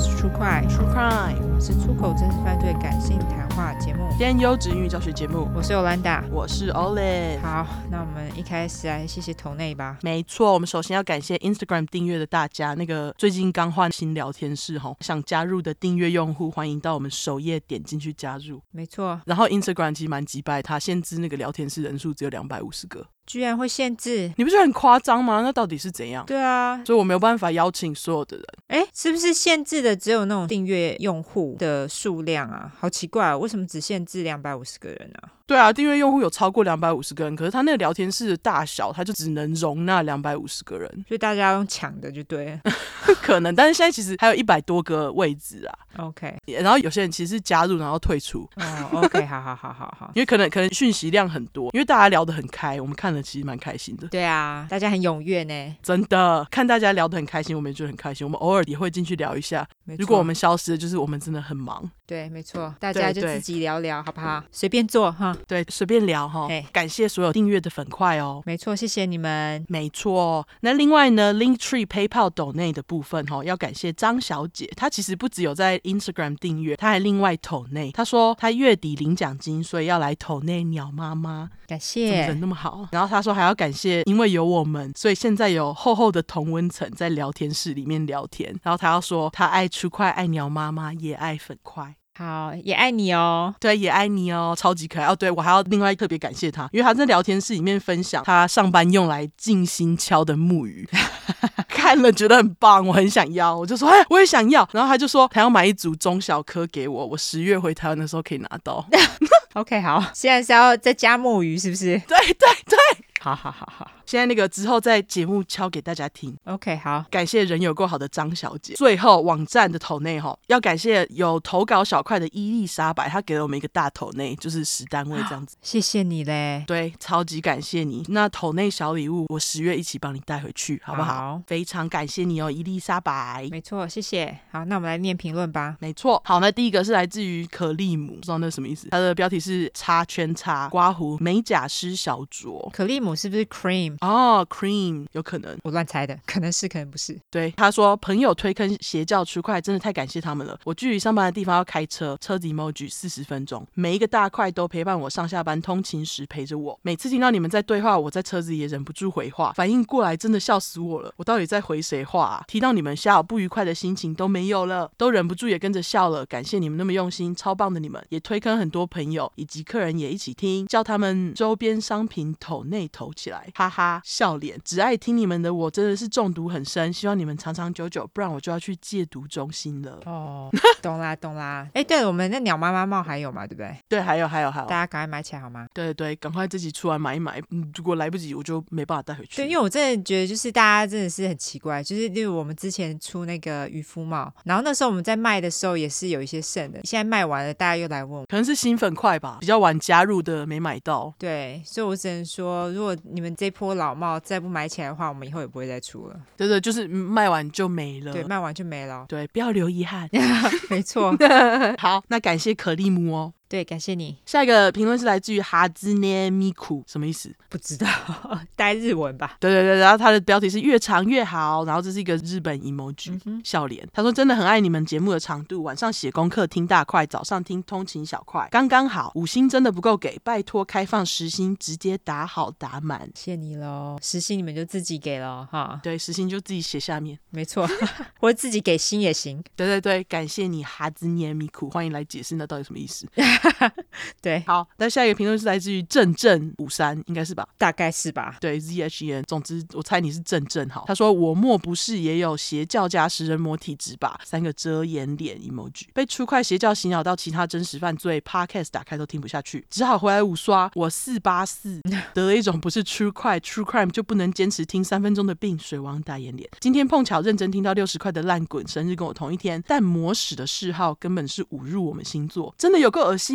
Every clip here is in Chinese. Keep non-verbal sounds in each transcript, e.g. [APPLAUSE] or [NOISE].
是 True Crime，True Crime 是出口真实犯罪感性谈话节目，兼优质英语教学节目。我是 Yolanda，我是 Olive。好，那我们一开始来谢谢抖内吧。没错，我们首先要感谢 Instagram 订阅的大家。那个最近刚换新聊天室哈，想加入的订阅用户欢迎到我们首页点进去加入。没错，然后 Instagram 其实蛮机掰，它限制那个聊天室人数只有两百五十个。居然会限制，你不觉得很夸张吗？那到底是怎样？对啊，所以我没有办法邀请所有的人。哎，是不是限制的只有那种订阅用户的数量啊？好奇怪啊，为什么只限制两百五十个人啊？对啊，订阅用户有超过两百五十个人，可是他那个聊天室的大小，他就只能容纳两百五十个人，所以大家要用抢的就对了，[LAUGHS] 可能。但是现在其实还有一百多个位置啊。OK，然后有些人其实是加入然后退出。哦，OK，好好好好好，[LAUGHS] 因为可能可能讯息量很多，因为大家聊得很开，我们看了其实蛮开心的。对啊，大家很踊跃呢，真的看大家聊得很开心，我们也觉得很开心。我们偶尔也会进去聊一下。如果我们消失，就是我们真的很忙。对，没错，大家就自己聊聊，好不好？随便做哈，对，随便聊哈。感谢所有订阅的粉块哦。没错，谢谢你们。没错，那另外呢，Linktree PayPal 抖内的部分哈，要感谢张小姐，她其实不只有在 Instagram 订阅，她还另外抖内。她说她月底领奖金，所以要来抖内鸟妈妈。感谢，人那么好。然后她说还要感谢，因为有我们，所以现在有厚厚的同温层在聊天室里面聊天。然后她要说她爱出块，爱鸟妈妈，也爱粉块。好，也爱你哦。对，也爱你哦，超级可爱哦。对，我还要另外特别感谢他，因为他在聊天室里面分享他上班用来静心敲的木鱼，[LAUGHS] 看了觉得很棒，我很想要，我就说哎，我也想要。然后他就说他要买一组中小颗给我，我十月回台湾的时候可以拿到。[LAUGHS] OK，好，现在是要再加木鱼是不是？对对对，好好好好。现在那个之后在节目敲给大家听。OK，好，感谢人有够好的张小姐。最后网站的抖内哈，要感谢有投稿小块的伊丽莎白，她给了我们一个大头内，就是十单位这样子。谢谢你嘞，对，超级感谢你。那头内小礼物，我十月一起帮你带回去，好不好？好，非常感谢你哦，伊丽莎白。没错，谢谢。好，那我们来念评论吧。没错，好，那第一个是来自于可利姆，不知道那是什么意思。它的标题是叉圈叉刮胡美甲师小卓。可利姆是不是 cream？哦，cream。有可能我乱猜的，[LAUGHS] 可能是，可能不是。对，他说朋友推坑邪教区块，真的太感谢他们了。我距离上班的地方要开车，车子 emoji 四十分钟，每一个大块都陪伴我上下班通勤时陪着我。每次听到你们在对话，我在车子也忍不住回话，反应过来真的笑死我了。我到底在回谁话啊？提到你们笑，不愉快的心情都没有了，都忍不住也跟着笑了。感谢你们那么用心，超棒的你们，也推坑很多朋友以及客人也一起听，叫他们周边商品投内投起来，哈哈，笑脸。只爱听你们的我真的是中毒很深，希望你们长长久久，不然我就要去戒毒中心了。哦，懂啦懂啦。哎，对了，我们那鸟妈妈帽还有吗？对不对？对，还有还有还有，大家赶快买起来好吗？对对，赶快自己出来买一买。嗯，如果来不及，我就没办法带回去。对，因为我真的觉得，就是大家真的是很奇怪，就是例如我们之前出那个渔夫帽，然后那时候我们在卖的时候也是有一些剩的，现在卖完了，大家又来问，可能是新粉快吧，比较晚加入的没买到。对，所以我只能说，如果你们这波老帽再不买起来的话，我们以后也不会再出了。对对，就是卖完就没了。对，卖完就没了。对，不要留遗憾。[LAUGHS] 没错。[LAUGHS] 好，那感谢可丽姆哦。对，感谢你。下一个评论是来自于哈兹涅米库，什么意思？不知道，[LAUGHS] 带日文吧。对对对，然后他的标题是越长越好，然后这是一个日本 emoji、嗯、笑脸。他说真的很爱你们节目的长度，晚上写功课听大块，早上听通勤小块，刚刚好。五星真的不够给，拜托开放十星，直接打好打满。谢谢你喽，十星你们就自己给了哈。对，十星就自己写下面。没错，[LAUGHS] 或者自己给星也行。对对对，感谢你哈兹涅米库，欢迎来解释那到底什么意思。[LAUGHS] [LAUGHS] 对，好，那下一个评论是来自于正正五三，应该是吧？大概是吧。对，Z H E N，总之我猜你是正正好。他说我莫不是也有邪教加食人魔体质吧？三个遮掩脸 emoji，被出块邪教洗脑到其他真实犯罪 podcast 打开都听不下去，只好回来五刷。我四八四得了一种不是 true 块 true crime 就不能坚持听三分钟的病，水王大眼脸。今天碰巧认真听到六十块的烂滚，生日跟我同一天，但魔使的嗜好根本是侮辱我们星座，真的有够恶心。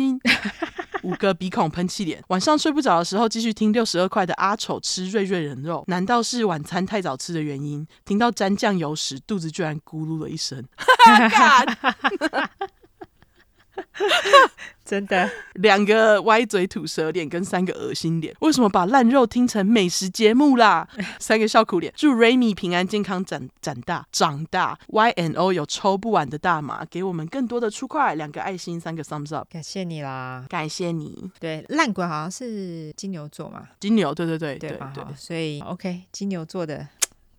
五个鼻孔喷气脸，晚上睡不着的时候继续听六十二块的阿丑吃瑞瑞人肉，难道是晚餐太早吃的原因？听到沾酱油时，肚子居然咕噜了一声。[LAUGHS] [LAUGHS] 真的，两个歪嘴吐舌脸跟三个恶心脸，为什么把烂肉听成美食节目啦？[LAUGHS] 三个笑苦脸，祝 Remy 平安健康长长大长大。Y N O 有抽不完的大麻，给我们更多的出块，两个爱心，三个 thumbs up，感谢你啦，感谢你。对，烂鬼好像是金牛座嘛，金牛，对对对？对对，所以 OK，金牛座的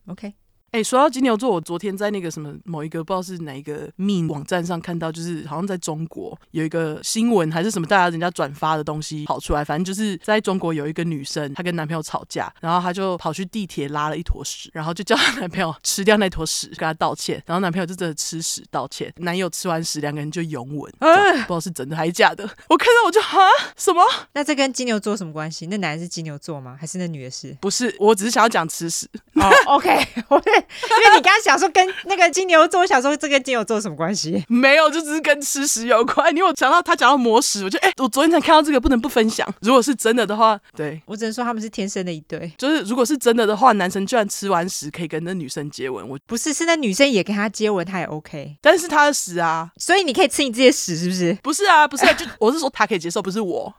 OK。哎、欸，说到金牛座，我昨天在那个什么某一个不知道是哪一个命网站上看到，就是好像在中国有一个新闻还是什么，大家人家转发的东西跑出来，反正就是在中国有一个女生，她跟男朋友吵架，然后她就跑去地铁拉了一坨屎，然后就叫她男朋友 [LAUGHS] 吃掉那坨屎，跟她道歉，然后男朋友就真的吃屎道歉，男友吃完屎，两个人就拥吻，不知道是真的还是假的。我看到我就哈什么？那这跟金牛座什么关系？那男的是金牛座吗？还是那女的是？不是，我只是想要讲吃屎。哦、oh,，OK，我。因为你刚刚想说跟那个金牛座，我想说这跟金牛座有什么关系？没有，就只是跟吃屎有关。因为我想到他讲到魔屎，我就哎、欸，我昨天才看到这个，不能不分享。如果是真的的话，对，我只能说他们是天生的一对。就是如果是真的的话，男生居然吃完屎可以跟那女生接吻，我不是，是那女生也跟他接吻，他也 OK。但是他的屎啊，所以你可以吃你自己的屎，是不是？不是啊，不是啊，就我是说他可以接受，不是我。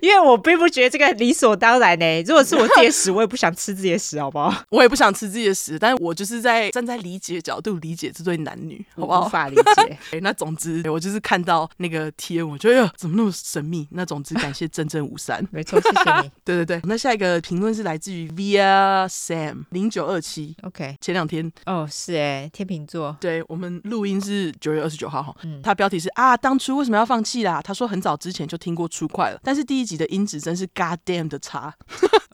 因为我并不觉得这个理所当然呢。如果是我自己的屎，[LAUGHS] 我也不想吃自己的屎，好不好？我也不想吃自己的屎，但是我就是在站在理解角度理解这对男女，好不好？无法理解。[LAUGHS] 欸、那总之，我就是看到那个贴文，我觉得、呃、怎么那么神秘？那总之，感谢真正五三，没错，谢谢你。[LAUGHS] 对对对，那下一个评论是来自于 Via Sam 零九二七。OK，前两天哦，是哎，天秤座。对，我们录音是九月二十九号哈。嗯，他标题是啊，当初为什么要放弃啦？他说很早之前就听过出快了，但是第一集的音质真是。God damn 的差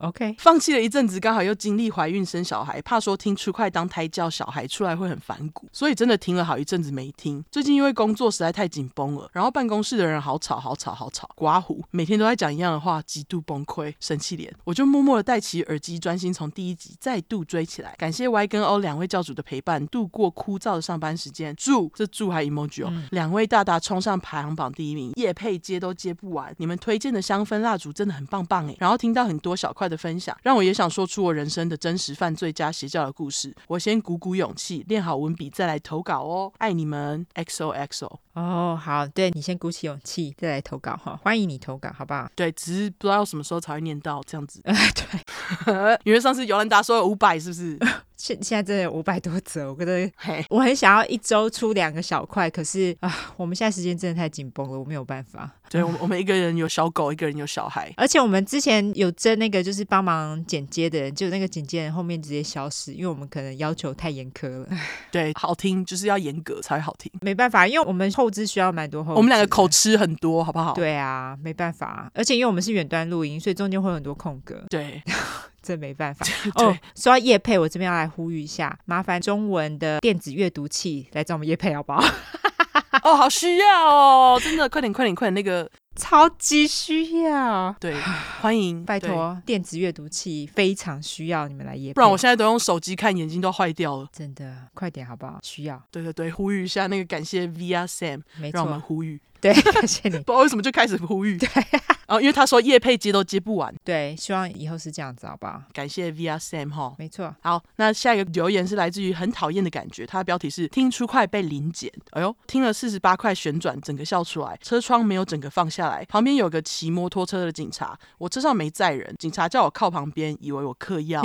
，OK，[LAUGHS] 放弃了一阵子，刚好又经历怀孕生小孩，怕说听出快当胎教小孩出来会很反骨，所以真的停了好一阵子没听。最近因为工作实在太紧绷了，然后办公室的人好吵好吵好吵，刮胡，每天都在讲一样的话，极度崩溃，生气脸，我就默默的戴起耳机，专心从第一集再度追起来。感谢 Y 跟 O 两位教主的陪伴，度过枯燥的上班时间。祝这祝还 emoji 哦，嗯、两位大大冲上排行榜第一名，叶配接都接不完。你们推荐的香氛蜡烛真的很。棒棒哎！然后听到很多小块的分享，让我也想说出我人生的真实犯罪加邪教的故事。我先鼓鼓勇气，练好文笔再来投稿哦。爱你们，XOXO。哦，好，对，你先鼓起勇气再来投稿哈，欢迎你投稿，好不好？对，只是不知道什么时候才会念到这样子。呃，[LAUGHS] 对，[LAUGHS] 因为上次尤兰达说有五百，是不是？现现在真的有五百多则，我觉得 [LAUGHS] 我很想要一周出两个小块，可是啊，我们现在时间真的太紧绷了，我没有办法。对，我们我们一个人有小狗，一个人有小孩，而且我们之前有征那个就是帮忙剪接的人，就那个剪接人后面直接消失，因为我们可能要求太严苛了。[LAUGHS] 对，好听就是要严格才会好听，没办法，因为我们后置需要蛮多后，我们两个口吃很多，好不好？对啊，没办法，而且因为我们是远端录音，所以中间会有很多空格。对。[LAUGHS] 这没办法 [LAUGHS] 哦。说到夜配，我这边要来呼吁一下，麻烦中文的电子阅读器来找我们夜配好不好？[LAUGHS] 哦，好需要哦，真的，快点，快点，快点，那个 [LAUGHS] 超级需要。对，[SIGHS] 欢迎，拜托，电子阅读器非常需要你们来业配，不然我现在都用手机看，眼睛都坏掉了。真的，快点好不好？需要。对对对，呼吁一下那个感谢 Via Sam，让我们呼吁。对，[LAUGHS] 感谢你。不知道为什么就开始呼吁。对。[LAUGHS] 哦，因为他说叶配接都接不完，[LAUGHS] 对，希望以后是这样子，好不好？感谢 Via Sam 哈，没错。好，那下一个留言是来自于很讨厌的感觉，它的标题是听出快被临检，哎呦，听了四十八块旋转，整个笑出来，车窗没有整个放下来，旁边有个骑摩托车的警察，我车上没载人，警察叫我靠旁边，以为我嗑药。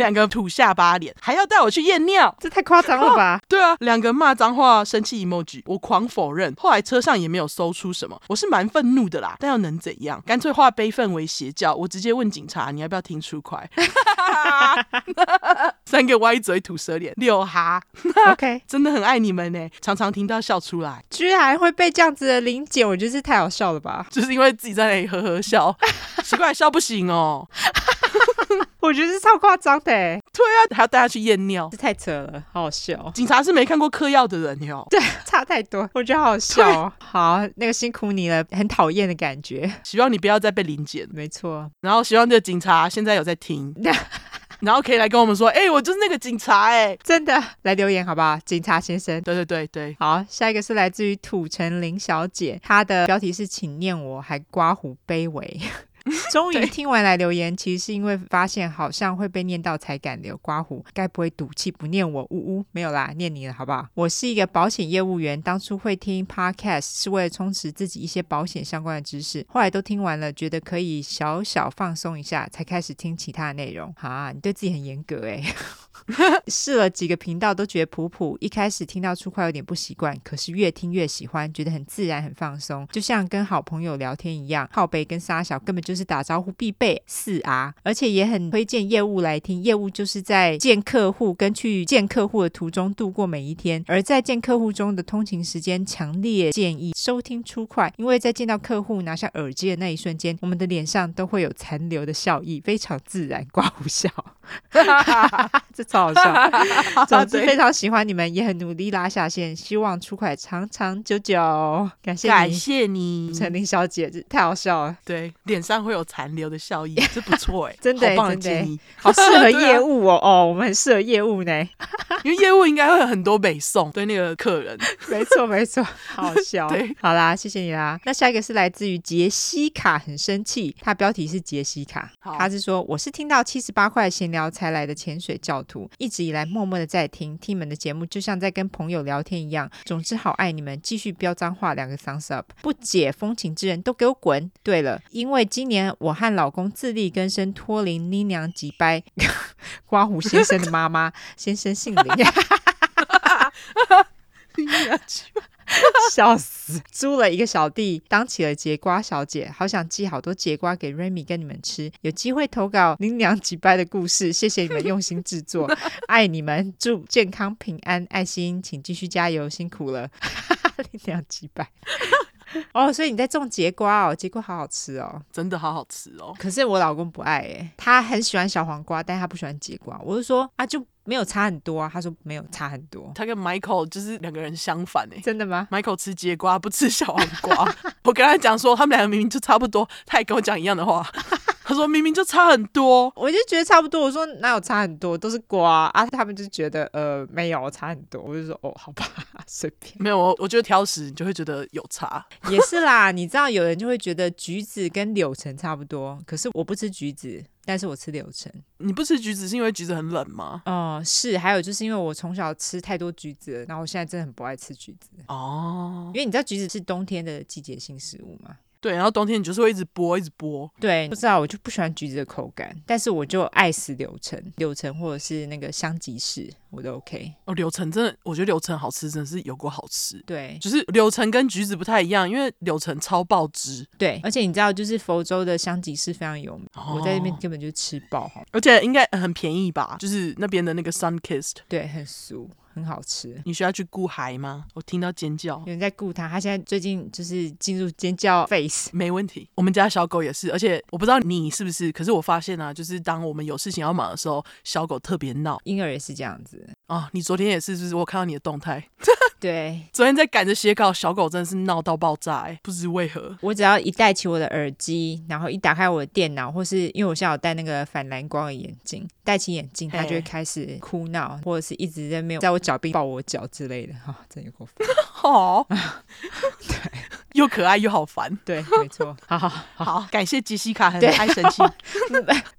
两个土下巴脸，还要带我去验尿，这太夸张了吧？哦、[LAUGHS] 对啊，两个骂脏话、生气 emoji，我狂否认。后来车上也没有搜出什么，我是蛮愤怒的啦。但又能怎样？干脆化悲愤为邪教。我直接问警察：“你要不要听出快？” [LAUGHS] 三个歪嘴吐舌脸，六哈。OK，[LAUGHS] 真的很爱你们呢，常常听到笑出来。居然会被这样子的临检，我觉得是太好笑了吧？就是因为自己在那里呵呵笑，奇怪笑不行哦。[LAUGHS] 我觉得是超夸张的，对啊，还要带他去验尿，这太扯了，好好笑。警察是没看过嗑药的人哟，[LAUGHS] 对，差太多，我觉得好好笑。好，那个辛苦你了，很讨厌的感觉。希望你不要再被临检，没错。然后希望这个警察现在有在听，[LAUGHS] 然后可以来跟我们说，哎、欸，我就是那个警察，哎，真的，来留言好不好？警察先生，对对对对。好，下一个是来自于土城林小姐，她的标题是请念我还刮胡卑微。[LAUGHS] 终于听完来留言，其实是因为发现好像会被念到才敢留刮胡，该不会赌气不念我？呜呜，没有啦，念你了，好不好？我是一个保险业务员，当初会听 Podcast 是为了充实自己一些保险相关的知识，后来都听完了，觉得可以小小放松一下，才开始听其他的内容。啊，你对自己很严格哎。[LAUGHS] 试了几个频道都觉得普普，一开始听到粗快有点不习惯，可是越听越喜欢，觉得很自然很放松，就像跟好朋友聊天一样。靠北跟沙小根本就是打招呼必备四啊，而且也很推荐业务来听，业务就是在见客户跟去见客户的途中度过每一天，而在见客户中的通勤时间，强烈建议收听粗快，因为在见到客户拿下耳机的那一瞬间，我们的脸上都会有残留的笑意，非常自然，刮胡笑。[LAUGHS] [LAUGHS] 这超好笑，[LAUGHS] 总之非常喜欢你们，也很努力拉下线，希望出快长长久久。感谢感谢你，陈琳小姐，这太好笑了。对，脸上会有残留的笑意，[LAUGHS] 这不错哎，真的，好棒的建议，好适合业务哦。[LAUGHS] 哦，我们很适合业务呢，因为业务应该会有很多美送对那个客人。没错没错，好好笑。对，好啦，谢谢你啦。那下一个是来自于杰西卡，很生气，他标题是杰西卡，他是说我是听到七十八块闲聊才来的潜水教徒，一直以来默默的在听，听你们的节目就像在跟朋友聊天一样。总之好爱你们，继续飙脏话，两个 thumbs up，不解风情之人都给我滚。对了，因为今年我和老公自力更生，脱离妮娘几掰，[LAUGHS] 刮胡先生的妈妈，先生姓林。[LAUGHS] [LAUGHS] 笑死！租了一个小弟，当起了节瓜小姐，好想寄好多节瓜给 Remy 跟你们吃。有机会投稿林娘几掰的故事，谢谢你们用心制作，[LAUGHS] 爱你们，祝健康平安，爱心，请继续加油，辛苦了，林娘几掰。哦，所以你在种节瓜哦，节瓜好好吃哦，真的好好吃哦。可是我老公不爱诶，他很喜欢小黄瓜，但他不喜欢节瓜。我就说啊，就。没有差很多啊，他说没有差很多。他跟 Michael 就是两个人相反哎，真的吗？Michael 吃节瓜不吃小黄瓜，我跟他讲说他们两个明明就差不多，他也跟我讲一样的话。[LAUGHS] 他说明明就差很多，我就觉得差不多。我说哪有差很多，都是瓜啊。他们就觉得呃没有差很多，我就说哦好吧，随便。没有我我觉得挑食你就会觉得有差，也是啦。你知道有人就会觉得橘子跟柳橙差不多，可是我不吃橘子，但是我吃柳橙。你不吃橘子是因为橘子很冷吗？哦、呃，是，还有就是因为我从小吃太多橘子了，然后我现在真的很不爱吃橘子哦。因为你知道橘子是冬天的季节性食物吗？对，然后冬天你就是会一直剥，一直剥。对，不知道我就不喜欢橘子的口感，但是我就爱死柳橙，柳橙或者是那个香吉士，我都 OK。哦，柳橙真的，我觉得柳橙好吃，真的是有够好吃。对，就是柳橙跟橘子不太一样，因为柳橙超爆汁。对，而且你知道，就是佛州的香吉士非常有名，哦、我在那边根本就吃爆哈。而且应该很便宜吧？就是那边的那个 Sun Kissed，对，很俗。很好吃，你需要去顾孩吗？我听到尖叫，有人在顾他，他现在最近就是进入尖叫 face，没问题。我们家小狗也是，而且我不知道你是不是，可是我发现啊，就是当我们有事情要忙的时候，小狗特别闹。婴儿也是这样子哦，你昨天也是，是不是？我看到你的动态。对，昨天在赶着写稿，小狗真的是闹到爆炸哎，不知为何。我只要一戴起我的耳机，然后一打开我的电脑，或是因为我现在有戴那个反蓝光的眼镜，戴起眼镜，它就会开始哭闹，或者是一直在没有在我脚边抱我脚之类的，哈、哦，真有够烦。好 [LAUGHS] [LAUGHS] 对，又可爱又好烦，对，[LAUGHS] 没错。好好好，好，感谢杰西卡，很爱生气，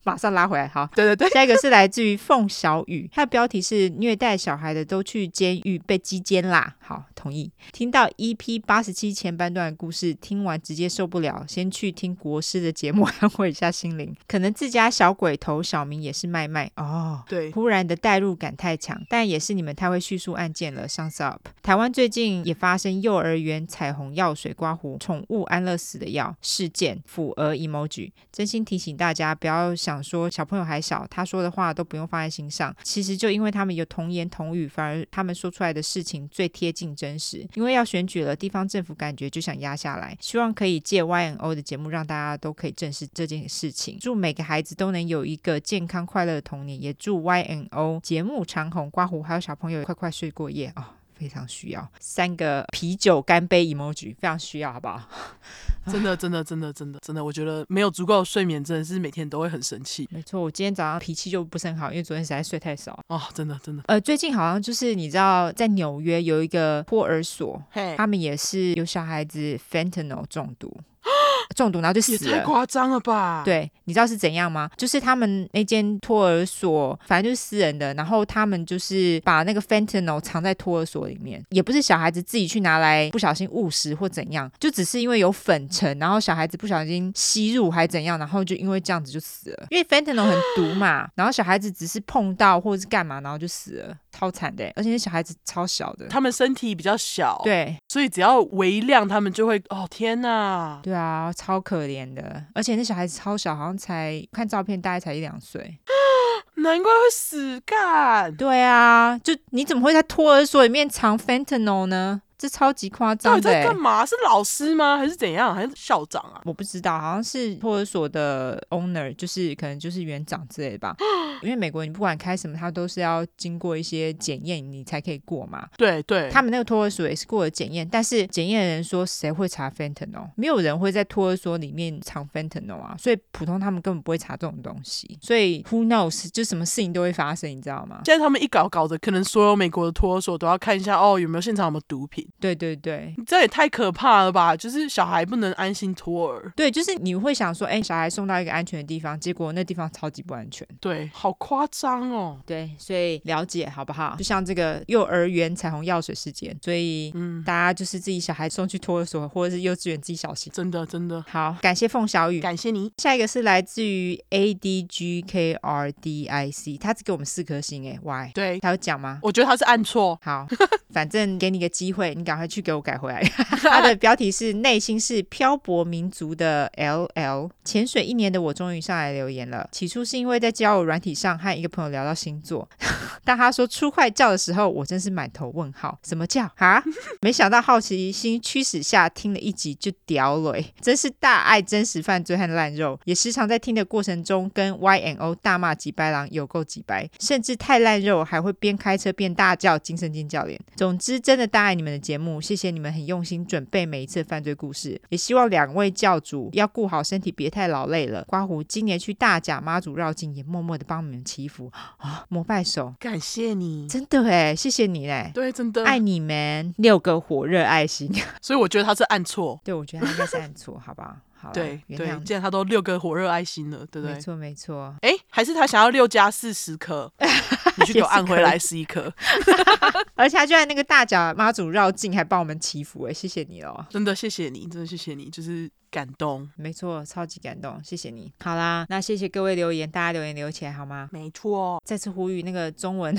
马上拉回来。好，对对对，下一个是来自于凤小雨，它的标题是虐待小孩的都去监狱被鸡奸啦。好，同意。听到 EP 八十七前半段的故事，听完直接受不了，先去听国师的节目安慰一下心灵。可能自家小鬼头小明也是麦麦哦。对，忽然的代入感太强，但也是你们太会叙述案件了。Thumbs up。台湾最近也发生幼儿园彩虹药水刮胡宠物安乐死的药事件，抚额 emoji。真心提醒大家，不要想说小朋友还小，他说的话都不用放在心上。其实就因为他们有童言童语，反而他们说出来的事情最贴近真实。因为要选举了，地方政府感觉就想压下来。希望可以借 YNO 的节目，让大家都可以正视这件事情。祝每个孩子都能有一个健康快乐的童年，也祝 YNO 节目长红刮胡，还有小朋友快快睡过夜哦。非常需要三个啤酒干杯 emoji，非常需要，好不好？[LAUGHS] 真的，真的，真的，真的，真的，我觉得没有足够的睡眠，真的是每天都会很生气。没错，我今天早上脾气就不是很好，因为昨天实在睡太少。哦，真的，真的。呃，最近好像就是你知道，在纽约有一个托儿所，嘿他们也是有小孩子 fentanyl 中毒。[GASPS] 中毒，然后就死了。也太夸张了吧？对，你知道是怎样吗？就是他们那间托儿所，反正就是私人的，然后他们就是把那个 fentanyl 藏在托儿所里面，也不是小孩子自己去拿来不小心误食或怎样，就只是因为有粉尘，然后小孩子不小心吸入还怎样，然后就因为这样子就死了。因为 fentanyl 很毒嘛，然后小孩子只是碰到或者是干嘛，然后就死了，超惨的。而且那小孩子超小的，他们身体比较小，对，所以只要微量，他们就会哦天哪，对啊，超可怜的。而且那小孩子超小，好像才看照片大概才一两岁，[GASPS] 难怪会死干。对啊，就你怎么会在托儿所里面藏 fentanyl 呢？这超级夸张的，在干嘛？是老师吗？还是怎样？还是校长啊？我不知道，好像是托儿所的 owner，就是可能就是园长之类的吧。[GASPS] 因为美国你不管开什么，他都是要经过一些检验，你才可以过嘛。对对，他们那个托儿所也是过了检验，但是检验的人说，谁会查 fentanyl？没有人会在托儿所里面藏 fentanyl 啊，所以普通他们根本不会查这种东西。所以 who knows，就什么事情都会发生，你知道吗？现在他们一搞搞的，可能所有美国的托儿所都要看一下哦，有没有现场有没有毒品。对对对，这也太可怕了吧！就是小孩不能安心托儿。对，就是你会想说，哎，小孩送到一个安全的地方，结果那地方超级不安全。对，好夸张哦。对，所以了解好不好？就像这个幼儿园彩虹药水事件，所以嗯，大家就是自己小孩送去托儿所或者是幼稚园，自己小心。真的真的。好，感谢凤小雨，感谢你。下一个是来自于 A D G K R D I C，他只给我们四颗星，哎，Why？对，他有讲吗？我觉得他是按错。好，反正给你个机会，你赶快去给我改回来。他的 [LAUGHS] 标题是“内心是漂泊民族的 L L”。潜水一年的我终于上来留言了。起初是因为在交友软体上和一个朋友聊到星座，[LAUGHS] 当他说出快叫的时候，我真是满头问号。什么叫啊？没想到好奇心驱使下听了一集就屌了，真是大爱真实犯罪和烂肉。也时常在听的过程中跟 Y N O 大骂几白狼有够几白，甚至太烂肉还会边开车边大叫精神尖教练。总之真的大爱你们的节目，谢谢你们很用心准备每一次犯罪故事，也希望两位教主要顾好身体，别太劳累了。刮胡今年去大甲妈祖绕境，也默默的帮你们祈福。啊，膜拜手，感谢你，真的哎，谢谢你嘞，对，真的。爱你们，六个火热爱心，所以我觉得他是按错，对，我觉得他应该是按错，好吧，好，对对，既然他都六个火热爱心了，对不对？没错没错，哎，还是他想要六加四十颗，[LAUGHS] 你去给我按回来十一颗。[LAUGHS] 而且他就在那个大甲妈祖绕境，还帮我们祈福，哎，谢谢你哦，真的谢谢你，真的谢谢你，就是感动，没错，超级感动，谢谢你。好啦，那谢谢各位留言，大家留言留起来好吗？没错，再次呼吁那个中文。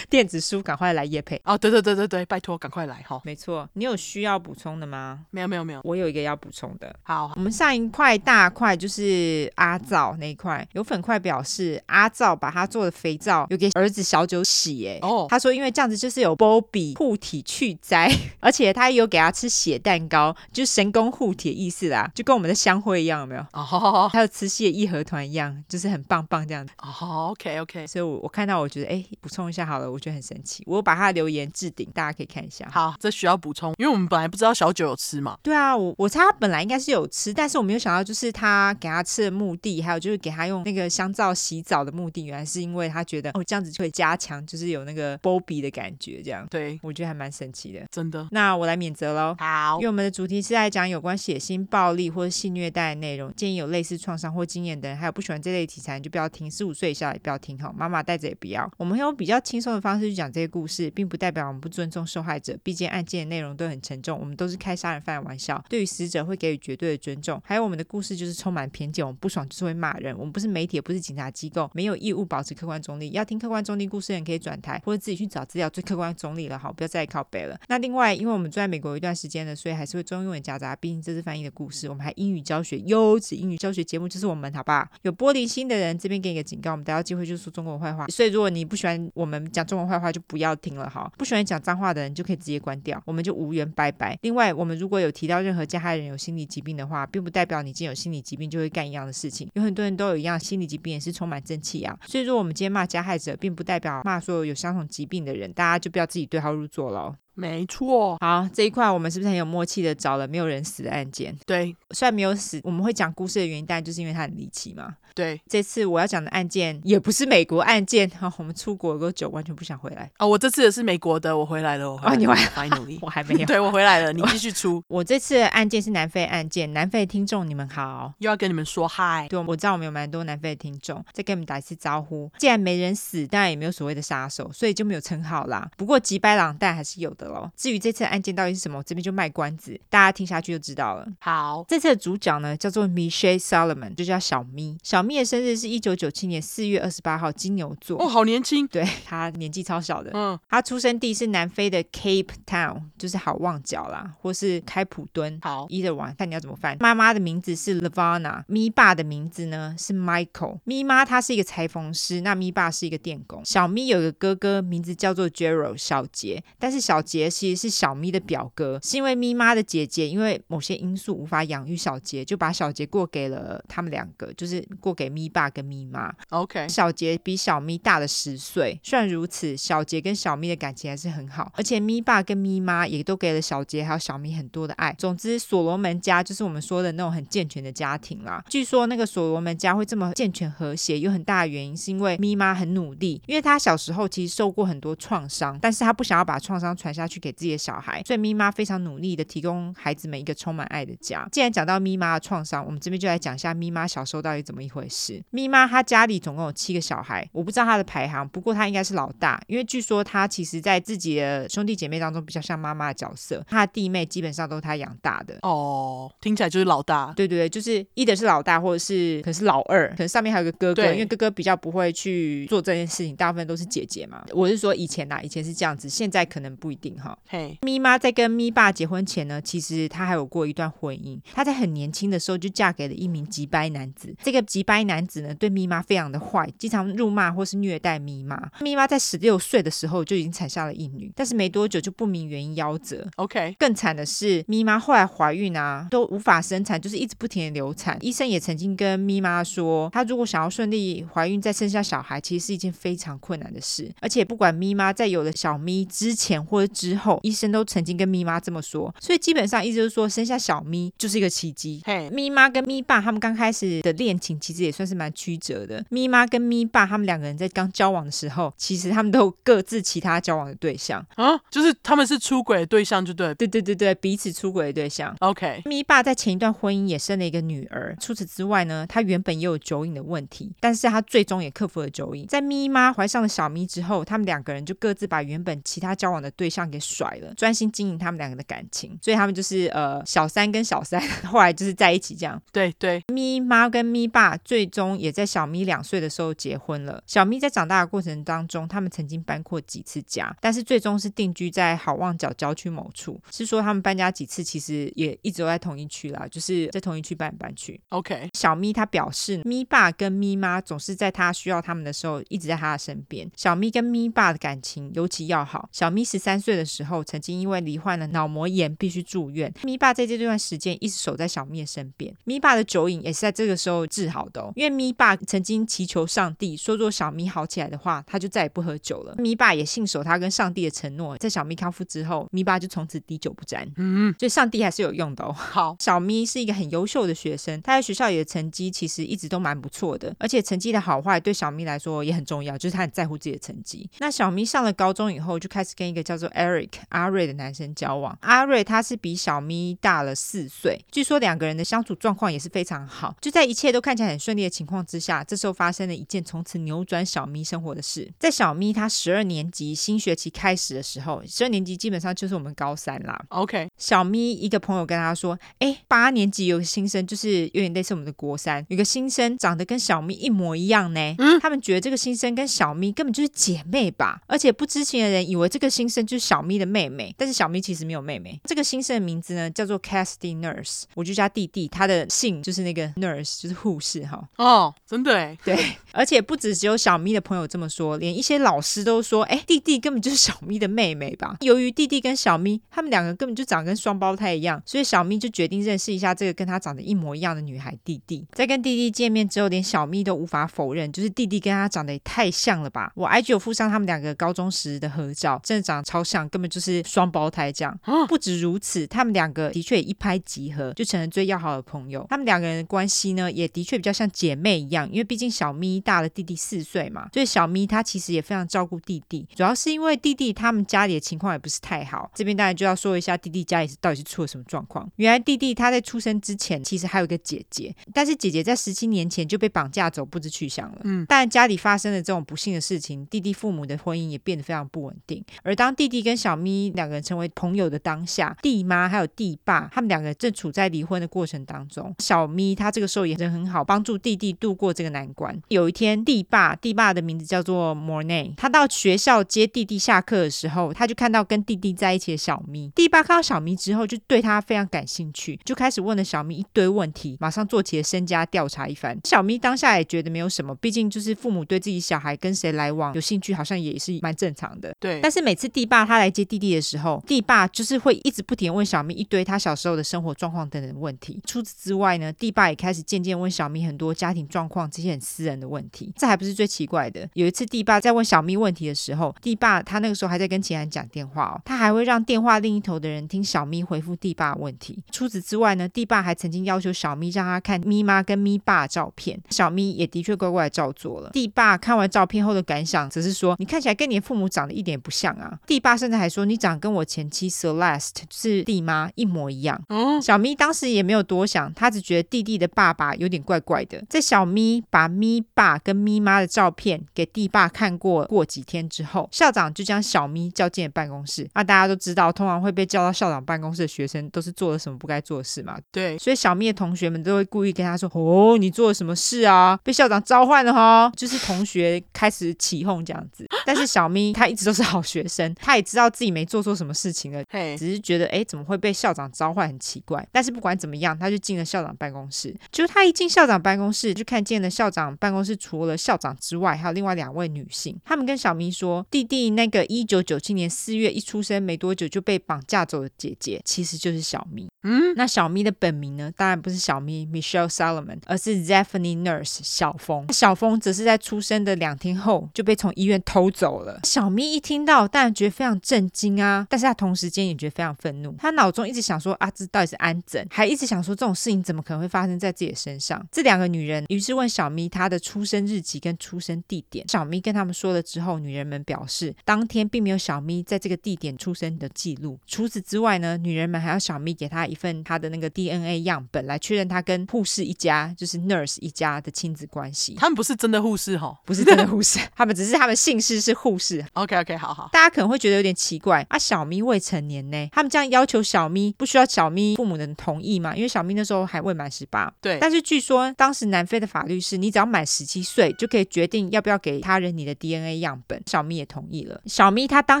电子书赶快来夜配哦！对对对对对，拜托赶快来哈！没错，你有需要补充的吗？没有没有没有，我有一个要补充的。好，我们上一块大块就是阿皂那一块，有粉块表示阿皂把他做的肥皂有给儿子小九洗，哎哦，他说因为这样子就是有波比护体去灾，[LAUGHS] 而且他有给他吃血蛋糕，就是神功护体的意思啦，就跟我们的香灰一样，有没有？哦，还有慈禧的义和团一样，就是很棒棒这样子。哦，OK OK，所以我我看到我觉得哎，补充一下好了，我。觉得很神奇，我把他的留言置顶，大家可以看一下。好，这需要补充，因为我们本来不知道小九有吃嘛。对啊，我我猜他本来应该是有吃，但是我没有想到，就是他给他吃的目的，还有就是给他用那个香皂洗澡的目的，原来是因为他觉得哦这样子就会加强，就是有那个波比的感觉，这样。对，我觉得还蛮神奇的，真的。那我来免责喽。好，因为我们的主题是在讲有关血腥暴力或者性虐待的内容，建议有类似创伤或经验的人，还有不喜欢这类题材，你就不要听。十五岁以下也不要听，好，妈妈带着也不要。我们会用比较轻松的方式去讲这些故事。并不代表我们不尊重受害者，毕竟案件的内容都很沉重，我们都是开杀人犯的玩笑，对于死者会给予绝对的尊重。还有我们的故事就是充满偏见，我们不爽就是会骂人，我们不是媒体，也不是警察机构，没有义务保持客观中立。要听客观中立故事的人可以转台，或者自己去找资料，最客观中立了，好，不要再靠北了。那另外，因为我们住在美国一段时间了，所以还是会中英文夹杂，毕竟这是翻译的故事。我们还英语教学，优质英语教学节目就是我们，好不好？有玻璃心的人这边给你个警告，我们逮到机会就说中国坏话，所以如果你不喜欢我们讲中坏话，就不要听了，哈，不喜欢。讲脏话的人就可以直接关掉，我们就无缘拜拜。另外，我们如果有提到任何加害人有心理疾病的话，并不代表你今天有心理疾病就会干一样的事情。有很多人都有一样心理疾病，也是充满正气啊。所以，说我们今天骂加害者，并不代表骂所有有相同疾病的人，大家就不要自己对号入座了。没错。好，这一块我们是不是很有默契的找了没有人死的案件？对，虽然没有死，我们会讲故事的原因，但就是因为它很离奇嘛。对，这次我要讲的案件也不是美国案件。哈、[LAUGHS] 哦，我们出国多久，完全不想回来。哦，我这次也是美国的，我回来了。我回来了哦，你回来，[LAUGHS] finally，[LAUGHS] 我还没有。对，我回来了，你继续出。我，我这次的案件是南非案件，南非的听众你们好，又要跟你们说嗨。对，我知道我们有蛮多南非的听众，再跟你们打一次招呼。既然没人死，当然也没有所谓的杀手，所以就没有称号啦。不过吉白朗带还是有的喽。至于这次案件到底是什么，我这边就卖关子，大家听下去就知道了。好，这次的主角呢叫做 Michelle Solomon，就叫小咪。小咪的生日是一九九七年四月二十八号，金牛座。哦，好年轻。对，他年纪超小的。嗯，他出生地是南非的 Cape Town，就是好望角啦，或是开普敦。好，either one，看你要怎么翻。妈妈的名字是 Lavana，咪爸的名字呢是 Michael。咪妈她是一个裁缝师，那咪爸是一个电工。小咪有个哥哥，名字叫做 Gerald 小杰，但是小杰其实是小咪的表哥，是因为咪妈的姐姐因为某些因素无法养育小杰，就把小杰过给了他们两个，就是过给咪爸跟咪妈。OK，小杰比小咪大了十岁，虽然如此，小杰跟小咪的感情还是很好，而且咪爸跟咪妈也都给了小杰还有小咪很多的爱。总之，所罗门家就是我们说的那种很健全的家庭啦。据说那个所罗门家会这么健全和谐，有很大的原因是因为咪妈很努力，因为她小时候其实受过很多创伤，但是她不想要把创伤传下去给自己的小孩，所以咪妈非常努力的提供孩子们一个充满爱的家。既然讲到咪妈的创伤，我们这边就来讲一下咪妈小时候到底怎么一回事。咪妈她家里总共有七个小孩，我不知道她的排行，不过她应该是老大，因为据说她其实在自己的兄弟姐妹当中比较像妈妈的角色，她的弟妹基本上都是她养大的。哦，听起来就是老大。对对对，就是一的是老大，或者是可能是老二，可能上面还有个哥哥，因为哥哥比较不会去做这件事情，大部分都是姐姐嘛。我是说以前呐，以前是这样子，现在可能不一定哈。嘿，咪妈在跟咪爸结婚前呢，其实她还有过一段婚姻，她在很年轻的时候就嫁给了一名吉掰男子。这个吉掰男子呢，对咪妈非常的坏，经常辱骂或是虐待咪妈。咪妈在十六岁的时候就已经产下了一女，但是没多久就不明原因夭折。OK，更惨的是咪妈后来怀孕啊，都无法生产，就是一直不停的流产。医生也曾经跟咪妈说，她如果想要顺利怀孕再生下小孩，其实是一件非常困难的事。而且不管咪妈在有了小咪之前或者之后，医生都曾经跟咪妈这么说。所以基本上意思就是说，生下小咪就是一个奇迹。嘿，咪妈跟咪爸他们刚开始的恋情其实也算是蛮曲折的。咪妈跟咪爸他们两个人在刚交往的时候，其实他们都有各自其他交往的对象啊，就是他们是出轨的对象，就对，对对对对，彼此出轨的对象。OK，咪爸在前一段婚姻也生了一个女儿。除此之外呢，他原本也有酒瘾的问题，但是他最终也克服了酒瘾。在咪妈怀上了小咪之后，他们两个人就各自把原本其他交往的对象给甩了，专心经营他们两个的感情。所以他们就是呃小三跟小三，[LAUGHS] 后来就是在一起这样。对对，咪妈跟咪爸最终也在小咪两岁的时候结婚了。小咪在长大的过程当中，他们曾经搬过几次家，但是最终是定居在好望角郊区某处。是说他们搬家几次，其实也一直都在同一区啦，就是在同一区搬来搬去。OK，小咪他表示，咪爸跟咪妈总是在他需要他们的时候一直在他的身边。小咪跟咪爸的感情尤其要好。小咪十三岁的时候，曾经因为罹患了脑膜炎必须住院，咪爸在这段时间一直守在小咪的身边。咪爸的酒瘾也是在这个时候治好的哦，因为咪爸曾经祈求上帝说，若小咪好起来的话，他就再也不喝酒了。咪爸也信守他跟上帝的承诺，在小咪康复之后，咪爸就从此滴酒不沾。嗯，所以上帝还是有用的哦。好，小咪是一个很优秀的学生，他在学校里的成绩其实一直都蛮不错的，而且成绩的好坏对小咪来说也很重要，就是他很在乎自己的成绩。那小咪上了高中以后，就开始跟一个叫做 Eric 阿瑞的男生交往。阿瑞他是比小咪大了四岁，据说两个人的相处状况也是非常好。就在一切都看起来很顺利的情况之下，这时候发生了一件从此扭转小咪生活的事。在小咪他十二年级新学期开始的时候，十二年级基本上就是我们高三啦。OK，小咪一个朋友跟他说：“哎，八年级有个新生，就是有点类似我们的国三，有个新生长得跟小咪一模一样呢。嗯，他们觉得这个新生跟小咪根本就是姐妹吧？而且不知情的人以为这个新生就是小咪的妹妹，但是小咪其实没有妹妹。这个新生的名字呢叫做 Cassidy Nurse，我就叫弟弟，他的姓就是那个 Nurse，就是护士哈。哦，真的哎，[LAUGHS] 对，而且不止只有小咪的朋友这么说，连一些老师都说：哎，弟弟根本就是小咪的妹妹吧？由于弟弟跟小咪他们两个根本就长得跟双胞胎一样，所以小咪就决定认识一下这个跟他长得一模一样的女孩弟弟。在跟弟弟见面之后，连小咪都无法否认，就是弟弟跟他长得也太像了吧？我 IG 有附上他们两个高中时的合照，真的长得超像。根本就是双胞胎这样。啊、不止如此，他们两个的确一拍即合，就成了最要好的朋友。他们两个人的关系呢，也的确比较像姐妹一样，因为毕竟小咪大了弟弟四岁嘛，所以小咪她其实也非常照顾弟弟。主要是因为弟弟他们家里的情况也不是太好，这边当然就要说一下弟弟家里是到底是出了什么状况。原来弟弟他在出生之前其实还有一个姐姐，但是姐姐在十七年前就被绑架走，不知去向了。嗯，但家里发生了这种不幸的事情，弟弟父母的婚姻也变得非常不稳定。而当弟弟跟小咪两个人成为朋友的当下，弟妈还有弟爸他们两个正处在离婚的过程当中。小咪他这个时候也人很好，帮助弟弟度过这个难关。有一天，弟爸弟爸的名字叫做 Mornay，他到学校接弟弟下课的时候，他就看到跟弟弟在一起的小咪。弟爸看到小咪之后，就对他非常感兴趣，就开始问了小咪一堆问题，马上做起了身家调查一番。小咪当下也觉得没有什么，毕竟就是父母对自己小孩跟谁来往有兴趣，好像也是蛮正常的。对。但是每次弟爸他来接弟弟的时候，弟爸就是会一直不停问小咪一堆他小时候的生活状况等等问题。除此之外呢，弟爸也开始渐渐问小咪很多家庭状况这些很私人的问题。这还不是最奇怪的。有一次弟爸在问小咪问题的时候，弟爸他那个时候还在跟秦安讲电话哦，他还会让电话另一头的人听小咪回复弟爸问题。除此之外呢，弟爸还曾经要求小咪让他看咪妈跟咪爸的照片，小咪也的确乖乖照做了。弟爸看完照片后的感想则是说：“你看起来跟你的父母长得一点也不像啊。”弟爸甚至还说：“你长跟我前妻 Celeste 是弟妈一模一样。”嗯，小咪当时也没有多想，他只觉得弟弟的爸爸有点怪怪的。在小咪把咪爸跟咪妈的照片给弟爸看过，过几天之后，校长就将小咪叫进了办公室。那大家都知道，通常会被叫到校长办公室的学生都是做了什么不该做的事嘛？对，所以小咪的同学们都会故意跟他说：“哦，你做了什么事啊？被校长召唤了哈！”就是同学开始起哄这样子。但是小咪他一直都是好学生，他也知道自己没做错什么事情了，嘿，只是觉得哎，怎么会被校长召唤，很奇怪。但是不管怎么样，他就进了校长办公室。就他一进校长办公室，就看见了校长办公室除了校长之外，还有另外两位女性。他们跟小咪说，弟弟那个一九九七年四月一出生没多久就被绑架走的姐姐，其实就是小咪。嗯，那小咪的本名呢？当然不是小咪 Michelle Solomon，而是 Zephany Nurse 小峰。小峰则是在出生的两天后就被从医院偷走了。小咪一听到，当然觉得非常震惊啊，但是他同时间也觉得非常愤怒。他脑中一直想说啊，这到底是安怎？还一直想说这种事情怎么可能会发生在自己的身上？这两个女人于是问小咪她的出生日期跟出生地点。小咪跟他们说了之后，女人们表示当天并没有小咪在这个地点出生的记录。除此之外呢，女人们还要小咪给她一份她的那个 DNA 样本来确认她跟护士一家，就是 nurse 一家的亲子关系。他们不是真的护士哈，不是真的护士，[LAUGHS] 他们只是他们姓氏是护士。OK OK，好好。大家可能会觉得有点奇怪啊，小咪未成年呢，他们这样要求小咪，不需要小咪父母的同意吗？因为小咪那时候还未满十八。对。但是据说当时南非的法律是，你只要满十七岁就可以决定要不要给他人你的 DNA 样本。小咪也同意了。小咪他当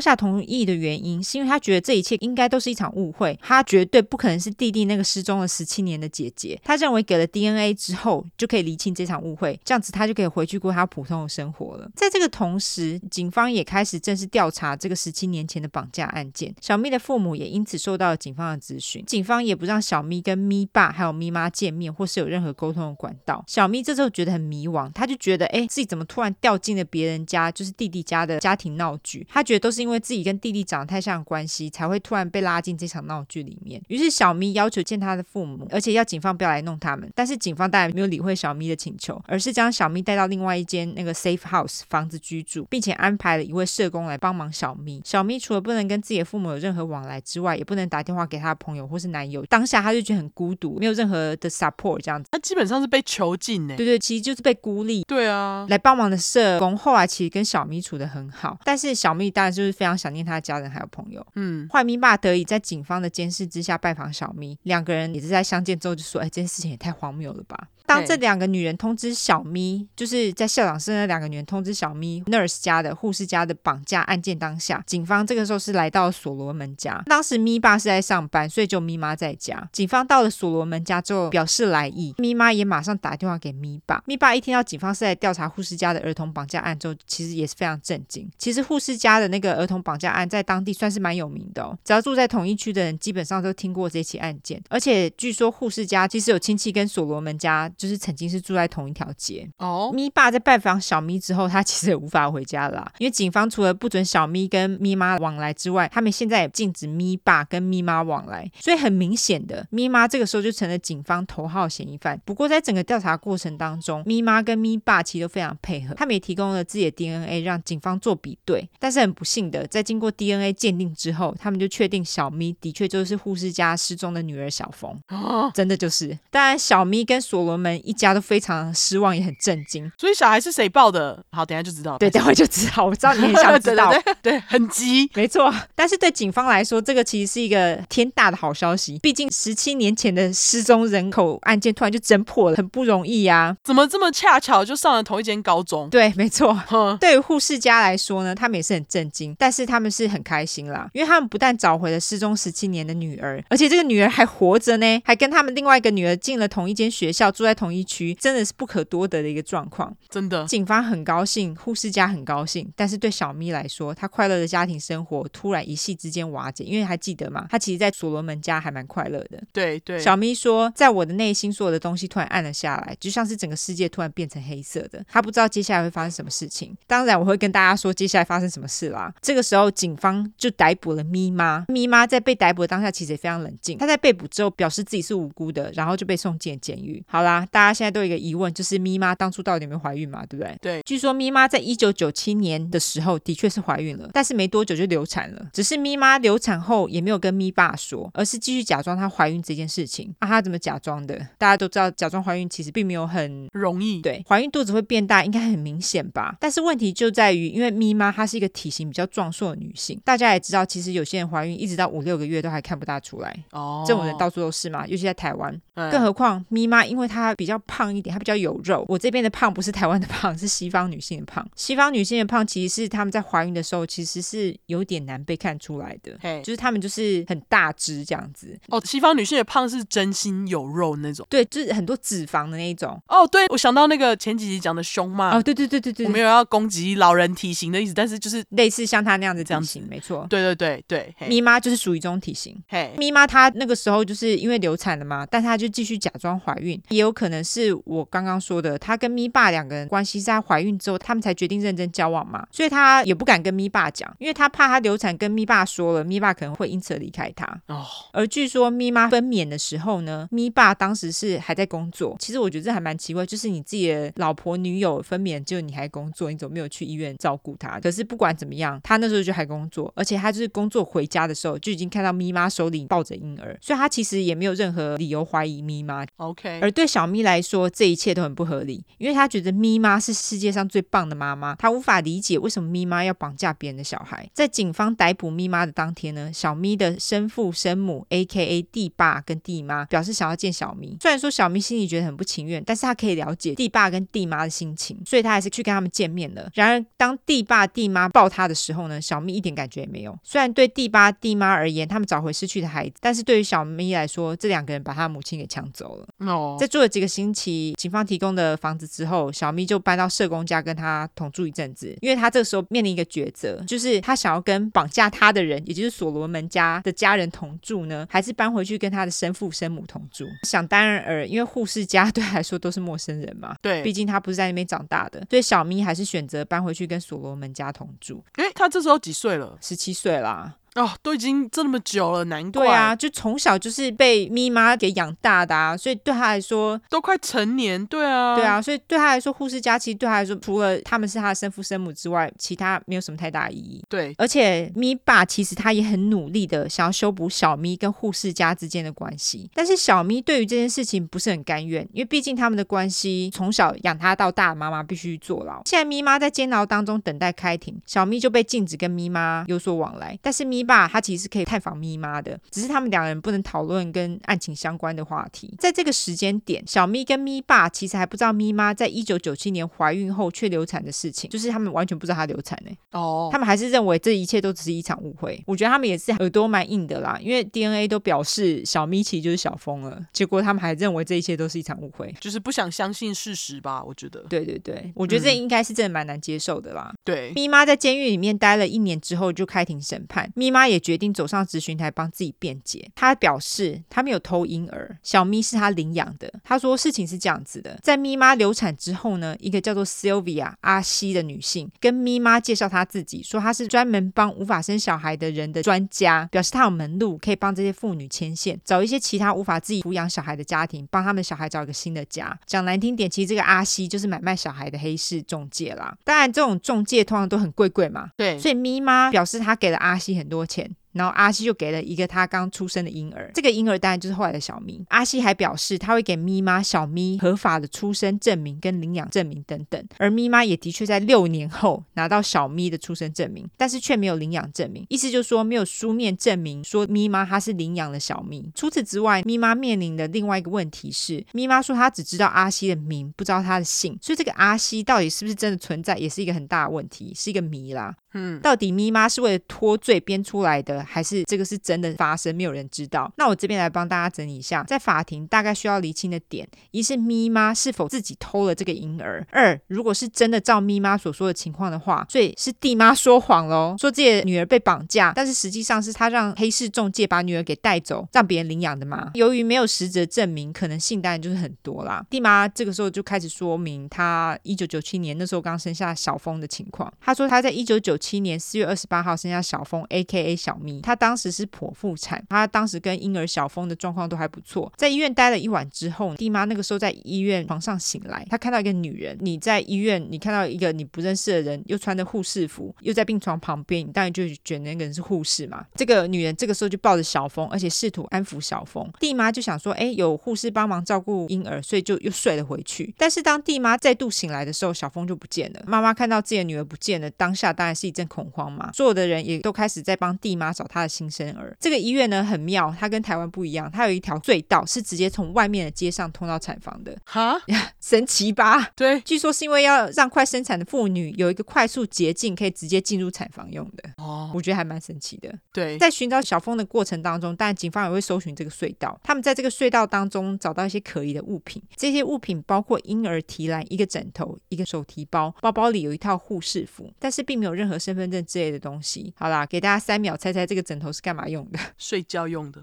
下同意的原因，是因为他觉得这一切应该都是一场误会，他绝对不可能是弟弟那个失踪了十七年的姐姐。他认为给了 DNA 之后就可以厘清这场误会，这样子他就可以回去过他普通的生活了。在这个同时，警方也开始正式调查这个十七年年前的绑架案件。小咪的父母也因此受到了警方的质询，警方也不让小咪跟咪爸还有咪妈见面，或是有任何沟通的管道。小咪这时候觉得很迷惘，他就觉得，哎，自己怎么突然掉进了别人家，就是弟弟家的家庭闹剧？他觉得都是因为自己跟弟弟长得太像的关系，才会突然被拉进这场闹剧里面。于是小咪要求见他的父母，而且要警方不要来弄他们。但是警方当然没有理会小咪的请求，而是将小咪带到另外一间那个 safe house 房子居住，并且安排了一位社工来帮忙小咪。小咪除了不能跟自己的父母有任何往来之外，也不能打电话给他的朋友或是男友。当下他就觉得很孤独，没有任何的 support 这样子。他基本上是被囚禁呢。对对，其实就是被孤立。对啊，来帮忙的社工后来其实跟小咪处的很好，但是小咪当然就是非常想念他的家人还有朋友。嗯，坏咪爸得以在警方的监视之下拜访小咪，两个人也是在相见之后就说：“哎，这件事情也太荒谬了吧。”当这两个女人通知小咪，就是在校长室那两个女人通知小咪，nurse 家的护士家的绑架案件当下，警方这个时候是来到所罗门家。当时咪爸是在上班，所以就咪妈在家。警方到了所罗门家之后，表示来意，咪妈也马上打电话给咪爸。咪爸一听到警方是在调查护士家的儿童绑架案之后，其实也是非常震惊。其实护士家的那个儿童绑架案在当地算是蛮有名的哦，只要住在同一区的人，基本上都听过这起案件。而且据说护士家其实有亲戚跟所罗门家。就是曾经是住在同一条街哦。咪爸在拜访小咪之后，他其实也无法回家了。啦。因为警方除了不准小咪跟咪妈往来之外，他们现在也禁止咪爸跟咪妈往来，所以很明显的，咪妈这个时候就成了警方头号嫌疑犯。不过在整个调查过程当中，咪妈跟咪爸其实都非常配合，他们也提供了自己的 DNA 让警方做比对。但是很不幸的，在经过 DNA 鉴定之后，他们就确定小咪的确就是护士家失踪的女儿小冯。哦，真的就是。当然，小咪跟所罗门一家都非常失望，也很震惊。所以小孩是谁抱的？好，等下就知道。对，等会就知道。我知道你很想 [LAUGHS] 知道。对，对，对，对，很急。没错。但是对警方来说，这个其实是一个天大的好消息。毕竟十七年前的失踪人口案件突然就侦破了，很不容易呀、啊。怎么这么恰巧就上了同一间高中？对，没错。对于护士家来说呢，他们也是很震惊，但是他们是很开心啦，因为他们不但找回了失踪十七年的女儿，而且这个女儿还活着呢，还跟他们另外一个女儿进了同一间学校，住在同一区，真的是不可多得的一个状况。真的，警方很高兴，护士家很高兴，但是对小咪来说，她快乐的家庭生活突然一夕之间瓦解，因为还记得吗？她其实，在所罗门家还蛮快乐的。对对，小咪说，在我的内心，所有的东西突然暗了下来，就像是整个世界突然变成黑色的。她不知道接下来会发生什么事情。当然，我会跟大家说接下来发生什么事啦。这个时候，警方就逮捕了咪妈。咪妈在被逮捕的当下，其实也非常冷静。她在被捕之后，表示自己是无辜的，然后就被送进监狱。好啦，大家现在都有一个疑问，就是咪妈当初到底有没有怀孕嘛？对不对？对。据说咪妈在一九九七年的时候的确是怀孕了，但是没多久就流产了。只是咪妈流产后也没有跟咪爸说，而是继续假装她怀孕这件事情。啊，她怎么假装的？大家都知道，假装怀孕其实并没有很容易。对，怀孕肚子会变大，应该很明显吧？但是问题就在于，因为咪妈她是一个体型比较壮硕的女性，大家也知道，其实有些人怀孕一直到五六个月都还看不大出来。哦，这种人到处都是嘛，尤其在台湾。嗯、更何况咪妈，因为她比较胖一点，她比较有肉。我这边的胖不是台湾的胖，是西方女性的胖。西方女性的胖其实是她们在怀孕的时候其实是有点难被看出来的，嘿就是她们就是很大只这样子。哦，西方女性的胖是真心有肉那种，对，就是很多脂肪的那一种。哦，对，我想到那个前几集讲的胸嘛。哦，对对对对对，我没有要攻击老人体型的意思，但是就是类似像她那样子体型，没错。对对对对，咪妈就是属于这种体型。嘿，咪妈她那个时候就是因为流产了嘛，但她就继续假装怀孕，也有可能是我刚刚说的，她跟咪爸两个人关系是在怀孕之后，他们才决定认真交往嘛，所以她也不敢跟咪爸讲，因为她怕她流产跟咪爸说了，咪爸可能会因此离开她。哦，而据说咪妈分娩的时候呢，咪爸当时是还在工作。其实我觉得这还蛮奇怪，就是你自己的老婆女友分娩，就你还工作，你怎么没有去医院照顾她？可是不管怎么样，他那时候就还工作，而且他就是工作回家的时候就已经看到咪妈手里抱着婴儿，所以他其实也没有任何理由怀疑咪妈。OK，而对小咪来说，这一切都很不合理，因为他觉得咪妈是世界上最棒的妈妈，他无法理解为什么咪妈要绑架别人的小孩。在警方逮捕咪妈的当天呢，小咪的生父生母 （A.K.A. 弟爸跟弟妈）表示想要见小咪，虽然说小咪心里觉得很不情愿，但是他可以了解弟爸跟弟妈的心情，所以他还是去跟他们见面了。然而，当弟爸弟妈抱他的时候呢，小咪一点感觉也没有。虽然对弟爸弟妈而言，他们找回失去的孩子，但是对于小咪来说，这两个人把他母亲给抢走了。哦，在做了几个星期，警方提供的房子之后，小咪就搬到社工家跟他同住一阵子。因为他这个时候面临一个抉择，就是他想要跟绑架他的人，也就是所罗门家的家人同住呢，还是搬回去跟他的生父生母同住？想当然尔，因为护士家对他来说都是陌生人嘛。对，毕竟他不是在那边长大的，所以小咪还是选择搬回去跟所罗门家同住。诶，他这时候几岁了？十七岁啦。哦，都已经这么久了，难怪。对啊，就从小就是被咪妈给养大的啊，所以对他来说都快成年。对啊，对啊，所以对他来说，护士家其实对他来说，除了他们是他的生父生母之外，其他没有什么太大意义。对，而且咪爸其实他也很努力的想要修补小咪跟护士家之间的关系，但是小咪对于这件事情不是很甘愿，因为毕竟他们的关系从小养他到大，妈妈必须坐牢。现在咪妈在监牢当中等待开庭，小咪就被禁止跟咪妈有所往来，但是咪爸他其实可以。探访咪妈的，只是他们两人不能讨论跟案情相关的话题。在这个时间点，小咪跟咪爸其实还不知道咪妈在一九九七年怀孕后却流产的事情，就是他们完全不知道她流产呢。哦，他们还是认为这一切都只是一场误会。我觉得他们也是耳朵蛮硬的啦，因为 DNA 都表示小咪其实就是小峰了，结果他们还认为这一切都是一场误会，就是不想相信事实吧？我觉得。对对对，我觉得这应该是真的蛮难接受的啦。对，咪妈在监狱里面待了一年之后就开庭审判，咪妈也决定走上咨询台帮自己辩解。她表示她没有偷婴儿，小咪是她领养的。她说事情是这样子的，在咪妈流产之后呢，一个叫做 Sylvia 阿西的女性跟咪妈介绍她自己，说她是专门帮无法生小孩的人的专家，表示她有门路可以帮这些妇女牵线，找一些其他无法自己抚养小孩的家庭，帮他们小孩找一个新的家。讲难听点，其实这个阿西就是买卖小孩的黑市中介啦。当然，这种中介通常都很贵贵嘛。对，所以咪妈表示她给了阿西很多钱。然后阿西就给了一个他刚出生的婴儿，这个婴儿当然就是后来的小咪。阿西还表示他会给咪妈小咪合法的出生证明跟领养证明等等，而咪妈也的确在六年后拿到小咪的出生证明，但是却没有领养证明，意思就是说没有书面证明说咪妈她是领养了小咪。除此之外，咪妈面临的另外一个问题是，咪妈说她只知道阿西的名，不知道他的姓，所以这个阿西到底是不是真的存在，也是一个很大的问题，是一个谜啦。嗯，到底咪妈是为了脱罪编出来的，还是这个是真的发生？没有人知道。那我这边来帮大家整理一下，在法庭大概需要厘清的点：一是咪妈是否自己偷了这个婴儿；二，如果是真的照咪妈所说的情况的话，所以是弟妈说谎喽，说自己的女儿被绑架，但是实际上是他让黑市中介把女儿给带走，让别人领养的嘛。由于没有实质证明，可能性当然就是很多啦。弟妈这个时候就开始说明他一九九七年那时候刚生下小峰的情况。他说他在一九九七年四月二十八号生下小峰，A.K.A. 小咪。她当时是剖腹产，她当时跟婴儿小峰的状况都还不错。在医院待了一晚之后，弟妈那个时候在医院床上醒来，她看到一个女人。你在医院，你看到一个你不认识的人，又穿着护士服，又在病床旁边，你当然就觉得那个人是护士嘛。这个女人这个时候就抱着小峰，而且试图安抚小峰。弟妈就想说，哎，有护士帮忙照顾婴儿，所以就又睡了回去。但是当弟妈再度醒来的时候，小峰就不见了。妈妈看到自己的女儿不见了，当下当然是一阵恐。慌嘛，所有的人也都开始在帮弟妈找她的新生儿。这个医院呢很妙，它跟台湾不一样，它有一条隧道是直接从外面的街上通到产房的。哈，[LAUGHS] 神奇吧？对，据说是因为要让快生产的妇女有一个快速捷径，可以直接进入产房用的。哦，我觉得还蛮神奇的。对，在寻找小峰的过程当中，当然警方也会搜寻这个隧道。他们在这个隧道当中找到一些可疑的物品，这些物品包括婴儿提篮、一个枕头、一个手提包，包包里有一套护士服，但是并没有任何身份证。之类的东西，好啦，给大家三秒猜猜这个枕头是干嘛用的？[LAUGHS] 睡觉用的。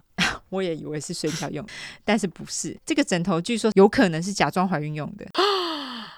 我也以为是睡觉用，但是不是。这个枕头据说有可能是假装怀孕用的。[LAUGHS]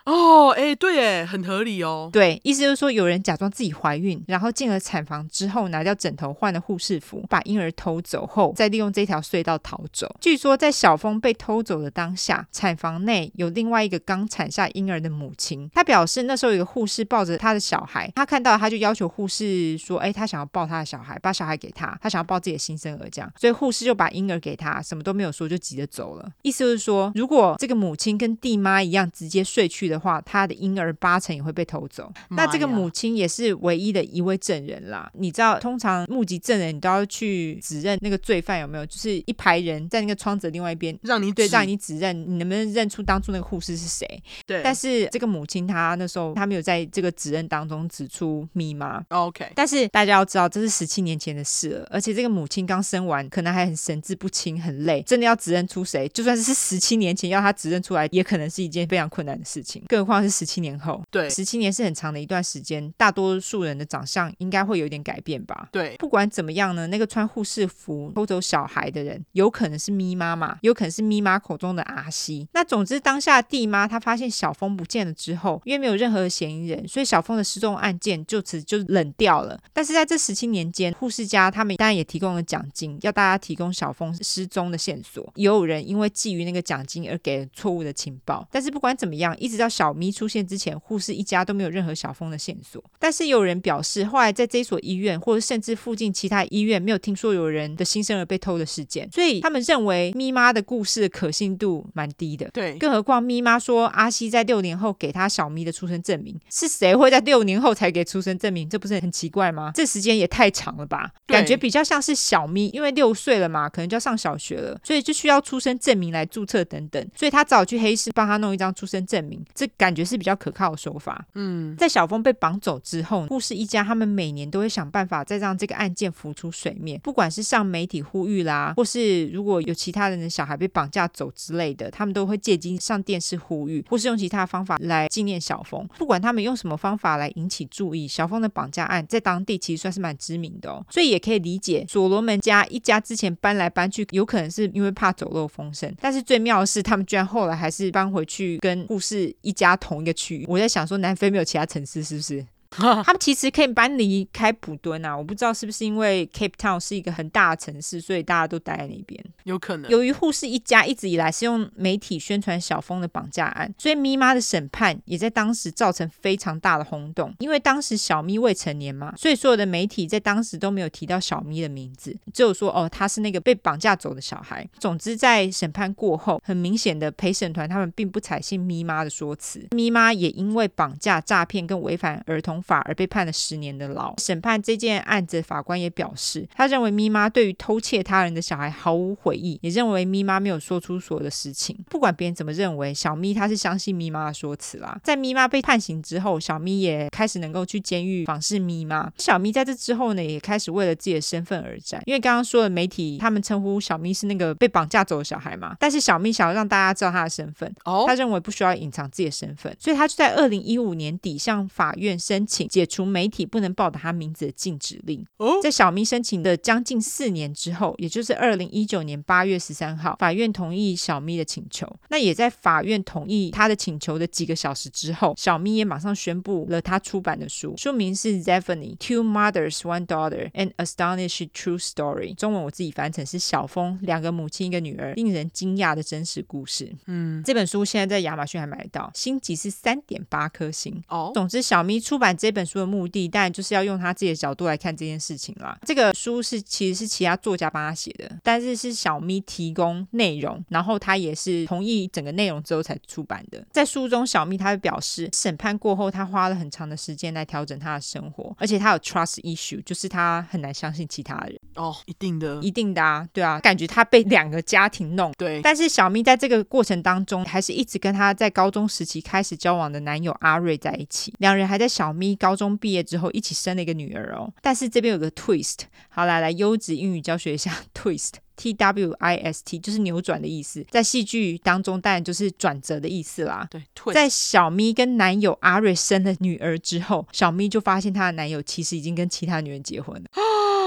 哦，哎，对，哎，很合理哦。对，意思就是说，有人假装自己怀孕，然后进了产房之后，拿掉枕头，换了护士服，把婴儿偷走后，再利用这条隧道逃走。据说，在小峰被偷走的当下，产房内有另外一个刚产下婴儿的母亲。她表示，那时候有个护士抱着她的小孩，她看到她就要求护士说：“哎，她想要抱她的小孩，把小孩给她，她想要抱自己的新生儿。”这样，所以护士就把婴儿给她，什么都没有说，就急着走了。意思就是说，如果这个母亲跟弟妈一样直接睡去的话，他的婴儿八成也会被偷走。那这个母亲也是唯一的一位证人啦。你知道，通常目击证人你都要去指认那个罪犯有没有，就是一排人在那个窗子另外一边，让你对让你指认，你能不能认出当初那个护士是谁？对。但是这个母亲她那时候她没有在这个指认当中指出密码。OK。但是大家要知道，这是十七年前的事了，而且这个母亲刚生完，可能还很神志不清，很累，真的要指认出谁，就算是十七年前要她指认出来，也可能是一件非常困难的事情，更何况。是十七年后，对，十七年是很长的一段时间，大多数人的长相应该会有点改变吧？对，不管怎么样呢，那个穿护士服偷走小孩的人，有可能是咪妈妈，有可能是咪妈口中的阿西。那总之，当下弟妈她发现小峰不见了之后，因为没有任何的嫌疑人，所以小峰的失踪案件就此就冷掉了。但是在这十七年间，护士家他们当然也提供了奖金，要大家提供小峰失踪的线索。也有人因为觊觎那个奖金而给了错误的情报。但是不管怎么样，一直到小咪。出现之前，护士一家都没有任何小峰的线索。但是有人表示，后来在这所医院，或者甚至附近其他医院，没有听说有人的新生儿被偷的事件。所以他们认为咪妈的故事的可信度蛮低的。对，更何况咪妈说阿西在六年后给他小咪的出生证明，是谁会在六年后才给出生证明？这不是很奇怪吗？这时间也太长了吧？感觉比较像是小咪，因为六岁了嘛，可能就要上小学了，所以就需要出生证明来注册等等。所以他早去黑市帮他弄一张出生证明，这感觉是比较可靠的说法。嗯，在小峰被绑走之后，护士一家他们每年都会想办法再让这个案件浮出水面，不管是上媒体呼吁啦，或是如果有其他人的小孩被绑架走之类的，他们都会借机上电视呼吁，或是用其他方法来纪念小峰。不管他们用什么方法来引起注意，小峰的绑架案在当地其实算是蛮知名的哦，所以也可以理解所罗门家一家之前搬来搬去，有可能是因为怕走漏风声。但是最妙的是，他们居然后来还是搬回去跟护士一一家同一个区域。我在想说，南非没有其他城市是不是？[LAUGHS] 他们其实可以搬离开普敦啊，我不知道是不是因为 Cape Town 是一个很大的城市，所以大家都待在那边。有可能。由于护士一家一直以来是用媒体宣传小峰的绑架案，所以咪妈的审判也在当时造成非常大的轰动。因为当时小咪未成年嘛，所以所有的媒体在当时都没有提到小咪的名字，只有说哦，他是那个被绑架走的小孩。总之，在审判过后，很明显的陪审团他们并不采信咪妈的说辞，咪妈也因为绑架、诈骗跟违反儿童法而被判了十年的牢。审判这件案子法官也表示，他认为咪妈对于偷窃他人的小孩毫无悔意，也认为咪妈没有说出所有的实情。不管别人怎么认为，小咪他是相信咪妈的说辞啦。在咪妈被判刑之后，小咪也开始能够去监狱访视咪妈。小咪在这之后呢，也开始为了自己的身份而战。因为刚刚说的媒体，他们称呼小咪是那个被绑架走的小孩嘛，但是小咪想要让大家知道他的身份，哦，他认为不需要隐藏自己的身份，所以他就在二零一五年底向法院申请解除媒体不能报道他名字的禁止令。哦，在小咪申请的将近四年之后，也就是二零一九年八月十三号，法院同意小咪的请求。那也在法院同意他的请求的几个小时之后，小咪也马上宣布了他出版的书，书名是《Zephany: Two Mothers, One Daughter: An Astonishing True Story》，中文我自己翻成是小峰两个母亲一个女儿，令人惊讶的真实故事。嗯，这本书现在在亚马逊还买得到，星级是三点八颗星。哦，总之，小咪出版这本书的目的，当然就是要用他自己的角度来看这件事情啦。这个书是其实是其他作家帮他写的，但是是小咪提供内容，然后他也是同意整个内容之后才出版的。在书中，小咪他就表示，审判过后，他花了很长的时间来调整他的生活，而且他有 trust issue，就是他很难相信其他人。哦，一定的，一定的啊，对啊，感觉他被两个家庭弄。对，但是小咪在这个过程当中，还是一直跟他在高中时期开始交往的男友阿瑞在一起。两人还在小咪高中毕业之后一起生了一个女儿哦。但是这边有个 twist，好来来，优质英语教学一下，[LAUGHS] twist，T W I S T，就是扭转的意思，在戏剧当中当然就是转折的意思啦。对，在小咪跟男友阿瑞生了女儿之后，小咪就发现她的男友其实已经跟其他女人结婚了。[GASPS] [GASPS]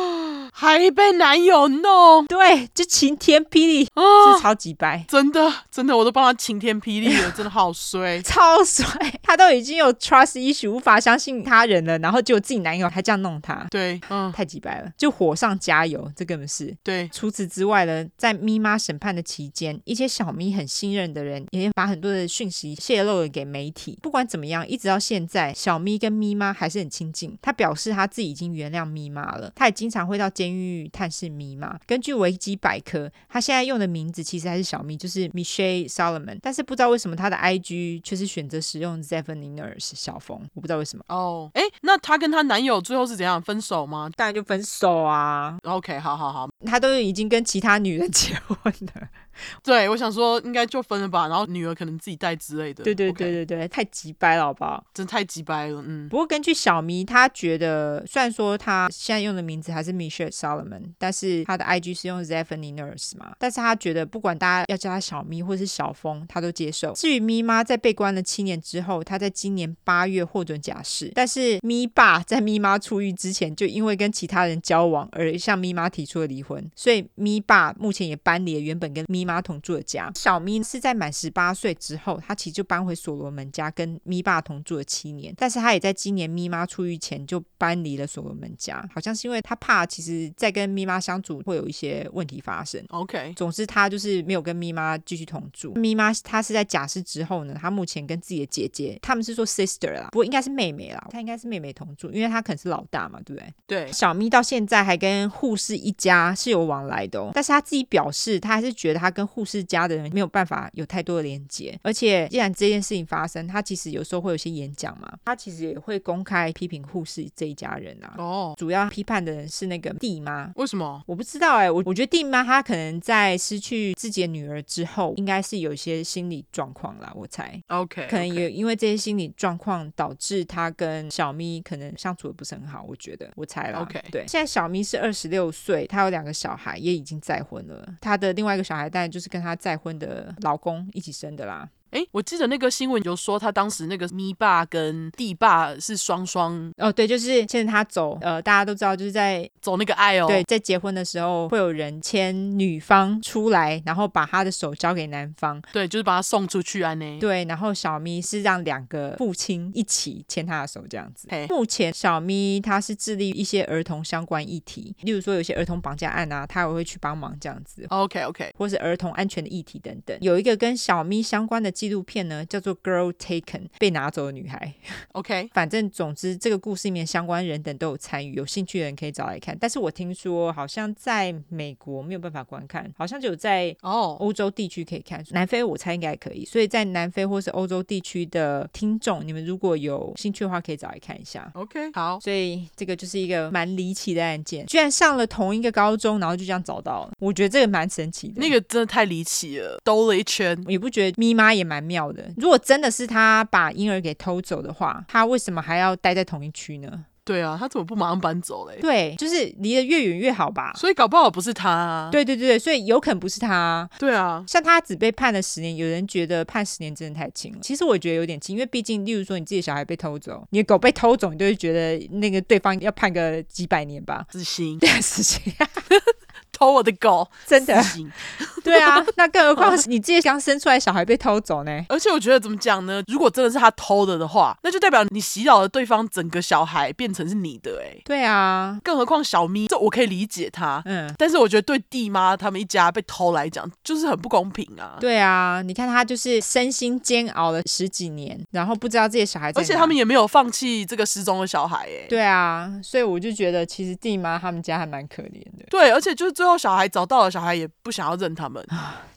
还被男友弄，对，就晴天霹雳，啊，是超级白，真的真的，我都帮他晴天霹雳了，真的好衰，[LAUGHS] 超衰，他都已经有 trust issue，无法相信他人了，然后结果自己男友还这样弄他，对，嗯，太机掰了，就火上加油，这根本是。对。除此之外呢，在咪妈审判的期间，一些小咪很信任的人也把很多的讯息泄露了给媒体。不管怎么样，一直到现在，小咪跟咪妈还是很亲近。他表示他自己已经原谅咪妈了，他也经常会到监狱探视咪嘛。根据维基百科，他现在用的名字其实还是小咪，就是 Michelle Solomon。但是不知道为什么他的 IG 却是选择使用 Zephany Nurse 小峰，我不知道为什么。哦，哎，那他跟他男友最后是怎样分手吗？当然就分手啊。OK，好好好，他都已经跟其他女人结婚了。[LAUGHS] 对，我想说应该就分了吧，然后女儿可能自己带之类的。对对对对对.太急掰了，好不好？真太急掰了，嗯。不过根据小咪，他觉得虽然说他现在用的名字还是 Michelle Solomon，但是他的 IG 是用 Zephany Nurse 嘛，但是他觉得不管大家要叫他小咪或是小峰，他都接受。至于咪妈在被关了七年之后，他在今年八月获准假释，但是咪爸 [LAUGHS] 在咪妈出狱之前就因为跟其他人交往而向咪妈提出了离婚，所以咪爸目前也搬离了原本跟咪妈同住的家。小咪是在满十八岁之后，他其实就搬回所罗门家跟咪爸同住了七年。但是他也在今年咪妈出狱前就搬离了所罗门家，好像是因为他怕，其实在跟咪妈相处会有一些问题发生。OK，总之他就是没有跟咪妈继续同住。咪妈她是在假释之后呢，她目前跟自己的姐姐，他们是说 sister 啦，不过应该是妹妹啦，她应该是妹妹同住，因为她可能是老大嘛，对不对？对。小咪到现在还跟护士一家是有往来的哦，但是她自己表示，她还是觉得他跟护士家的人没有办法有太多的连接。而且，既然这件事情发生，他其实有时候会有些演讲嘛，他其实也会公开批评护士这一家人啊。哦，主要批判的人是那个弟妈。为什么？我不知道哎、欸，我我觉得弟妈她可能在失去自己的女儿之后，应该是有一些心理状况啦，我猜。OK，可能也因为这些心理状况导致她跟小咪可能相处的不是很好，我觉得，我猜啦。OK，对，现在小咪是二十六岁，她有两个小孩，也已经再婚了。她的另外一个小孩当然就是跟她再婚的老公一起生的啦。哎，我记得那个新闻有说，他当时那个咪爸跟地爸是双双哦，对，就是牵着他走，呃，大家都知道，就是在走那个爱哦，对，在结婚的时候会有人牵女方出来，然后把他的手交给男方，对，就是把他送出去啊，呢，对，然后小咪是让两个父亲一起牵他的手这样子。嘿目前小咪他是致力于一些儿童相关议题，例如说有些儿童绑架案啊，他也会去帮忙这样子。OK OK，或是儿童安全的议题等等。有一个跟小咪相关的纪录片呢，叫做《Girl Taken》，被拿走的女孩。OK，[LAUGHS] 反正总之这个故事里面相关人等都有参与，有兴趣的人可以找来看。但是我听说好像在美国没有办法观看，好像只有在哦欧洲地区可以看。南非我猜应该还可以，所以在南非或是欧洲地区的听众，你们如果有兴趣的话，可以找来看一下。OK，好，所以这个就是一个蛮离奇的案件，居然上了同一个高中，然后就这样找到了。我觉得这个蛮神奇的。那个真的太离奇了，兜了一圈。你不觉得咪妈也蛮妙的？如果真的是他把婴儿给偷走的话，他为什么还要待在同一区呢？对啊，他怎么不马上搬走嘞？对，就是离得越远越好吧。所以搞不好不是他啊。对对对对，所以有可能不是他。对啊，像他只被判了十年，有人觉得判十年真的太轻了。其实我觉得有点轻，因为毕竟，例如说你自己的小孩被偷走，你的狗被偷走，你都会觉得那个对方要判个几百年吧？自信。对啊，死刑。[LAUGHS] 偷我的狗，真的。[LAUGHS] 对啊，那更何况是你自己刚生出来小孩被偷走呢？而且我觉得怎么讲呢？如果真的是他偷的的话，那就代表你洗脑了对方整个小孩变成是你的哎。对啊，更何况小咪，这我可以理解他，嗯，但是我觉得对弟妈他们一家被偷来讲，就是很不公平啊。对啊，你看他就是身心煎熬了十几年，然后不知道自己小孩而且他们也没有放弃这个失踪的小孩哎。对啊，所以我就觉得其实弟妈他们家还蛮可怜的。对，而且就是最后小孩找到了，小孩也不想要认他们。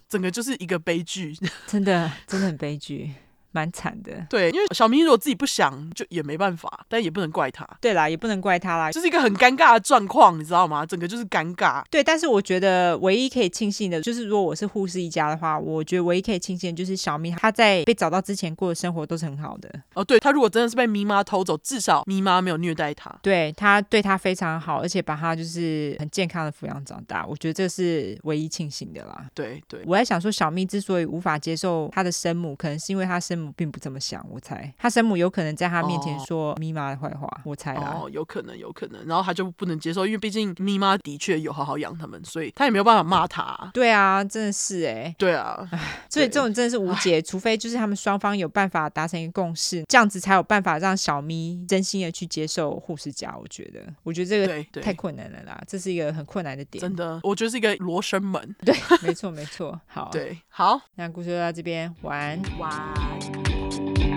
整个就是一个悲剧，[LAUGHS] 真的真的很悲剧。蛮惨的，对，因为小咪如果自己不想，就也没办法，但也不能怪他。对啦，也不能怪他啦，这是一个很尴尬的状况，你知道吗？整个就是尴尬。对，但是我觉得唯一可以庆幸的，就是如果我是护士一家的话，我觉得唯一可以庆幸的就是小咪他在被找到之前过的生活都是很好的。哦，对，他如果真的是被咪妈偷走，至少咪妈没有虐待他，对，他对他非常好，而且把他就是很健康的抚养长大，我觉得这是唯一庆幸的啦。对对，我在想说，小咪之所以无法接受他的生母，可能是因为他生母并不这么想。我猜他生母有可能在他面前说咪妈的坏话，哦、我猜啦。哦，有可能，有可能，然后他就不能接受，因为毕竟咪妈的确有好好养他们，所以他也没有办法骂他。对啊，真的是哎、欸。对啊，所以这种真的是无解，除非就是他们双方有办法达成一个共识，这样子才有办法让小咪真心的去接受护士家。我觉得，我觉得这个太困难了啦，这是一个很困难的点。真的，我觉得是一个罗生门。对，[LAUGHS] 没错，没错。好，对，好，那故事就到这边，晚安，晚安。Thank you.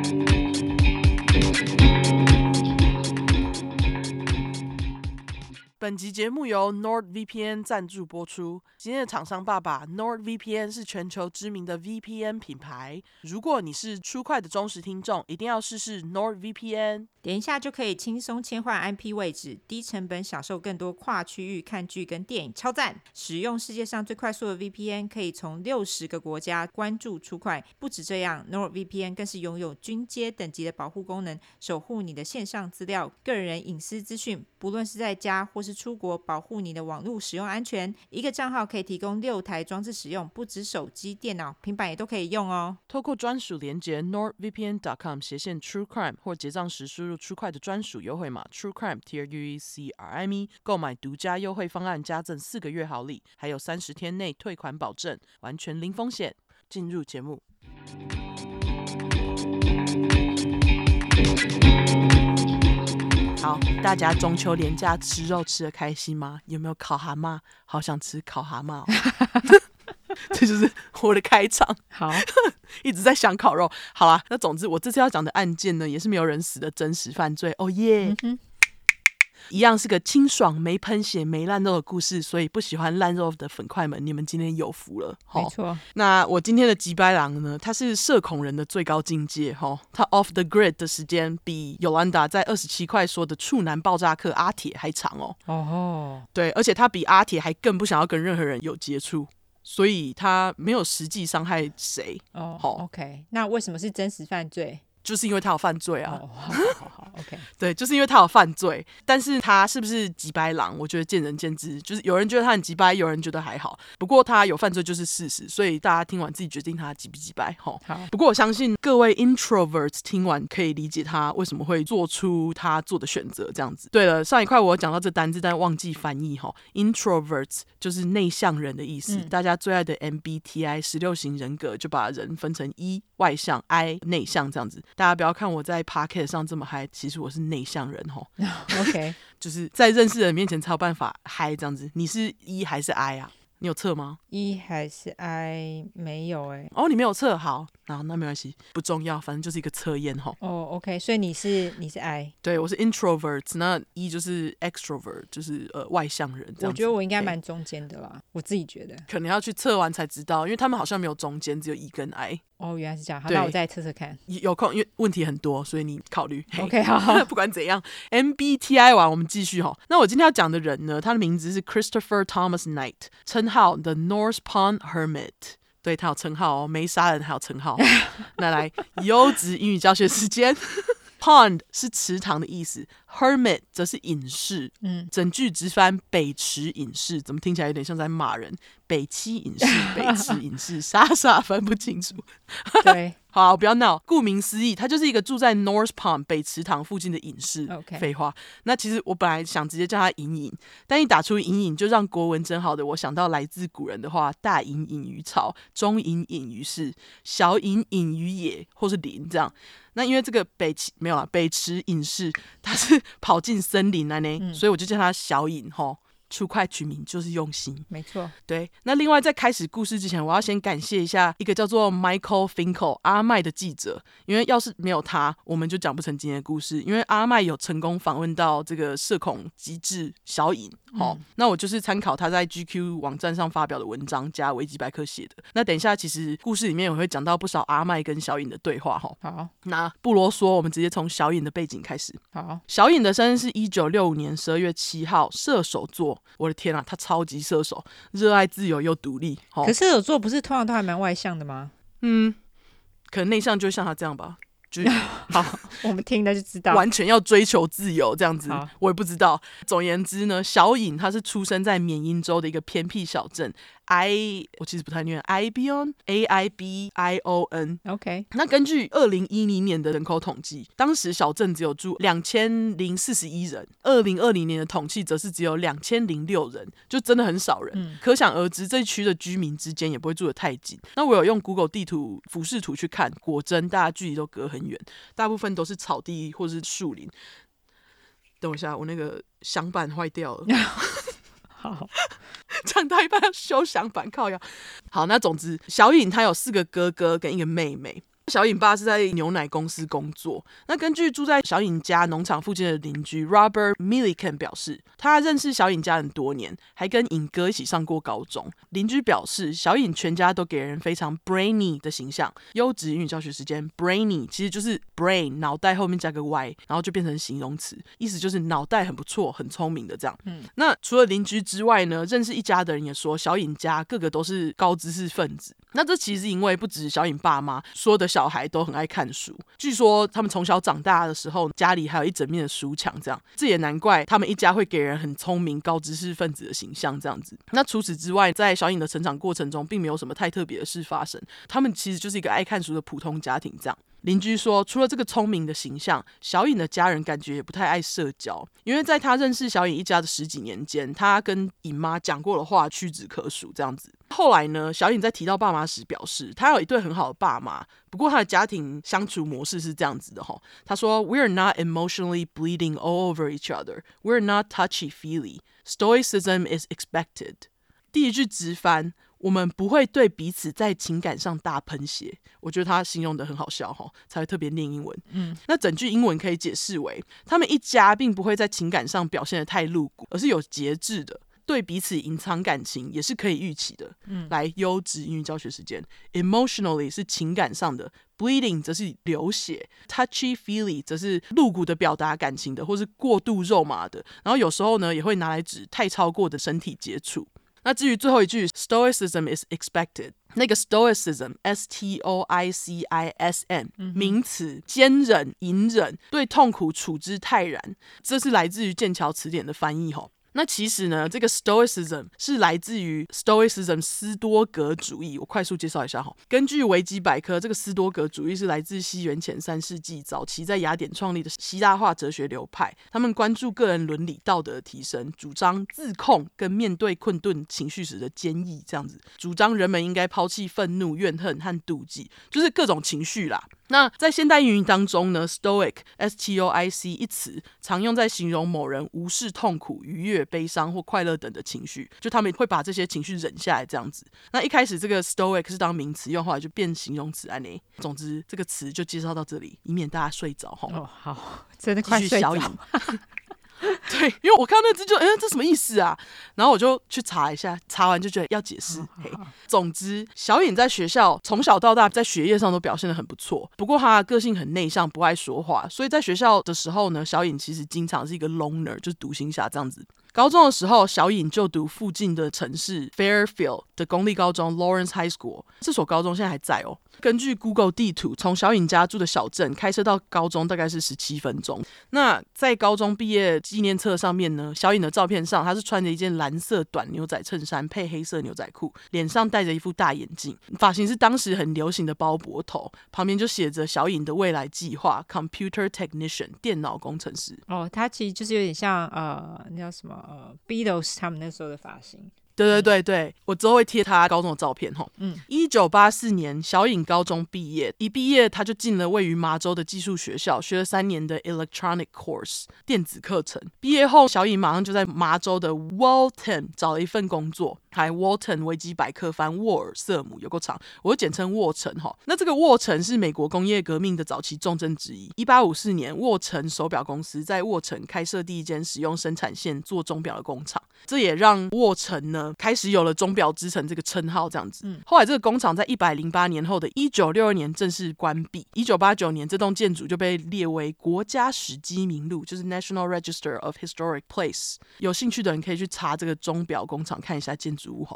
本集节目由 NordVPN 赞助播出。今天的厂商爸爸，NordVPN 是全球知名的 VPN 品牌。如果你是出快的忠实听众，一定要试试 NordVPN。点一下就可以轻松切换 IP 位置，低成本享受更多跨区域看剧跟电影，超赞！使用世界上最快速的 VPN，可以从六十个国家关注出快。不止这样，NordVPN 更是拥有军阶等级的保护功能，守护你的线上资料、个人隐私资讯。不论是在家或是出国，保护你的网络使用安全。一个账号可以提供六台装置使用，不止手机、电脑、平板也都可以用哦。透过专属连接 nordvpn.com 斜线 True Crime 或结账时输入 True Crime 的专属优惠码 True Crime T R U E C R I M E，购买独家优惠方案，加赠四个月好礼，还有三十天内退款保证，完全零风险。进入节目。好，大家中秋连假吃肉吃得开心吗？有没有烤蛤蟆？好想吃烤蛤蟆哦！[LAUGHS] 这就是我的开场。好，[LAUGHS] 一直在想烤肉。好啦，那总之我这次要讲的案件呢，也是没有人死的真实犯罪。哦耶！一样是个清爽、没喷血、没烂肉的故事，所以不喜欢烂肉的粉块们，你们今天有福了。没错。那我今天的吉白狼呢？他是社恐人的最高境界。哈，他 off the grid 的时间比尤兰达在二十七块说的处男爆炸客阿铁还长哦。哦、oh. 对，而且他比阿铁还更不想要跟任何人有接触，所以他没有实际伤害谁。哦、oh. OK，那为什么是真实犯罪？就是因为他有犯罪啊！好好好，OK。[LAUGHS] 对，就是因为他有犯罪，但是他是不是吉白狼？我觉得见仁见智。就是有人觉得他很吉白，有人觉得还好。不过他有犯罪就是事实，所以大家听完自己决定他吉不吉白。好。不过我相信各位 introverts 听完可以理解他为什么会做出他做的选择。这样子。对了，上一块我讲到这单字，但忘记翻译哈。introverts 就是内向人的意思。嗯、大家最爱的 MBTI 十六型人格就把人分成 E 外向，I 内向这样子。大家不要看我在 Podcast 上这么嗨，其实我是内向人吼。[LAUGHS] OK，[LAUGHS] 就是在认识人面前才有办法嗨这样子。你是 E 还是 I 啊？你有测吗？E 还是 I 没有哎、欸。哦，你没有测，好，那那没关系，不重要，反正就是一个测验哈。哦、oh,，OK，所以你是你是 I，对，我是 introvert，那 E 就是 extrovert，就是呃外向人这样。我觉得我应该蛮中间的啦，我自己觉得。可能要去测完才知道，因为他们好像没有中间，只有 E 跟 I。哦，原来是这样。好，那我再测测看。有空，因为问题很多，所以你考虑。OK，好。[LAUGHS] 不管怎样，MBTI 完，我们继续哈。那我今天要讲的人呢，他的名字是 Christopher Thomas Knight，称号 The North Pond Hermit。对，他有称号哦，没杀人还有称号。那来，优质英语教学时间。Pond 是池塘的意思，Hermit 则是隐士。嗯，整句直翻北池隐士，怎么听起来有点像在骂人？北七隐士，[LAUGHS] 北池隐士，傻傻分不清楚。对，[LAUGHS] 好，不要闹。顾名思义，他就是一个住在 North Pond 北池塘附近的隐士。OK，废话。那其实我本来想直接叫他隐隐，但一打出隐隐，就让国文真好的我想到来自古人的话：大隐隐于草，中隐隐于市，小隐隐于野，或是林这样。那因为这个北池没有啦，北池隐士他是跑进森林了呢，嗯、所以我就叫他小隐吼。出快取名就是用心，没错。对，那另外在开始故事之前，我要先感谢一下一个叫做 Michael Finkel 阿麦的记者，因为要是没有他，我们就讲不成今天的故事。因为阿麦有成功访问到这个社恐机智小隐，好、嗯，那我就是参考他在 GQ 网站上发表的文章加维基百科写的。那等一下，其实故事里面我会讲到不少阿麦跟小影的对话，哈。好，那不啰嗦，我们直接从小影的背景开始。好，小影的生日是一九六五年十二月七号，射手座。我的天啊，他超级射手，热爱自由又独立。可是射手座不是通常都还蛮外向的吗？嗯，可能内向就像他这样吧。就 [LAUGHS] 好，我们听了就知道，完全要追求自由这样子，我也不知道。总而言之呢，小颖她是出生在缅因州的一个偏僻小镇。I 我其实不太念，Aibion A I B I O N OK。那根据二零一零年的人口统计，当时小镇只有住两千零四十一人，二零二零年的统计则是只有两千零六人，就真的很少人。嗯、可想而知，这一区的居民之间也不会住得太近。那我有用 Google 地图俯视图去看，果真大家距离都隔很远，大部分都是草地或是树林。等我一下，我那个响板坏掉了。[LAUGHS] 好，[LAUGHS] 讲到一半要修响板靠呀。好，那总之，小颖她有四个哥哥跟一个妹妹。小尹爸是在牛奶公司工作。那根据住在小尹家农场附近的邻居 Robert Milliken 表示，他认识小尹家很多年，还跟尹哥一起上过高中。邻居表示，小尹全家都给人非常 brainy 的形象。优质英语教学时间，brainy 其实就是 brain 脑袋后面加个 y，然后就变成形容词，意思就是脑袋很不错、很聪明的这样。嗯，那除了邻居之外呢，认识一家的人也说，小尹家个个都是高知识分子。那这其实因为不止小尹爸妈说的小孩都很爱看书，据说他们从小长大的时候，家里还有一整面的书墙，这样，这也难怪他们一家会给人很聪明、高知识分子的形象这样子。那除此之外，在小影的成长过程中，并没有什么太特别的事发生，他们其实就是一个爱看书的普通家庭这样。邻居说，除了这个聪明的形象，小颖的家人感觉也不太爱社交，因为在他认识小颖一家的十几年间，他跟隐妈讲过的话屈指可数。这样子，后来呢，小颖在提到爸妈时表示，他有一对很好的爸妈，不过他的家庭相处模式是这样子的哈。他说：“We are not emotionally bleeding all over each other. We are not touchy-feely. Stoicism is expected.” 第一句直翻。我们不会对彼此在情感上大喷血。我觉得他形容的很好笑哈，才会特别念英文。嗯，那整句英文可以解释为：他们一家并不会在情感上表现的太露骨，而是有节制的。对彼此隐藏感情也是可以预期的。嗯，来优质英语教学时间，emotionally 是情感上的，bleeding 则是流血，touchy feely 则是露骨的表达感情的，或是过度肉麻的。然后有时候呢，也会拿来指太超过的身体接触。那至于最后一句，stoicism is expected，那个 stoicism，s t o i c i s m，名词，坚忍、隐忍，对痛苦处之泰然。这是来自于剑桥词典的翻译吼。那其实呢，这个 Stoicism 是来自于 Stoicism 斯多格主义。我快速介绍一下哈。根据维基百科，这个斯多格主义是来自西元前三世纪早期在雅典创立的希腊化哲学流派。他们关注个人伦理道德的提升，主张自控跟面对困顿情绪时的坚毅，这样子主张人们应该抛弃愤怒、怨恨和妒忌，就是各种情绪啦。那在现代英语当中呢，Stoic（S T O I C） 一词常用在形容某人无视痛苦、愉悦、悲伤或快乐等的情绪，就他们会把这些情绪忍下来这样子。那一开始这个 Stoic 是当名词用，后来就变形容词安妮。总之，这个词就介绍到这里，以免大家睡着哈。哦，好，真的快睡着。[LAUGHS] 对，因为我看到那只就，哎，这什么意思啊？然后我就去查一下，查完就觉得要解释。嘿，总之，小颖在学校从小到大在学业上都表现得很不错，不过她个性很内向，不爱说话，所以在学校的时候呢，小颖其实经常是一个 loner，就是独行侠这样子。高中的时候，小颖就读附近的城市 Fairfield 的公立高中 Lawrence High School，这所高中现在还在哦。根据 Google 地图，从小颖家住的小镇开车到高中大概是十七分钟。那在高中毕业纪念册上面呢，小颖的照片上，她是穿着一件蓝色短牛仔衬衫配黑色牛仔裤，脸上戴着一副大眼镜，发型是当时很流行的包脖头，旁边就写着小颖的未来计划 Computer Technician 电脑工程师。哦，他其实就是有点像呃，那叫什么呃，Beatles 他们那时候的发型。对对对对，我之后会贴他高中的照片吼。嗯，一九八四年，小颖高中毕业，一毕业他就进了位于麻州的技术学校，学了三年的 electronic course 电子课程。毕业后，小颖马上就在麻州的 Walton 找了一份工作。还 Walton 维基百科翻沃尔瑟姆有个厂，我就简称沃城哈。那这个沃城是美国工业革命的早期重镇之一。一八五四年，沃城手表公司在沃城开设第一间使用生产线做钟表的工厂，这也让沃城呢开始有了钟表之城这个称号。这样子，后来这个工厂在一百零八年后的一九六二年正式关闭。一九八九年，这栋建筑就被列为国家史迹名录，就是 National Register of Historic Place。有兴趣的人可以去查这个钟表工厂看一下建筑。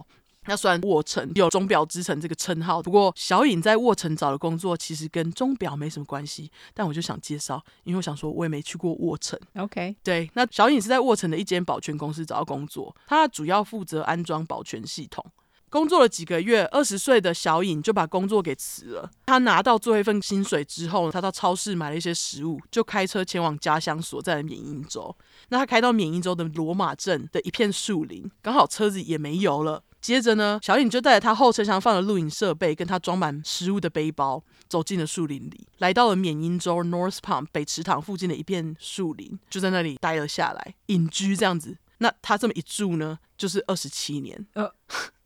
那虽然沃城有钟表之城这个称号，不过小颖在沃城找的工作其实跟钟表没什么关系。但我就想介绍，因为我想说我也没去过沃城。OK，对，那小颖是在沃城的一间保全公司找到工作，他主要负责安装保全系统。工作了几个月，二十岁的小颖就把工作给辞了。她拿到最后一份薪水之后，她到超市买了一些食物，就开车前往家乡所在的缅因州。那他开到缅因州的罗马镇的一片树林，刚好车子也没油了。接着呢，小颖就带着他后车厢放的录影设备，跟他装满食物的背包，走进了树林里，来到了缅因州 North Palm 北池塘附近的一片树林，就在那里待了下来，隐居这样子。那他这么一住呢，就是二十七年。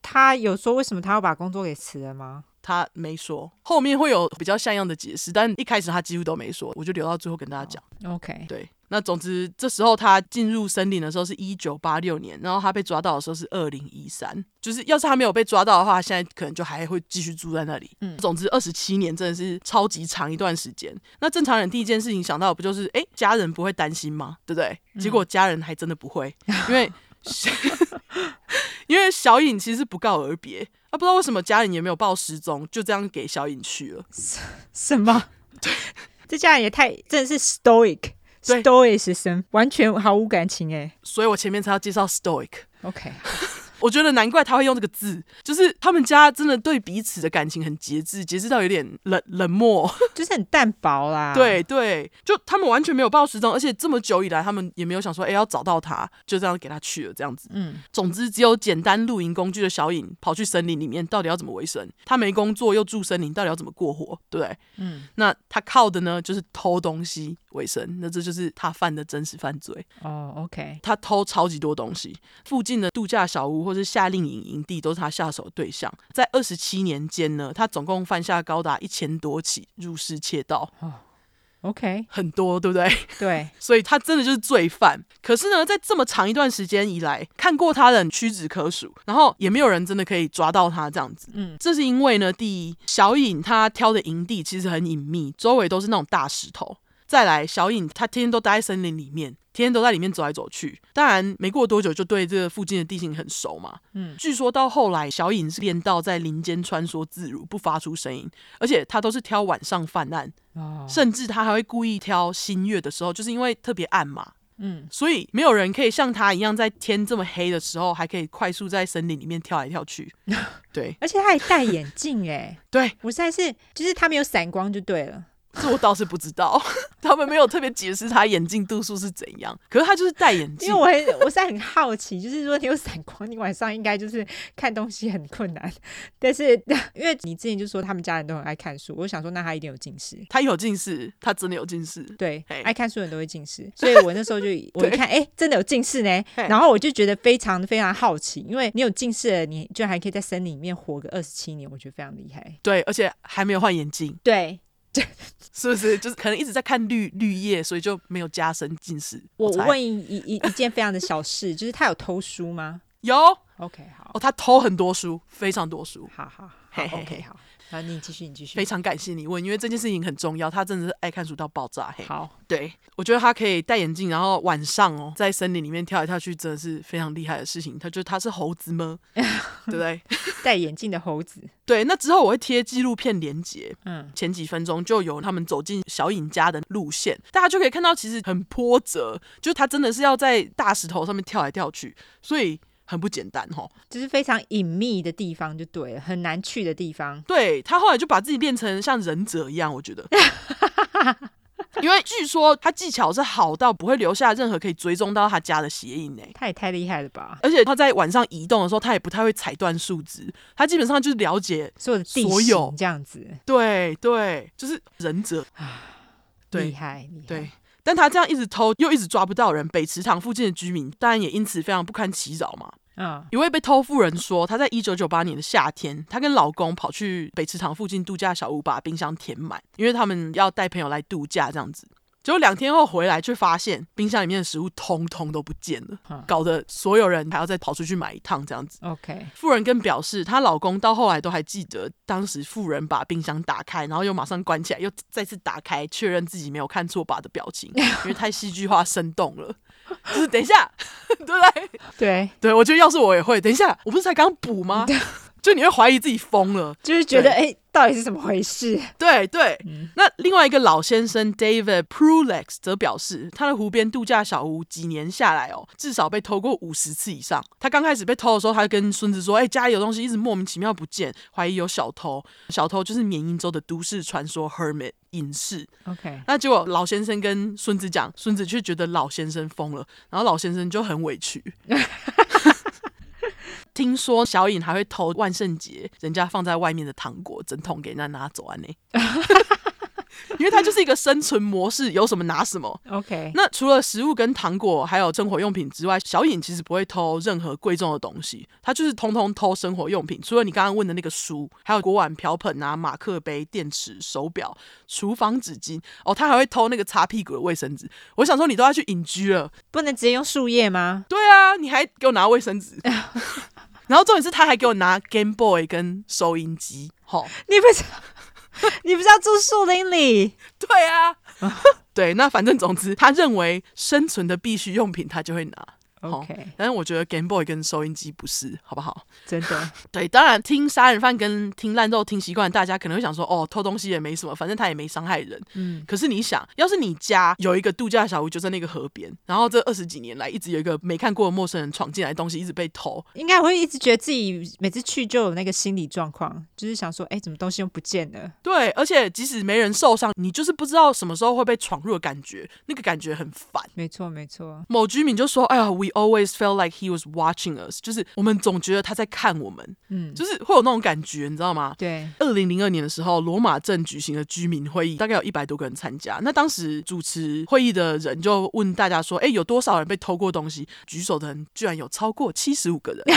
他有说为什么他要把工作给辞了吗？他没说，后面会有比较像样的解释，但一开始他几乎都没说，我就留到最后跟大家讲。Oh, OK，对。那总之，这时候他进入森林的时候是一九八六年，然后他被抓到的时候是二零一三。就是要是他没有被抓到的话，现在可能就还会继续住在那里。嗯，总之二十七年真的是超级长一段时间。那正常人第一件事情想到的不就是，哎，家人不会担心吗？对不对？结果家人还真的不会，因为 [LAUGHS] 因为小颖其实不告而别，啊，不知道为什么家人也没有报失踪，就这样给小颖去了。[LAUGHS] 什么？[LAUGHS] 对，这家人也太真的是 stoic。stoicism 完全毫无感情哎，所以我前面才要介绍 Stoic。OK。我觉得难怪他会用这个字，就是他们家真的对彼此的感情很节制，节制到有点冷冷漠，[LAUGHS] [LAUGHS] 就是很淡薄啦。对对，就他们完全没有报失踪，而且这么久以来，他们也没有想说，哎，要找到他，就这样给他去了这样子。嗯，总之只有简单露营工具的小影跑去森林里面，到底要怎么维生？他没工作又住森林，到底要怎么过活？对不对？嗯，那他靠的呢，就是偷东西为生，那这就是他犯的真实犯罪。哦，OK，他偷超级多东西，附近的度假小屋。或是夏令营营地都是他下手的对象。在二十七年间呢，他总共犯下高达一千多起入室窃盗。哦，OK，很多，对不对？[LAUGHS] 对，所以他真的就是罪犯。可是呢，在这么长一段时间以来，看过他的人屈指可数，然后也没有人真的可以抓到他这样子。嗯，这是因为呢，第一，小影他挑的营地其实很隐秘，周围都是那种大石头。再来，小影他天天都待在森林里面，天天都在里面走来走去。当然，没过多久就对这个附近的地形很熟嘛。嗯，据说到后来，小影是练到在林间穿梭自如，不发出声音，而且他都是挑晚上犯案，哦，甚至他还会故意挑新月的时候，就是因为特别暗嘛。嗯，所以没有人可以像他一样，在天这么黑的时候，还可以快速在森林里面跳来跳去。[LAUGHS] 对，而且他还戴眼镜，哎，[LAUGHS] 对，我实在是，就是他没有散光就对了。这我倒是不知道，[LAUGHS] 他们没有特别解释他眼镜度数是怎样。可是他就是戴眼镜，因为我很，我现在很好奇，就是说你有散光，你晚上应该就是看东西很困难。但是因为你之前就说他们家人都很爱看书，我想说那他一定有近视。他有近视，他真的有近视。对，爱看书的人都会近视，所以我那时候就 [LAUGHS] 我一看，哎、欸，真的有近视呢。然后我就觉得非常非常好奇，因为你有近视的，你居然还可以在森林里面活个二十七年，我觉得非常厉害。对，而且还没有换眼镜。对。是不是就是可能一直在看绿绿叶，所以就没有加深近视？我问一一一件非常的小事，[LAUGHS] 就是他有偷书吗？有。OK，好。哦，他偷很多书，非常多书。好好好，OK，好。好，你继续，你继续。非常感谢你问，因为这件事情很重要。他真的是爱看书到爆炸。嘿，好，对，我觉得他可以戴眼镜，然后晚上哦，在森林里面跳来跳去，真的是非常厉害的事情。他觉得他是猴子吗？[LAUGHS] 对不对？[LAUGHS] 戴眼镜的猴子。对，那之后我会贴纪录片连接。嗯，前几分钟就有他们走进小尹家的路线，大家就可以看到，其实很波折，就是他真的是要在大石头上面跳来跳去，所以。很不简单哦，就是非常隐秘的地方就对了，很难去的地方。对，他后来就把自己练成像忍者一样，我觉得，因为据说他技巧是好到不会留下任何可以追踪到他家的鞋印呢。他也太厉害了吧！而且他在晚上移动的时候，他也不太会踩断树枝，他基本上就是了解所有的地形这样子。对对，就是忍者啊，厉害厉害。对。但他这样一直偷，又一直抓不到人，北池塘附近的居民当然也因此非常不堪其扰嘛。嗯，一位被偷妇人说，她在一九九八年的夏天，她跟老公跑去北池塘附近度假小屋，把冰箱填满，因为他们要带朋友来度假这样子。结果两天后回来，却发现冰箱里面的食物通通都不见了，嗯、搞得所有人还要再跑出去买一趟这样子。OK，富人更表示，她老公到后来都还记得当时富人把冰箱打开，然后又马上关起来，又再次打开，确认自己没有看错吧的表情，[LAUGHS] 因为太戏剧化生动了。就是等一下，[LAUGHS] 对不对？对 [LAUGHS] 对，我觉得要是我也会。等一下，我不是才刚补吗？就你会怀疑自己疯了，就是觉得哎。到底是怎么回事？对对，嗯、那另外一个老先生 David Prulex 则表示，他的湖边度假小屋几年下来哦，至少被偷过五十次以上。他刚开始被偷的时候，他就跟孙子说：“哎、欸，家里有东西一直莫名其妙不见，怀疑有小偷。小偷就是缅因州的都市传说 Hermit 隐士。” OK，那结果老先生跟孙子讲，孙子却觉得老先生疯了，然后老先生就很委屈。[LAUGHS] 听说小尹还会偷万圣节人家放在外面的糖果，整桶给人家拿走啊？呢，[LAUGHS] 因为它就是一个生存模式，有什么拿什么。OK，那除了食物跟糖果，还有生活用品之外，小尹其实不会偷任何贵重的东西，他就是通通偷生活用品。除了你刚刚问的那个书，还有锅碗瓢盆啊、马克杯、电池、手表、厨房纸巾。哦，他还会偷那个擦屁股的卫生纸。我想说，你都要去隐居了，不能直接用树叶吗？对啊，你还给我拿卫生纸。然后重点是，他还给我拿 Game Boy 跟收音机。好，你不是 [LAUGHS] 你不是要住树林里？对啊，[LAUGHS] 对，那反正总之，他认为生存的必需用品，他就会拿。OK，但是我觉得 Game Boy 跟收音机不是，好不好？真的，[LAUGHS] 对，当然听杀人犯跟听烂肉听习惯，大家可能会想说，哦，偷东西也没什么，反正他也没伤害人。嗯，可是你想要是你家有一个度假小屋，就在那个河边，然后这二十几年来一直有一个没看过的陌生人闯进来，东西一直被偷，应该会一直觉得自己每次去就有那个心理状况，就是想说，哎，怎么东西又不见了？对，而且即使没人受伤，你就是不知道什么时候会被闯入的感觉，那个感觉很烦。没错，没错。某居民就说，哎呀，我 We always felt like he was watching us，就是我们总觉得他在看我们，嗯，就是会有那种感觉，你知道吗？对。二零零二年的时候，罗马镇举行了居民会议，大概有一百多个人参加。那当时主持会议的人就问大家说：“哎，有多少人被偷过东西？”举手的人居然有超过七十五个人，[LAUGHS]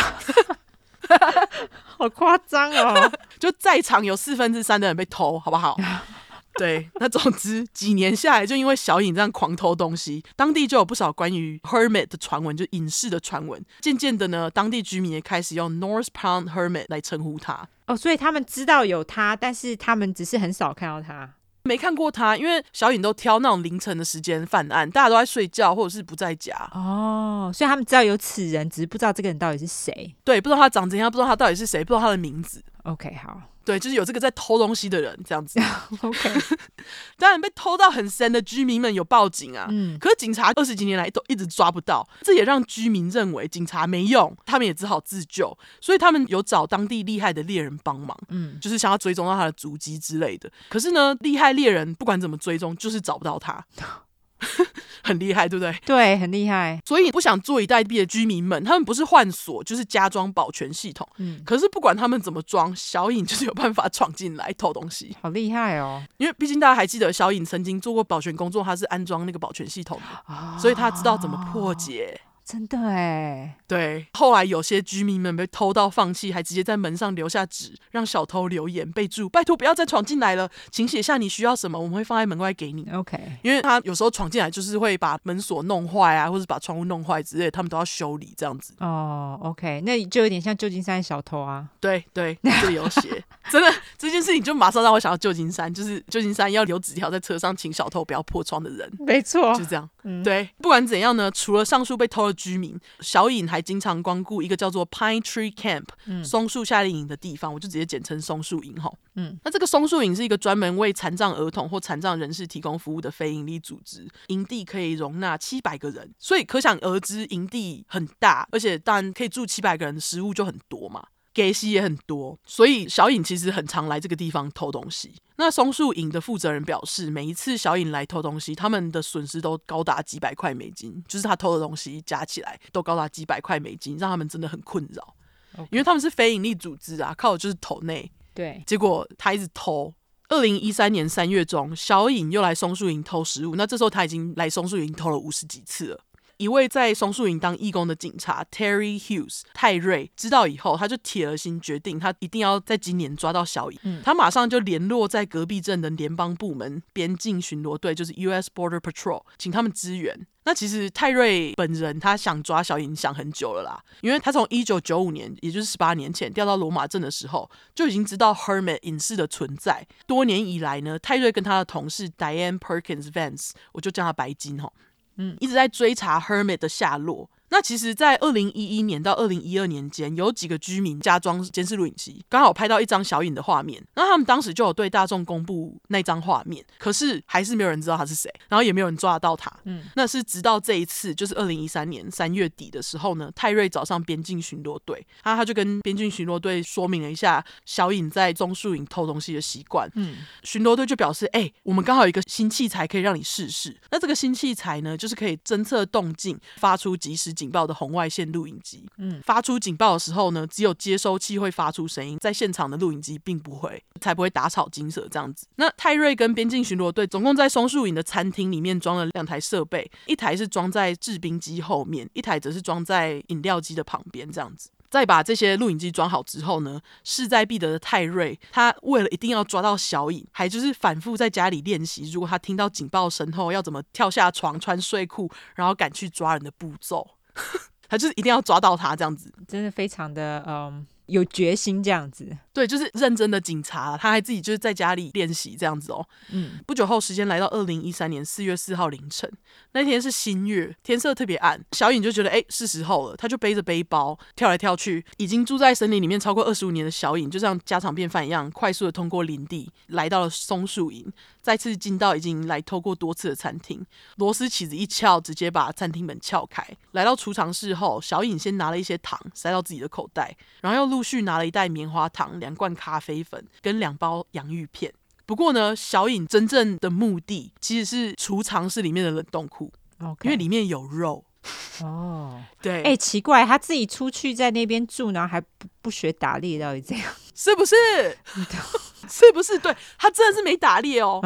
好夸张哦！[LAUGHS] 就在场有四分之三的人被偷，好不好？[LAUGHS] 对，那总之几年下来，就因为小颖这样狂偷东西，当地就有不少关于 Hermit 的传闻，就隐士的传闻。渐渐的呢，当地居民也开始用 North Pond Hermit 来称呼他。哦，所以他们知道有他，但是他们只是很少看到他，没看过他，因为小颖都挑那种凌晨的时间犯案，大家都在睡觉或者是不在家。哦，所以他们知道有此人，只是不知道这个人到底是谁。对，不知道他长怎样，不知道他到底是谁，不知道他的名字。OK，好。对，就是有这个在偷东西的人这样子。[LAUGHS] OK，[LAUGHS] 当然被偷到很深的居民们有报警啊。嗯，可是警察二十几年来都一直抓不到，这也让居民认为警察没用，他们也只好自救。所以他们有找当地厉害的猎人帮忙，嗯，就是想要追踪到他的足迹之类的。可是呢，厉害猎人不管怎么追踪，就是找不到他。[LAUGHS] [LAUGHS] 很厉害，对不对？对，很厉害。所以不想坐以待毙的居民们，他们不是换锁，就是加装保全系统。嗯，可是不管他们怎么装，小颖就是有办法闯进来偷东西。好厉害哦！因为毕竟大家还记得，小颖曾经做过保全工作，他是安装那个保全系统的，哦，所以他知道怎么破解。真的哎，对，后来有些居民们被偷到放弃，还直接在门上留下纸，让小偷留言备注：拜托不要再闯进来了，请写下你需要什么，我们会放在门外给你。OK，因为他有时候闯进来就是会把门锁弄坏啊，或者把窗户弄坏之类，他们都要修理这样子。哦，OK，那就有点像旧金山小偷啊。对对，这里有写，[LAUGHS] 真的这件事情就马上让我想到旧金山，就是旧金山要留纸条在车上，请小偷不要破窗的人。没错，就这样。嗯，对，不管怎样呢，除了上述被偷的居民，小颖还经常光顾一个叫做 Pine Tree Camp，嗯，松树夏令营的地方，我就直接简称松树营哈。嗯，那这个松树营是一个专门为残障儿童或残障人士提供服务的非营利组织，营地可以容纳七百个人，所以可想而知营地很大，而且当然可以住七百个人的食物就很多嘛。给息也很多，所以小颖其实很常来这个地方偷东西。那松树营的负责人表示，每一次小颖来偷东西，他们的损失都高达几百块美金，就是他偷的东西加起来都高达几百块美金，让他们真的很困扰。因为他们是非营利组织啊，靠的就是投内。对，结果他一直偷。二零一三年三月中，小颖又来松树营偷食物，那这时候他已经来松树营偷了五十几次了。一位在松树营当义工的警察 Terry Hughes 泰瑞知道以后，他就铁了心决定，他一定要在今年抓到小颖。嗯，他马上就联络在隔壁镇的联邦部门边境巡逻队，就是 U.S. Border Patrol，请他们支援。那其实泰瑞本人他想抓小颖想很久了啦，因为他从一九九五年，也就是十八年前调到罗马镇的时候，就已经知道 Hermit 隐士的存在。多年以来呢，泰瑞跟他的同事 Diane Perkins Vance，我就叫他白金哈。嗯，一直在追查 Hermit 的下落。那其实，在二零一一年到二零一二年间，有几个居民加装监视录影机，刚好拍到一张小影的画面。那他们当时就有对大众公布那张画面，可是还是没有人知道他是谁，然后也没有人抓得到他。嗯，那是直到这一次，就是二零一三年三月底的时候呢，泰瑞找上边境巡逻队，他他就跟边境巡逻队说明了一下小影在棕树影偷东西的习惯。嗯，巡逻队就表示，哎、欸，我们刚好有一个新器材可以让你试试。那这个新器材呢，就是可以侦测动静，发出及时警报的红外线录影机，嗯，发出警报的时候呢，只有接收器会发出声音，在现场的录影机并不会，才不会打草惊蛇这样子。那泰瑞跟边境巡逻队总共在松树影的餐厅里面装了两台设备，一台是装在制冰机后面，一台则是装在饮料机的旁边这样子。再把这些录影机装好之后呢，势在必得的泰瑞，他为了一定要抓到小影，还就是反复在家里练习，如果他听到警报声后，要怎么跳下床、穿睡裤，然后赶去抓人的步骤。[LAUGHS] 他就是一定要抓到他这样子，真的非常的嗯有决心这样子。对，就是认真的警察，他还自己就是在家里练习这样子哦。嗯，不久后，时间来到二零一三年四月四号凌晨，那天是新月，天色特别暗。小影就觉得哎，是时候了，他就背着背包跳来跳去。已经住在森林里面超过二十五年的小影，就像家常便饭一样，快速的通过林地，来到了松树营，再次进到已经来偷过多次的餐厅。螺丝起子一撬，直接把餐厅门撬开。来到储藏室后，小颖先拿了一些糖塞到自己的口袋，然后又陆续拿了一袋棉花糖。两罐咖啡粉跟两包洋芋片。不过呢，小颖真正的目的其实是储藏室里面的冷冻库.因为里面有肉。[LAUGHS] 哦，对，哎、欸，奇怪，他自己出去在那边住，然后还不不学打猎，到底这样 [LAUGHS] 是不是？[LAUGHS] 是不是？对，他真的是没打猎哦，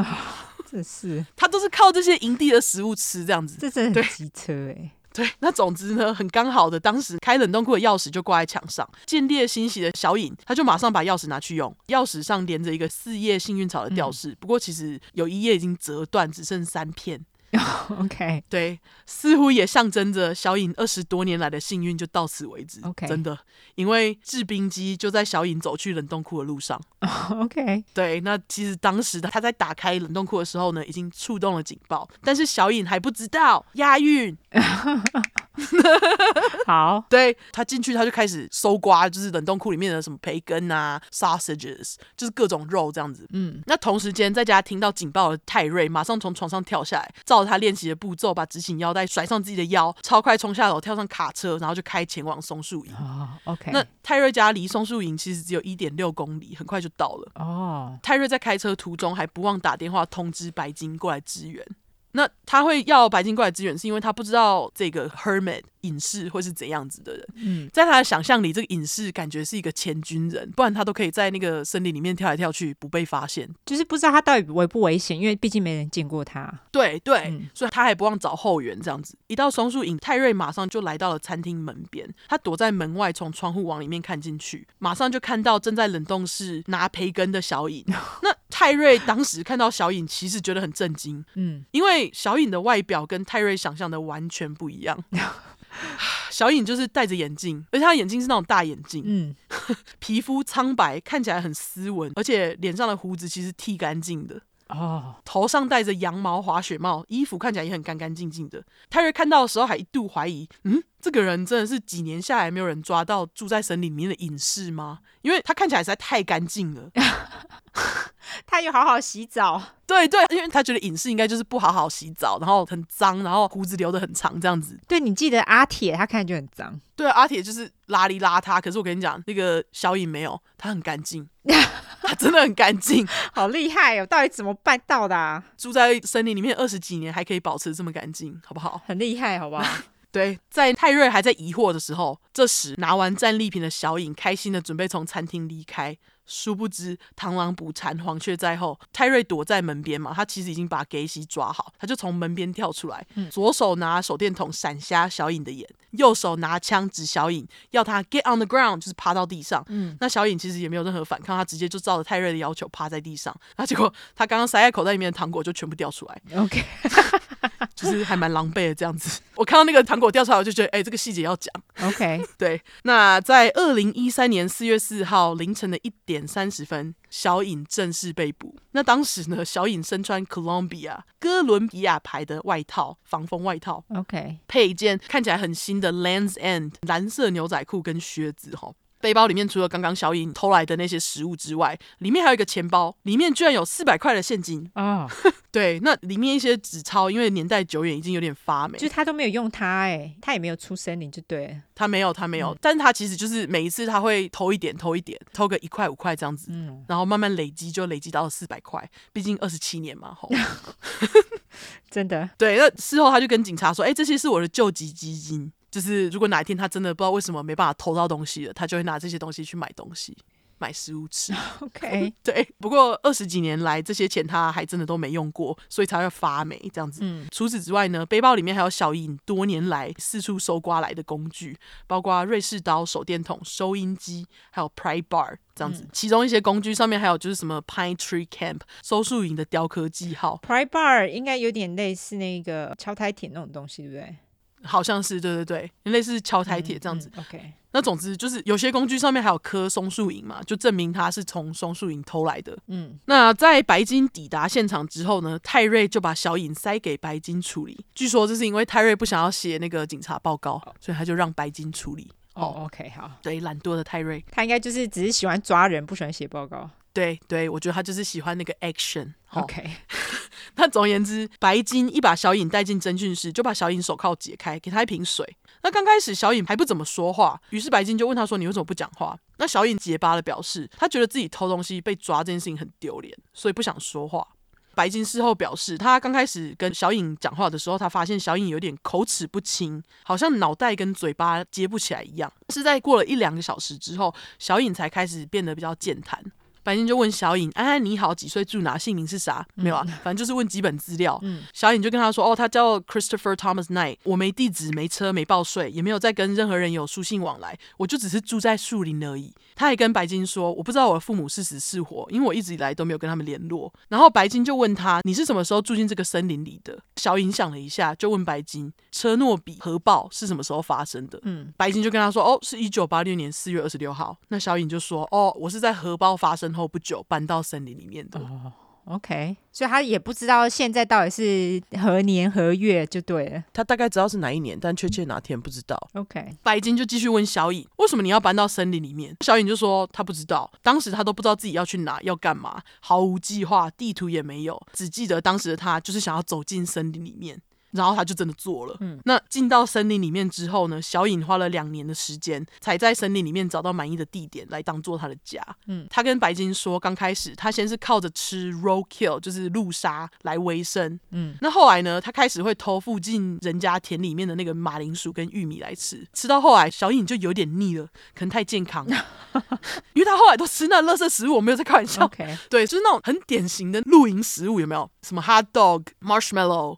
真是，他都是靠这些营地的食物吃这样子，这真的很机车哎。对，那总之呢，很刚好的，当时开冷冻库的钥匙就挂在墙上。见猎欣喜的小影，他就马上把钥匙拿去用。钥匙上连着一个四叶幸运草的吊饰，嗯、不过其实有一页已经折断，只剩三片。[LAUGHS] OK，对，似乎也象征着小影二十多年来的幸运就到此为止。OK，真的，因为制冰机就在小影走去冷冻库的路上。[LAUGHS] OK，对，那其实当时他在打开冷冻库的时候呢，已经触动了警报，但是小影还不知道押韵。[LAUGHS] 好，对，他进去，他就开始搜刮，就是冷冻库里面的什么培根啊、sausages，就是各种肉这样子。嗯，那同时间在家听到警报的泰瑞，马上从床上跳下来，照着他练习的步骤，把执行腰带甩上自己的腰，超快冲下楼，跳上卡车，然后就开前往松树营。那泰瑞家离松树营其实只有一点六公里，很快就到了。哦，泰瑞在开车途中还不忘打电话通知白金过来支援。那他会要白金过来支援，是因为他不知道这个 hermit 隐士会是怎样子的人。嗯，在他的想象里，这个隐士感觉是一个前军人，不然他都可以在那个森林里面跳来跳去不被发现。就是不知道他到底危不危险，因为毕竟没人见过他。对对，嗯、所以他还不忘找后援这样子。一到松树影，泰瑞马上就来到了餐厅门边，他躲在门外，从窗户往里面看进去，马上就看到正在冷冻室拿培根的小影。[LAUGHS] 那泰瑞当时看到小影，其实觉得很震惊，嗯，因为小影的外表跟泰瑞想象的完全不一样。[SIGHS] 小影就是戴着眼镜，而且他眼镜是那种大眼镜，嗯，[LAUGHS] 皮肤苍白，看起来很斯文，而且脸上的胡子其实剃干净的。哦，头上戴着羊毛滑雪帽，衣服看起来也很干干净净的。泰瑞看到的时候还一度怀疑，嗯，这个人真的是几年下来没有人抓到住在森林里面的隐士吗？因为他看起来实在太干净了。[LAUGHS] 他有好好洗澡，对对，因为他觉得隐士应该就是不好好洗澡，然后很脏，然后胡子留得很长这样子。对，你记得阿铁，他看起来就很脏。对，阿铁就是邋里邋遢，可是我跟你讲，那个小影没有，他很干净，[LAUGHS] 他 [LAUGHS] 真的很干净，[LAUGHS] 好厉害哦！到底怎么办到的啊？住在森林里面二十几年，还可以保持这么干净，好不好？很厉害，好不好？[LAUGHS] 对，在泰瑞还在疑惑的时候，这时拿完战利品的小影开心的准备从餐厅离开。殊不知，螳螂捕蝉，黄雀在后。泰瑞躲在门边嘛，他其实已经把给西抓好，他就从门边跳出来，嗯、左手拿手电筒闪瞎小影的眼，右手拿枪指小影，要他 get on the ground，就是趴到地上。嗯，那小影其实也没有任何反抗，他直接就照着泰瑞的要求趴在地上。那结果他刚刚塞在口袋里面的糖果就全部掉出来。OK。[LAUGHS] 就是还蛮狼狈的这样子，我看到那个糖果掉出来，我就觉得，哎、欸，这个细节要讲。OK，[LAUGHS] 对。那在二零一三年四月四号凌晨的一点三十分，小影正式被捕。那当时呢，小影身穿 Columbia 哥伦比亚牌的外套，防风外套。OK，配一件看起来很新的 Lands End 蓝色牛仔裤跟靴子，哈。背包里面除了刚刚小影偷来的那些食物之外，里面还有一个钱包，里面居然有四百块的现金啊！Oh. [LAUGHS] 对，那里面一些纸钞，因为年代久远，已经有点发霉。就是他都没有用它，哎，他也没有出森林，就对。他没有，他没有，嗯、但是他其实就是每一次他会偷一点，偷一点，偷个一块五块这样子，嗯，然后慢慢累积，就累积到了四百块。毕竟二十七年嘛，[LAUGHS] 吼，[LAUGHS] 真的。对，那事后他就跟警察说：“哎，这些是我的救急基金。”就是如果哪一天他真的不知道为什么没办法偷到东西了，他就会拿这些东西去买东西、买食物吃。OK，[LAUGHS] 对。不过二十几年来，这些钱他还真的都没用过，所以才会发霉这样子。嗯。除此之外呢，背包里面还有小影多年来四处搜刮来的工具，包括瑞士刀、手电筒、收音机，还有 pry bar 这样子。嗯、其中一些工具上面还有就是什么 Pine Tree Camp 收树营的雕刻记号。pry bar 应该有点类似那个敲台铁那种东西，对不对？好像是对对对，类似敲台铁这样子。嗯嗯、OK，那总之就是有些工具上面还有刻松树影嘛，就证明他是从松树影偷来的。嗯，那在白金抵达现场之后呢，泰瑞就把小影塞给白金处理。据说这是因为泰瑞不想要写那个警察报告，所以他就让白金处理。哦、oh，OK，好，对，懒惰的泰瑞，他应该就是只是喜欢抓人，不喜欢写报告。对对，我觉得他就是喜欢那个 action。OK，[LAUGHS] 那总而言之，白金一把小影带进侦讯室，就把小影手铐解开，给他一瓶水。那刚开始小影还不怎么说话，于是白金就问他说：“你为什么不讲话？”那小影结巴的表示，他觉得自己偷东西被抓这件事情很丢脸，所以不想说话。白金事后表示，他刚开始跟小影讲话的时候，他发现小影有点口齿不清，好像脑袋跟嘴巴接不起来一样。是在过了一两个小时之后，小影才开始变得比较健谈。白金就问小颖：“安安你好，几岁住哪？姓名是啥？”没有啊，反正就是问基本资料。嗯，小颖就跟他说：“哦，他叫 Christopher Thomas Knight，我没地址，没车，没报税，也没有再跟任何人有书信往来，我就只是住在树林而已。”他还跟白金说：“我不知道我的父母是死是活，因为我一直以来都没有跟他们联络。”然后白金就问他：“你是什么时候住进这个森林里的？”小影想了一下，就问白金：“车诺比核爆是什么时候发生的？”嗯，白金就跟他说：“哦，是一九八六年四月二十六号。”那小影就说：“哦，我是在核爆发生后不久搬到。”森林里面的哦，OK，所以他也不知道现在到底是何年何月就对了。他大概知道是哪一年，但确切哪天不知道。OK，白金就继续问小颖：“为什么你要搬到森林里面？”小颖就说：“他不知道，当时他都不知道自己要去哪，要干嘛，毫无计划，地图也没有，只记得当时的他就是想要走进森林里面。”然后他就真的做了。嗯，那进到森林里面之后呢，小颖花了两年的时间，才在森林里面找到满意的地点来当做他的家。嗯，他跟白金说，刚开始他先是靠着吃 roadkill，就是路杀来维生。嗯，那后来呢，他开始会偷附近人家田里面的那个马铃薯跟玉米来吃。吃到后来，小颖就有点腻了，可能太健康了，[LAUGHS] 因为他后来都吃那垃圾食物，我没有在开玩笑。Okay. 对，就是那种很典型的露营食物，有没有？什么 hot dog、marshmallow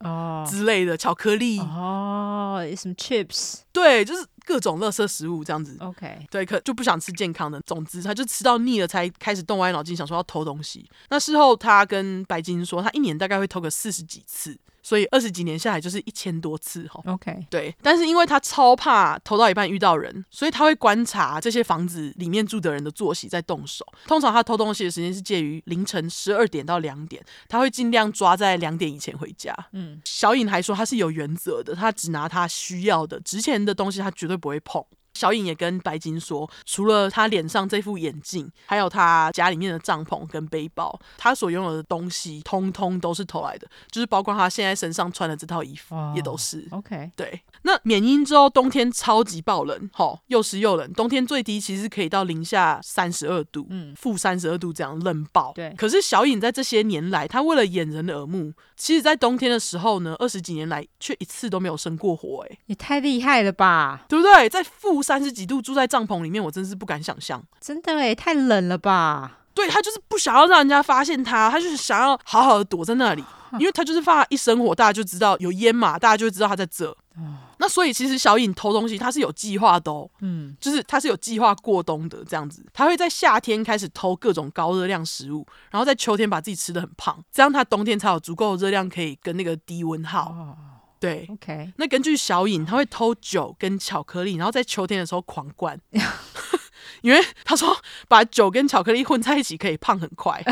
之类的。巧克力哦，什么 chips？对，就是各种垃圾食物这样子。OK，对，可就不想吃健康的。总之，他就吃到腻了，才开始动歪脑筋，想说要偷东西。那事后，他跟白金说，他一年大概会偷个四十几次。所以二十几年下来就是一千多次哈。OK，对，但是因为他超怕偷到一半遇到人，所以他会观察这些房子里面住的人的作息再动手。通常他偷东西的时间是介于凌晨十二点到两点，他会尽量抓在两点以前回家。嗯，小颖还说他是有原则的，他只拿他需要的，值钱的东西他绝对不会碰。小颖也跟白金说，除了他脸上这副眼镜，还有他家里面的帐篷跟背包，他所拥有的东西，通通都是偷来的，就是包括他现在身上穿的这套衣服也都是。OK，对。那缅因之后冬天超级爆冷，吼，又湿又冷，冬天最低其实可以到零下三十二度，嗯，负三十二度这样冷爆。对。可是小颖在这些年来，他为了掩人耳目，其实在冬天的时候呢，二十几年来却一次都没有生过火，哎，也太厉害了吧，对不对？在负三十几度住在帐篷里面，我真是不敢想象。真的哎，太冷了吧？对，他就是不想要让人家发现他，他就是想要好好的躲在那里，因为他就是怕一生火，大家就知道有烟嘛，大家就会知道他在这。哦，那所以其实小颖偷东西，他是有计划的哦。嗯，就是他是有计划过冬的这样子，他会在夏天开始偷各种高热量食物，然后在秋天把自己吃的很胖，这样他冬天才有足够的热量可以跟那个低温耗。哦对，OK。那根据小颖，他会偷酒跟巧克力，然后在秋天的时候狂灌，[LAUGHS] 因为他说把酒跟巧克力混在一起可以胖很快。[LAUGHS]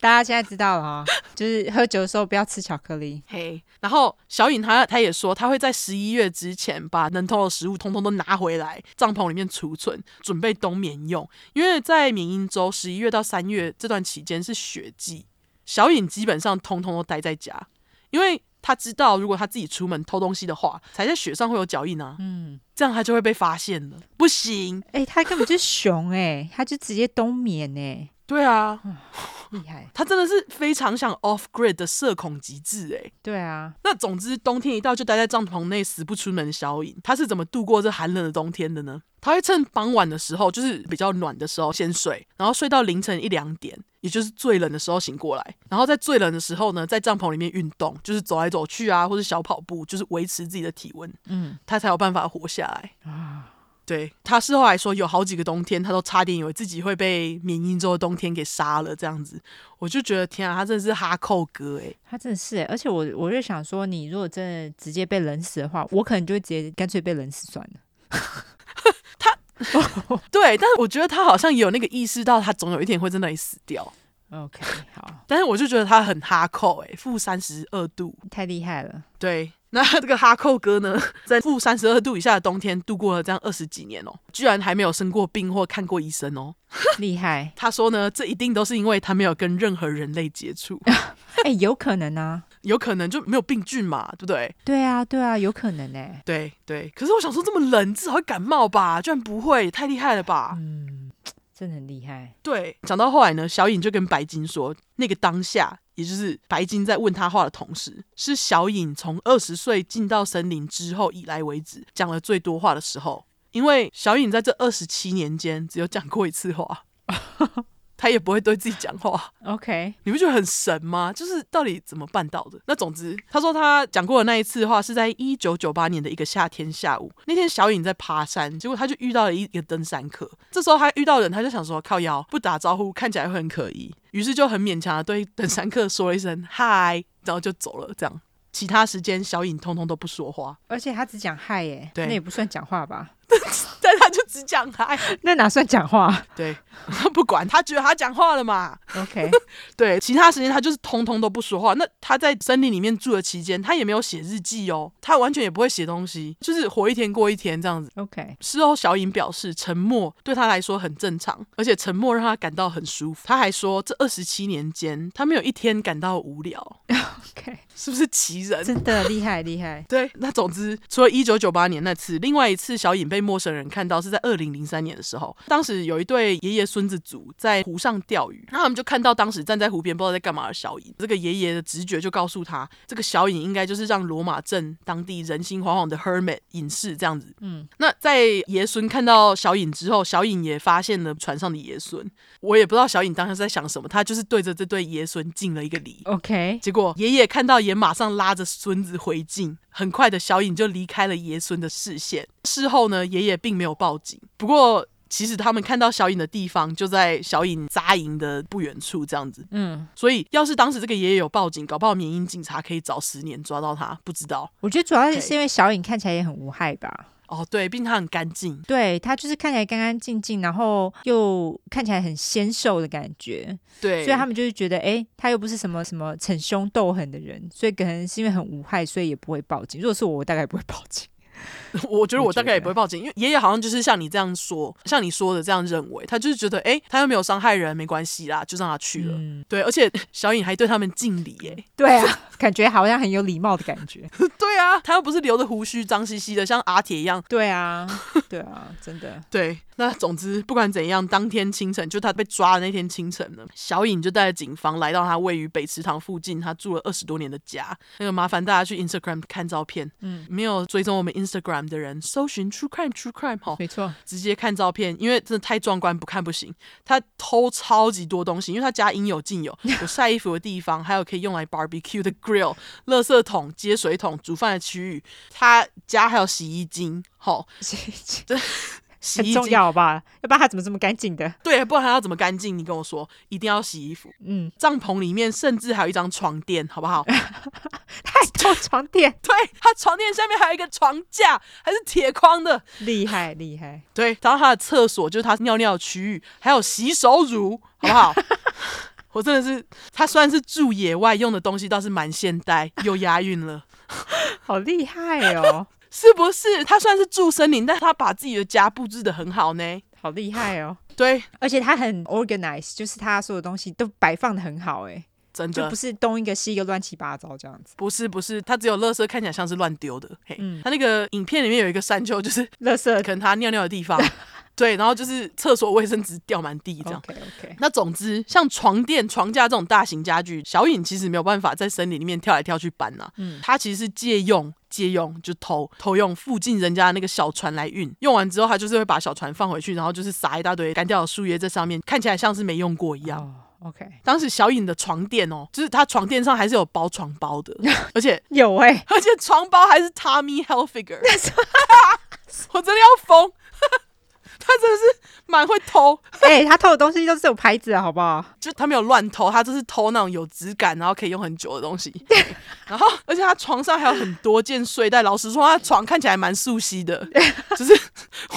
大家现在知道了哈，就是喝酒的时候不要吃巧克力。嘿、然后小颖他他也说，他会在十一月之前把能偷的食物通通都拿回来帐篷里面储存，准备冬眠用。因为在缅因州十一月到三月这段期间是雪季，小颖基本上通通都待在家，因为。他知道，如果他自己出门偷东西的话，踩在雪上会有脚印啊。嗯，这样他就会被发现了。不行，哎、欸，他根本就是熊哎、欸，他就直接冬眠哎、欸。对啊，厉害！[LAUGHS] 他真的是非常想 off grid 的社恐极致哎。对啊，那总之冬天一到就待在帐篷内死不出门的小颖，他是怎么度过这寒冷的冬天的呢？他会趁傍晚的时候，就是比较暖的时候先睡，然后睡到凌晨一两点，也就是最冷的时候醒过来，然后在最冷的时候呢，在帐篷里面运动，就是走来走去啊，或者小跑步，就是维持自己的体温，嗯，他才有办法活下来啊。对，他事后还说，有好几个冬天，他都差点以为自己会被缅因州的冬天给杀了。这样子，我就觉得天啊，他真的是哈扣哥哎，他真的是哎。而且我我就想说，你如果真的直接被冷死的话，我可能就会直接干脆被冷死算了。[LAUGHS] 他 [LAUGHS] 对，但是我觉得他好像也有那个意识到，他总有一天会在那里死掉。OK，好。但是我就觉得他很哈扣哎，负三十二度，太厉害了。对。那这个哈扣哥呢，在负三十二度以下的冬天度过了这样二十几年哦，居然还没有生过病或看过医生哦，厉害！[LAUGHS] 他说呢，这一定都是因为他没有跟任何人类接触。[LAUGHS] 哎、欸，有可能啊，有可能就没有病菌嘛，对不对？对啊，对啊，有可能哎。对对，可是我想说，这么冷，至少会感冒吧？居然不会，太厉害了吧？嗯。真的很厉害。对，讲到后来呢，小颖就跟白金说，那个当下，也就是白金在问他话的同时，是小颖从二十岁进到森林之后以来为止讲了最多话的时候，因为小颖在这二十七年间只有讲过一次话。[LAUGHS] 他也不会对自己讲话，OK？你不觉得很神吗？就是到底怎么办到的？那总之，他说他讲过的那一次话是在一九九八年的一个夏天下午，那天小颖在爬山，结果他就遇到了一个登山客。这时候他遇到人，他就想说靠腰不打招呼看起来会很可疑，于是就很勉强的对登山客说了一声嗨，然后就走了。这样，其他时间小颖通通都不说话，而且他只讲嗨耶，那也不算讲话吧？[LAUGHS] 但他就只讲嗨，那哪算讲话？对，[LAUGHS] 不管他觉得他讲话了嘛。OK，[LAUGHS] 对，其他时间他就是通通都不说话。那他在森林里面住的期间，他也没有写日记哦，他完全也不会写东西，就是活一天过一天这样子。OK，事后小颖表示，沉默对他来说很正常，而且沉默让他感到很舒服。他还说，这二十七年间，他没有一天感到无聊。OK，是不是奇人？真的厉害厉害。对，那总之，除了一九九八年那次，另外一次小颖被陌生人看到是在二零零三年的时候，当时有一对爷爷孙子组在湖上钓鱼，那他们就看到当时站在湖边不知道在干嘛的小影。这个爷爷的直觉就告诉他，这个小影应该就是让罗马镇当地人心惶惶的 hermit 隐士这样子。嗯，那在爷孙看到小影之后，小影也发现了船上的爷孙。我也不知道小影当时在想什么，他就是对着这对爷孙敬了一个礼。OK，结果爷爷看到也马上拉着孙子回敬。很快的小影就离开了爷孙的视线。事后呢，爷爷并没有报警。不过，其实他们看到小影的地方就在小影扎营的不远处，这样子。嗯，所以要是当时这个爷爷有报警，搞不好缅因警察可以早十年抓到他。不知道。我觉得主要是因为小影看起来也很无害吧。哦，对，并且他很干净，对，他就是看起来干干净净，然后又看起来很纤瘦的感觉，对，所以他们就是觉得，哎，他又不是什么什么逞凶斗狠的人，所以可能是因为很无害，所以也不会报警。如果是我，我大概也不会报警。[LAUGHS] 我觉得我大概也不会报警，因为爷爷好像就是像你这样说，像你说的这样认为，他就是觉得，哎，他又没有伤害人，没关系啦，就让他去了。嗯、对，而且 [LAUGHS] 小颖还对他们敬礼，哎，对啊，感觉好像很有礼貌的感觉。[LAUGHS] 对啊，他又不是留着胡须，脏兮兮的，像阿铁一样。对啊，对啊，真的。对，那总之不管怎样，当天清晨，就他被抓的那天清晨呢，小颖就带着警方来到他位于北池塘附近，他住了二十多年的家。那个麻烦大家去 Instagram 看照片，嗯，没有追踪我们 Instagram 的人。搜寻 True Crime True Crime 哈，没错，直接看照片，因为真的太壮观，不看不行。他偷超级多东西，因为他家应有尽有，[LAUGHS] 有晒衣服的地方，还有可以用来 barbecue 的 grill、[LAUGHS] 垃圾桶、接水桶、煮饭的区域。他家还有洗衣精，好，洗衣精，[LAUGHS] 对。很重要吧？要不然他怎么这么干净的？对，不然他要怎么干净？你跟我说，一定要洗衣服。嗯，帐篷里面甚至还有一张床垫，好不好？[LAUGHS] 太多床垫。[LAUGHS] 对，他床垫下面还有一个床架，还是铁框的，厉害厉害。对，然后他的厕所就是他尿尿的区域，还有洗手乳，好不好？[LAUGHS] 我真的是，他虽然是住野外，用的东西倒是蛮现代，又押韵了，好厉害哦。是不是他算是住森林，但他把自己的家布置的很好呢？好厉害哦！对，而且他很 organized，就是他所有东西都摆放的很好，哎，真的就不是东一个西一个乱七八糟这样子。不是不是，他只有垃圾看起来像是乱丢的。嘿，嗯，他那个影片里面有一个山丘，就是垃圾，可能他尿尿的地方。[LAUGHS] [LAUGHS] [LAUGHS] 对，然后就是厕所卫生纸掉满地这样。OK OK。那总之，像床垫、床架这种大型家具，小颖其实没有办法在森林里面跳来跳去搬呐、啊。嗯，他其实是借用、借用就偷偷用附近人家的那个小船来运，用完之后他就是会把小船放回去，然后就是撒一大堆干掉的树叶在上面，看起来像是没用过一样。Oh, OK。当时小颖的床垫哦，就是他床垫上还是有包床包的，[LAUGHS] 而且有哎、欸，而且床包还是 Tommy Hilfiger，[LAUGHS] 我真的要疯。他真的是蛮会偷，[LAUGHS] 哎、欸，他偷的东西都是有牌子的，好不好？就他没有乱偷，他就是偷那种有质感，然后可以用很久的东西。[LAUGHS] 然后，而且他床上还有很多件睡袋。老实说，他床看起来蛮素悉的，[LAUGHS] 就是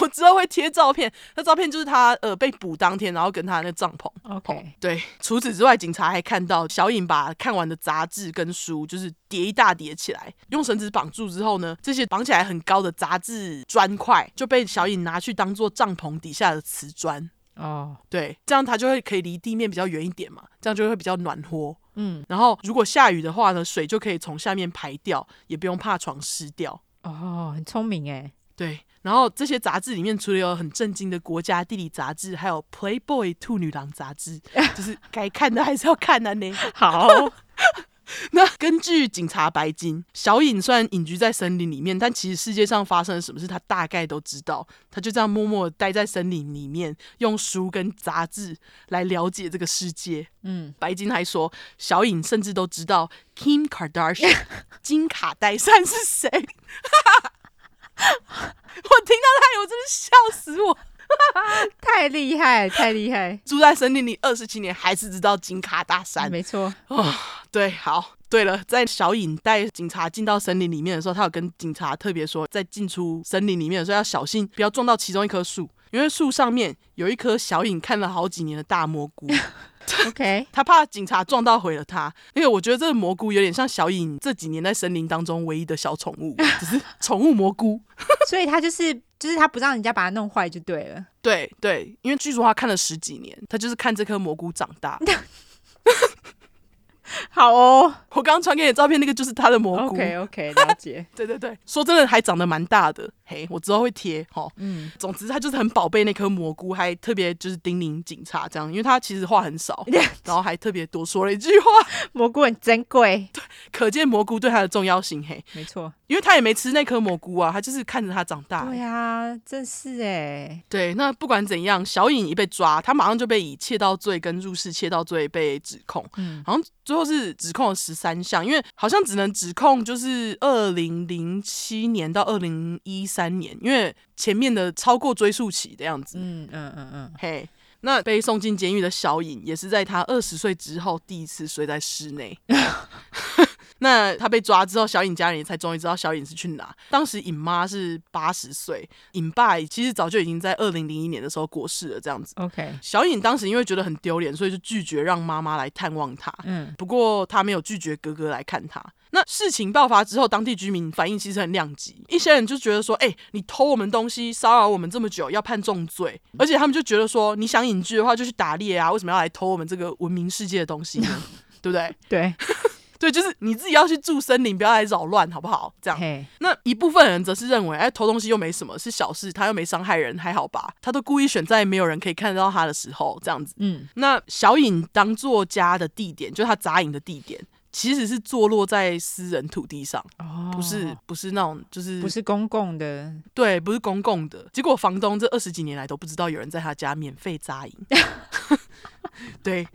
我之后会贴照片。那照片就是他呃被捕当天，然后跟他那帐篷。OK，、哦、对。除此之外，警察还看到小颖把看完的杂志跟书，就是叠一大叠起来，用绳子绑住之后呢，这些绑起来很高的杂志砖块就被小颖拿去当做帐篷底下的瓷砖哦，对，这样它就会可以离地面比较远一点嘛，这样就会比较暖和。嗯，然后如果下雨的话呢，水就可以从下面排掉，也不用怕床湿掉。哦，很聪明哎。对，然后这些杂志里面除了有很震惊的国家地理杂志，还有 Playboy 兔女郎杂志，[LAUGHS] 就是该看的还是要看的呢。[LAUGHS] 好。那根据警察白金，小颖虽然隐居在森林里面，但其实世界上发生了什么事，他大概都知道。他就这样默默待在森林里面，用书跟杂志来了解这个世界。嗯，白金还说，小颖甚至都知道 Kim Kardashian 金卡戴珊是谁。[LAUGHS] [LAUGHS] 我听到他，我真的笑死我。[LAUGHS] 太厉害，太厉害！住在森林里二十七年，还是知道金卡大山。没错。哦，对，好，对了，在小影带警察进到森林里面的时候，他有跟警察特别说，在进出森林里面的时候要小心，不要撞到其中一棵树，因为树上面有一棵小影看了好几年的大蘑菇。[LAUGHS] OK，[LAUGHS] 他怕警察撞到毁了他，因为我觉得这个蘑菇有点像小颖这几年在森林当中唯一的小宠物，[LAUGHS] 只是宠物蘑菇，[LAUGHS] 所以他就是就是他不让人家把它弄坏就对了。对对，因为据说他看了十几年，他就是看这颗蘑菇长大。[LAUGHS] 好哦，我刚刚传给你的照片，那个就是他的蘑菇。OK OK，了解。[LAUGHS] 对对对，说真的，还长得蛮大的。嘿，我之后会贴。哈，嗯，总之他就是很宝贝那颗蘑菇，还特别就是叮咛警察这样，因为他其实话很少，[LAUGHS] 然后还特别多说了一句话：蘑菇很珍贵。对，可见蘑菇对他的重要性。嘿，没错，因为他也没吃那颗蘑菇啊，他就是看着他长大。对啊，真是哎。对，那不管怎样，小颖一被抓，他马上就被以窃盗罪跟入室窃盗罪被指控。嗯，然后最后是指控了十三项，因为好像只能指控就是二零零七年到二零一三年，因为前面的超过追溯期的样子。嗯嗯嗯嗯，嘿，那被送进监狱的小颖也是在他二十岁之后第一次睡在室内。[LAUGHS] 那他被抓之后，小颖家人也才终于知道小颖是去哪。当时颖妈是八十岁，尹爸其实早就已经在二零零一年的时候过世了。这样子，OK。小颖当时因为觉得很丢脸，所以就拒绝让妈妈来探望他。嗯，不过他没有拒绝哥哥来看他。那事情爆发之后，当地居民反应其实很两极。一些人就觉得说，哎、欸，你偷我们东西，骚扰我们这么久，要判重罪。而且他们就觉得说，你想隐居的话，就去打猎啊，为什么要来偷我们这个文明世界的东西呢？[LAUGHS] 对不对？对。对，就是你自己要去住森林，不要来扰乱，好不好？这样。那一部分人则是认为，哎，偷东西又没什么，是小事，他又没伤害人，还好吧？他都故意选在没有人可以看得到他的时候，这样子。嗯。那小影当作家的地点，就是他扎营的地点，其实是坐落在私人土地上，哦，不是，不是那种，就是不是公共的，对，不是公共的。结果房东这二十几年来都不知道有人在他家免费扎营。[LAUGHS] 对。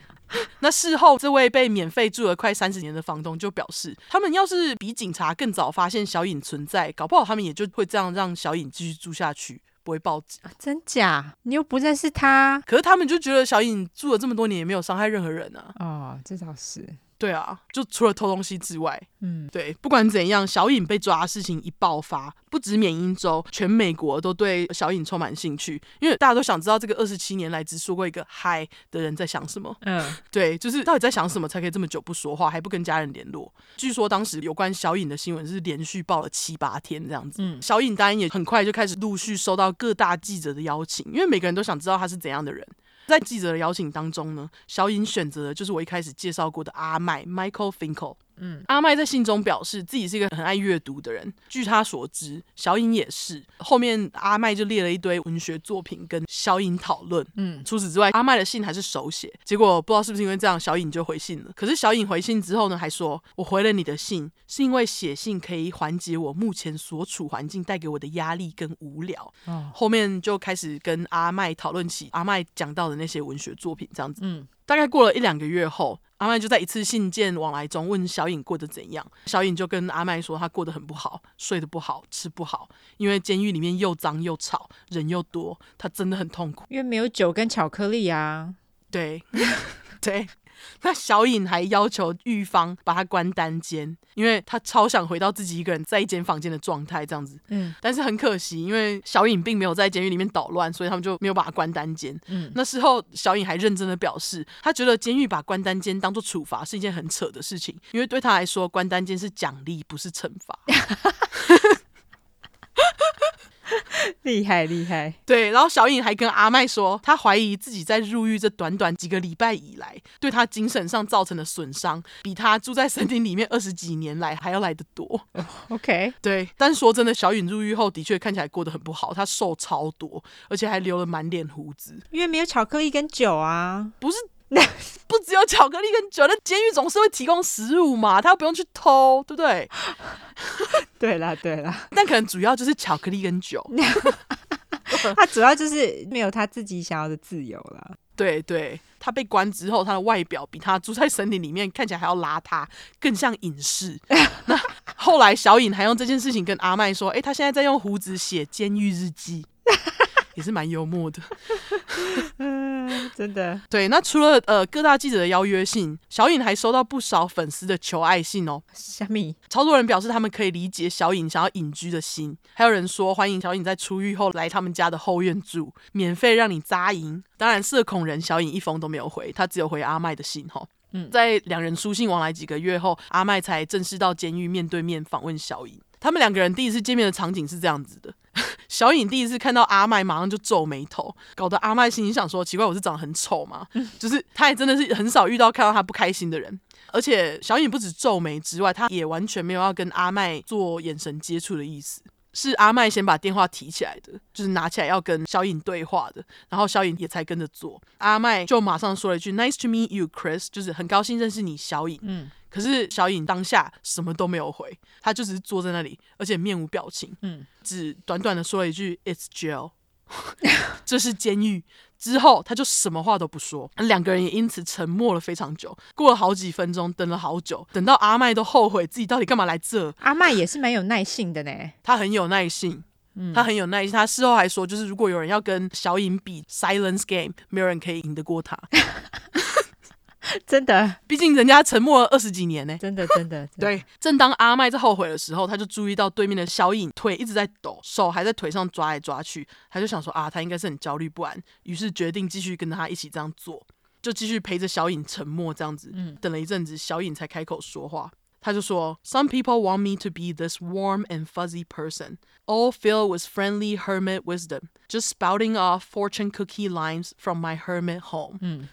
那事后，这位被免费住了快三十年的房东就表示，他们要是比警察更早发现小影存在，搞不好他们也就会这样让小影继续住下去，不会报警。真假？你又不认识他？可是他们就觉得小影住了这么多年，也没有伤害任何人啊。哦，这倒是。对啊，就除了偷东西之外，嗯，对，不管怎样，小颖被抓的事情一爆发，不止缅因州，全美国都对小颖充满兴趣，因为大家都想知道这个二十七年来只说过一个嗨的人在想什么。嗯，[LAUGHS] 对，就是到底在想什么才可以这么久不说话，还不跟家人联络？据说当时有关小颖的新闻是连续报了七八天这样子。嗯，小颖当然也很快就开始陆续收到各大记者的邀请，因为每个人都想知道他是怎样的人。在记者的邀请当中呢，小颖选择的就是我一开始介绍过的阿麦 Michael Finkel。嗯，阿麦在信中表示自己是一个很爱阅读的人。据他所知，小颖也是。后面阿麦就列了一堆文学作品跟小颖讨论。嗯，除此之外，阿麦的信还是手写。结果不知道是不是因为这样，小颖就回信了。可是小颖回信之后呢，还说：“我回了你的信，是因为写信可以缓解我目前所处环境带给我的压力跟无聊。”哦，后面就开始跟阿麦讨论起阿麦讲到的那些文学作品，这样子。嗯，大概过了一两个月后。阿麦就在一次信件往来中问小颖过得怎样，小颖就跟阿麦说她过得很不好，睡得不好，吃不好，因为监狱里面又脏又吵，人又多，她真的很痛苦。因为没有酒跟巧克力啊。对，[LAUGHS] 对。那小颖还要求狱方把他关单间，因为他超想回到自己一个人在一间房间的状态，这样子。嗯，但是很可惜，因为小颖并没有在监狱里面捣乱，所以他们就没有把他关单间。嗯，那时候小颖还认真的表示，他觉得监狱把关单间当做处罚是一件很扯的事情，因为对他来说，关单间是奖励，不是惩罚。[LAUGHS] [LAUGHS] 厉害厉害。对，然后小颖还跟阿麦说，她怀疑自己在入狱这短短几个礼拜以来，对她精神上造成的损伤，比她住在森林里面二十几年来还要来得多。Oh, [LAUGHS] OK，对，但说真的，小颖入狱后的确看起来过得很不好，她瘦超多，而且还留了满脸胡子，因为没有巧克力跟酒啊，不是。不只有巧克力跟酒，那监狱总是会提供食物嘛，他又不用去偷，对不对？[LAUGHS] 对啦，对啦，但可能主要就是巧克力跟酒 [LAUGHS] [LAUGHS] 他主要就是没有他自己想要的自由了。对对，他被关之后，他的外表比他住在森林里面看起来还要邋遢，更像隐士。那后来小颖还用这件事情跟阿麦说：“哎，他现在在用胡子写监狱日记。”也是蛮幽默的，嗯，[LAUGHS] 真的。对，那除了呃各大记者的邀约信，小颖还收到不少粉丝的求爱信哦。虾米？超多人表示他们可以理解小颖想要隐居的心，还有人说欢迎小颖在出狱后来他们家的后院住，免费让你扎营。当然，社恐人小颖一封都没有回，他只有回阿麦的信哈。嗯，在两人书信往来几个月后，阿麦才正式到监狱面对面访问小颖。他们两个人第一次见面的场景是这样子的。[LAUGHS] 小颖第一次看到阿麦，马上就皱眉头，搞得阿麦心里想说：奇怪，我是长得很丑吗？[LAUGHS] 就是他也真的是很少遇到看到他不开心的人。而且小颖不止皱眉之外，他也完全没有要跟阿麦做眼神接触的意思。是阿麦先把电话提起来的，就是拿起来要跟小颖对话的，然后小颖也才跟着做。阿麦就马上说了一句 “Nice to meet you, Chris”，就是很高兴认识你，小颖。嗯。可是小颖当下什么都没有回，他就只是坐在那里，而且面无表情，嗯，只短短的说了一句 “It's jail”，[LAUGHS] 这是监狱。之后他就什么话都不说，两个人也因此沉默了非常久。过了好几分钟，等了好久，等到阿麦都后悔自己到底干嘛来这。阿麦也是蛮有耐性的呢，他很有耐性，嗯，他很有耐心。他事后还说，就是如果有人要跟小颖比 Silence Game，没有人可以赢得过他。[LAUGHS] [LAUGHS] 真的，毕竟人家沉默了二十几年呢。真的，真的，真的。[LAUGHS] 对，正当阿麦在后悔的时候，他就注意到对面的小颖腿一直在抖，手还在腿上抓来抓去。他就想说啊，他应该是很焦虑不安，于是决定继续跟他一起这样做，就继续陪着小颖沉默这样子。嗯，等了一阵子，小颖才开口说话。他就说：“Some people want me to be this warm and fuzzy person, all filled with friendly hermit wisdom, just spouting off fortune cookie lines from my hermit home。”嗯，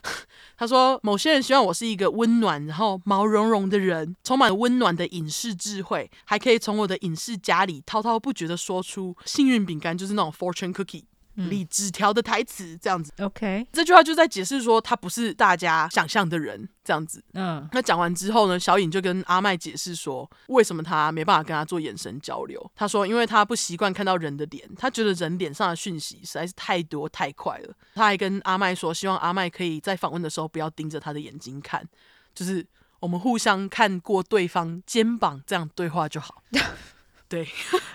他说某些人希望我是一个温暖然后毛茸茸的人，充满温暖的隐士智慧，还可以从我的隐士家里滔滔不绝地说出幸运饼干，就是那种 fortune [LAUGHS] cookie。 里纸条的台词这样子，OK，这句话就在解释说他不是大家想象的人这样子。嗯，那讲完之后呢，小颖就跟阿麦解释说，为什么他没办法跟他做眼神交流。他说，因为他不习惯看到人的脸，他觉得人脸上的讯息实在是太多太快了。他还跟阿麦说，希望阿麦可以在访问的时候不要盯着他的眼睛看，就是我们互相看过对方肩膀这样对话就好。[LAUGHS] 对，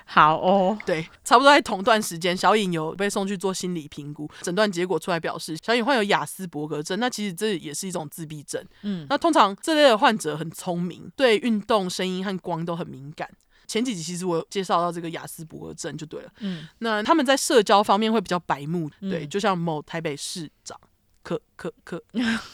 好哦，[LAUGHS] 对，差不多在同段时间，小颖有被送去做心理评估，诊断结果出来表示小颖患有亚斯伯格症。那其实这也是一种自闭症。嗯，那通常这类的患者很聪明，对运动、声音和光都很敏感。前几集其实我有介绍到这个亚斯伯格症就对了。嗯，那他们在社交方面会比较白目，对，就像某台北市长。可可可，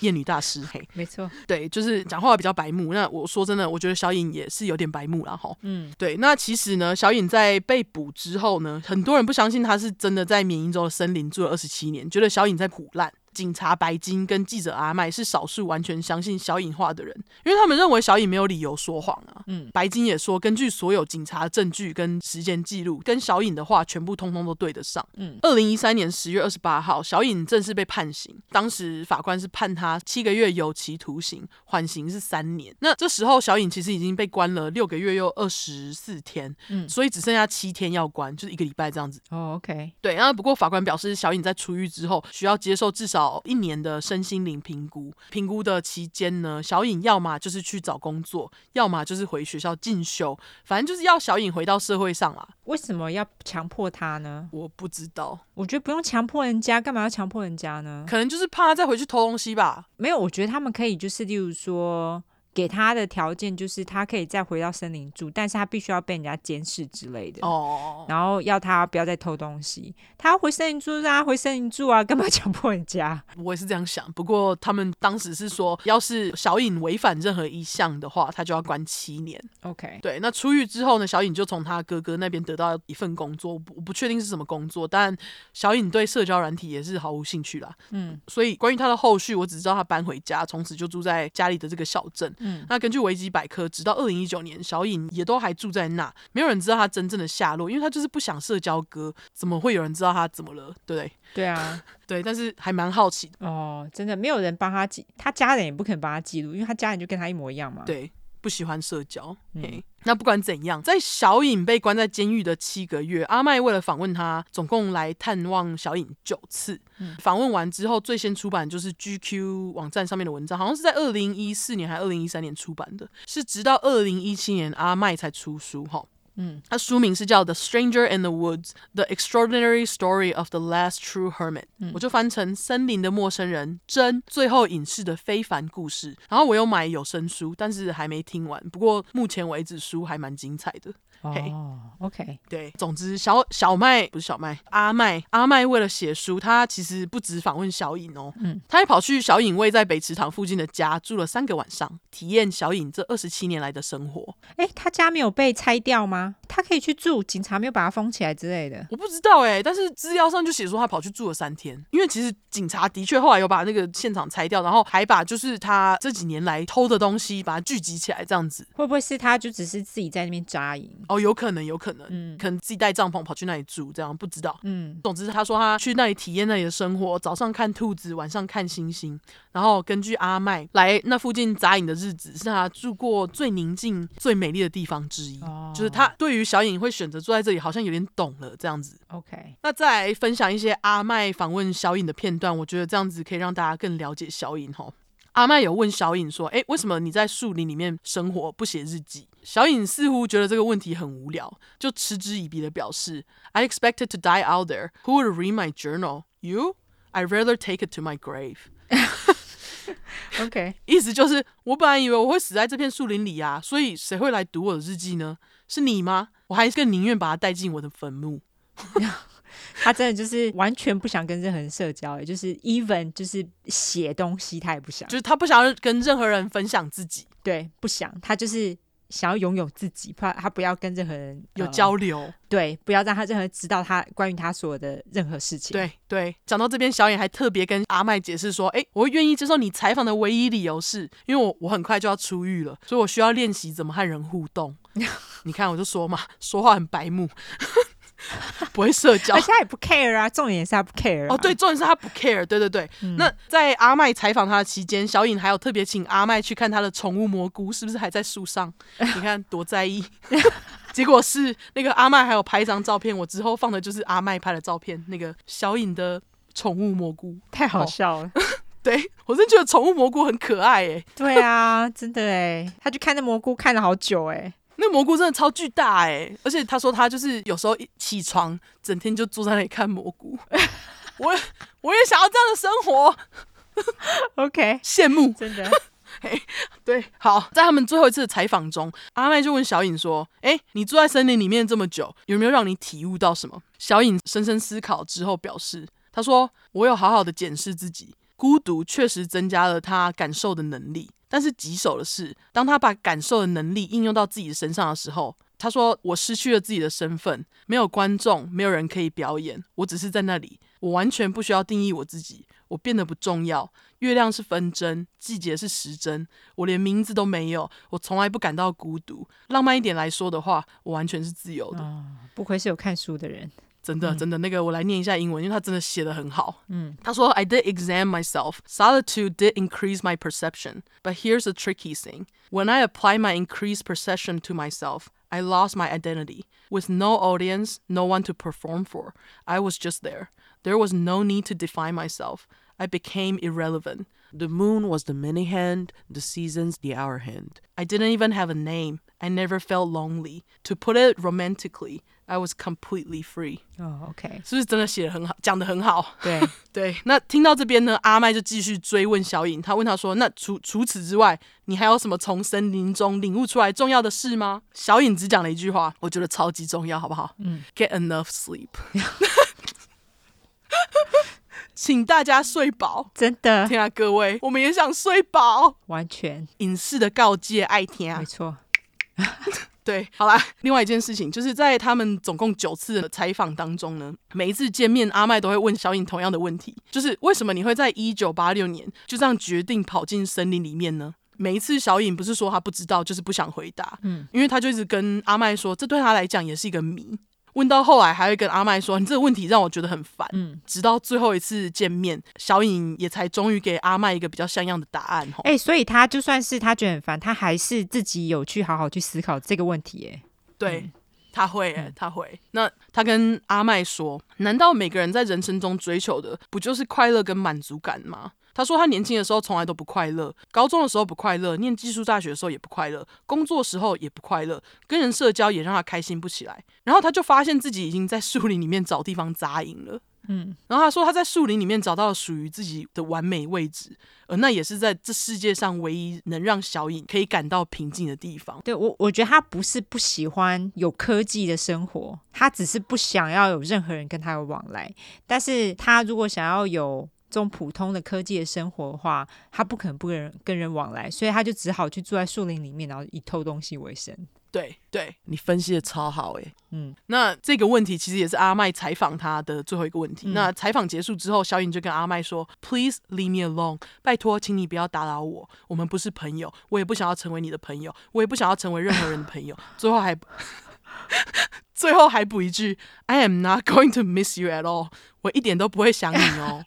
艳 [LAUGHS] 女大师嘿，没错，对，就是讲话比较白目。那我说真的，我觉得小颖也是有点白目了哈。嗯，对。那其实呢，小颖在被捕之后呢，很多人不相信她是真的在缅因州的森林住了二十七年，觉得小颖在胡烂。警察白金跟记者阿麦是少数完全相信小颖话的人，因为他们认为小颖没有理由说谎啊。嗯，白金也说，根据所有警察的证据跟时间记录，跟小颖的话全部通通都对得上。嗯，二零一三年十月二十八号，小颖正式被判刑，当时法官是判他七个月有期徒刑，缓刑是三年。那这时候小颖其实已经被关了六个月又二十四天，嗯，所以只剩下七天要关，就是一个礼拜这样子。哦，OK，对。然后不过法官表示，小颖在出狱之后需要接受至少一年的身心灵评估，评估的期间呢，小颖要么就是去找工作，要么就是回学校进修，反正就是要小颖回到社会上啦。为什么要强迫他呢？我不知道，我觉得不用强迫人家，干嘛要强迫人家呢？可能就是怕他再回去偷东西吧。没有，我觉得他们可以就是，例如说。给他的条件就是他可以再回到森林住，但是他必须要被人家监视之类的。哦，然后要他不要再偷东西，他要回森林住，让他回森林住啊，干嘛强迫人家？[LAUGHS] 我也是这样想。不过他们当时是说，要是小颖违反任何一项的话，他就要关七年。OK，对。那出狱之后呢，小颖就从他哥哥那边得到一份工作，我不，我不确定是什么工作，但小颖对社交软体也是毫无兴趣啦。嗯，所以关于他的后续，我只知道他搬回家，从此就住在家里的这个小镇。嗯，那根据维基百科，直到二零一九年，小颖也都还住在那，没有人知道他真正的下落，因为他就是不想社交哥，怎么会有人知道他怎么了？对不对？对啊，[LAUGHS] 对，但是还蛮好奇的。哦，真的没有人帮他记，他家人也不肯帮他记录，因为他家人就跟他一模一样嘛。对。不喜欢社交，嗯、那不管怎样，在小颖被关在监狱的七个月，阿麦为了访问他，总共来探望小颖九次。嗯、访问完之后，最先出版就是 GQ 网站上面的文章，好像是在二零一四年还是二零一三年出版的，是直到二零一七年阿麦才出书哈。嗯，它书名是叫《The Stranger in the Woods: The Extraordinary Story of the Last True Hermit》，嗯，我就翻成《森林的陌生人：真最后隐士的非凡故事》。然后我有买有声书，但是还没听完。不过目前为止书还蛮精彩的。哦、oh，OK，对，总之小小麦不是小麦，阿麦阿麦为了写书，他其实不止访问小颖哦，嗯，他还跑去小颖位在北池塘附近的家住了三个晚上，体验小颖这二十七年来的生活。哎，他家没有被拆掉吗？他可以去住，警察没有把他封起来之类的？我不知道哎，但是资料上就写说他跑去住了三天，因为其实警察的确后来有把那个现场拆掉，然后还把就是他这几年来偷的东西把它聚集起来，这样子会不会是他就只是自己在那边扎营？哦，有可能，有可能，嗯，可能自己带帐篷跑去那里住，这样不知道，嗯。总之，他说他去那里体验那里的生活，早上看兔子，晚上看星星。然后根据阿麦来那附近扎营的日子，是他住过最宁静、最美丽的地方之一。哦，就是他对于小影会选择住在这里，好像有点懂了这样子。OK，那再来分享一些阿麦访问小影的片段，我觉得这样子可以让大家更了解小影哈。阿麦有问小颖说：“诶，为什么你在树林里面生活不写日记？”小颖似乎觉得这个问题很无聊，就嗤之以鼻的表示：“I expected to die out there. Who would read my journal? You? I'd rather take it to my grave.” [LAUGHS] OK，意思就是我本来以为我会死在这片树林里啊，所以谁会来读我的日记呢？是你吗？我还更宁愿把它带进我的坟墓。[LAUGHS] 他真的就是完全不想跟任何人社交，也就是 even 就是写东西他也不想，就是他不想要跟任何人分享自己，对，不想，他就是想要拥有自己，怕他不要跟任何人有交流，呃，对，不要让他任何人知道他关于他所有的任何事情。对对，讲到这边，小野还特别跟阿麦解释说，哎，我愿意接受你采访的唯一理由是因为我我很快就要出狱了，所以我需要练习怎么和人互动。[LAUGHS] 你看，我就说嘛，说话很白目。[LAUGHS] 不会社交，而且他也不 care 啊。重点是他不 care 哦，对，重点是他不 care。对对对。嗯、那在阿麦采访他的期间，小颖还有特别请阿麦去看他的宠物蘑菇是不是还在树上？[LAUGHS] 你看多在意。[LAUGHS] 结果是那个阿麦还有拍一张照片，我之后放的就是阿麦拍的照片。那个小颖的宠物蘑菇太好笑了。哦、对我真觉得宠物蘑菇很可爱哎。对啊，真的哎，他去看那蘑菇看了好久哎。那蘑菇真的超巨大哎、欸，而且他说他就是有时候一起床，整天就坐在那里看蘑菇。[LAUGHS] 我我也想要这样的生活。[LAUGHS] OK，[LAUGHS] 羡慕，真的。嘿，对，好，在他们最后一次的采访中，阿麦就问小颖说：“哎，你住在森林里面这么久，有没有让你体悟到什么？”小颖深深思考之后表示：“他说我有好好的检视自己，孤独确实增加了他感受的能力。”但是棘手的是，当他把感受的能力应用到自己身上的时候，他说：“我失去了自己的身份，没有观众，没有人可以表演，我只是在那里，我完全不需要定义我自己，我变得不重要。月亮是分针，季节是时针，我连名字都没有，我从来不感到孤独。浪漫一点来说的话，我完全是自由的。不愧是有看书的人。”真的，真的，那个我来念一下英文，因为他真的写得很好。嗯，他说：“I did examine myself. Solitude did increase my perception, but here's the tricky thing: when I applied my increased perception to myself, I lost my identity. With no audience, no one to perform for, I was just there. There was no need to define myself. I became irrelevant. The moon was the minute hand, the seasons the hour hand. I didn't even have a name. I never felt lonely. To put it romantically, I was completely free. 哦，OK，是不是真的写得很好，讲得很好？对，[LAUGHS] 对，那听到这边呢，阿麦就继续追问小颖，他问他说：“那除除此之外，你还有什么从森林中领悟出来重要的事吗？”小颖只讲了一句话，我觉得超级重要，好不好？嗯，Get enough sleep，[LAUGHS] 请大家睡饱。真的，天啊，各位，我们也想睡饱。完全隐士的告诫，爱听啊，没错。对，好啦，另外一件事情就是在他们总共九次的采访当中呢，每一次见面，阿麦都会问小颖同样的问题，就是为什么你会在一九八六年就这样决定跑进森林里面呢？每一次小颖不是说他不知道，就是不想回答，嗯，因为他就一直跟阿麦说，这对他来讲也是一个谜。问到后来，还会跟阿麦说：“你这个问题让我觉得很烦。”嗯，直到最后一次见面，小颖也才终于给阿麦一个比较像样的答案。哎、欸，所以他就算是他觉得很烦，他还是自己有去好好去思考这个问题。哎，对，嗯、他会，哎，他会。那他跟阿麦说：“难道每个人在人生中追求的不就是快乐跟满足感吗？”他说他年轻的时候从来都不快乐，高中的时候不快乐，念技术大学的时候也不快乐，工作时候也不快乐，跟人社交也让他开心不起来。然后他就发现自己已经在树林里面找地方扎营了。嗯，然后他说他在树林里面找到了属于自己的完美位置，而那也是在这世界上唯一能让小影可以感到平静的地方。对，我，我觉得他不是不喜欢有科技的生活，他只是不想要有任何人跟他有往来。但是他如果想要有。这种普通的科技的生活的话，他不可能不跟人跟人往来，所以他就只好去住在树林里面，然后以偷东西为生。对对，你分析的超好诶。嗯，那这个问题其实也是阿麦采访他的最后一个问题。嗯、那采访结束之后，小颖就跟阿麦说：“Please leave me alone，拜托，请你不要打扰我，我们不是朋友，我也不想要成为你的朋友，我也不想要成为任何人的朋友。”最后还 [LAUGHS] 最后还补一句：“I am not going to miss you at all，我一点都不会想你哦。”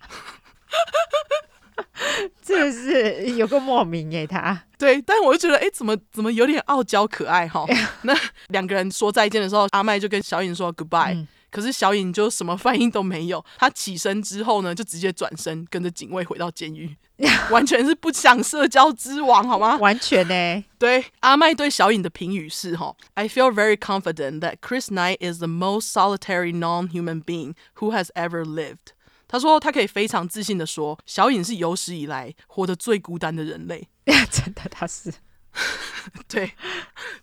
[LAUGHS] [LAUGHS] 这是有个莫名耶，他对，但我就觉得，哎，怎么怎么有点傲娇可爱哈？[LAUGHS] 那两个人说再见的时候，阿麦就跟小颖说 goodbye，、嗯、可是小颖就什么反应都没有。他起身之后呢，就直接转身跟着警卫回到监狱，[LAUGHS] 完全是不想社交之王，好吗？完全呢。对，阿麦对小颖的评语是哈，I feel very confident that Chris Knight is the most solitary non-human being who has ever lived. 他说：“他可以非常自信的说，小影是有史以来活得最孤单的人类。[LAUGHS] 真的，他是。[LAUGHS] 对，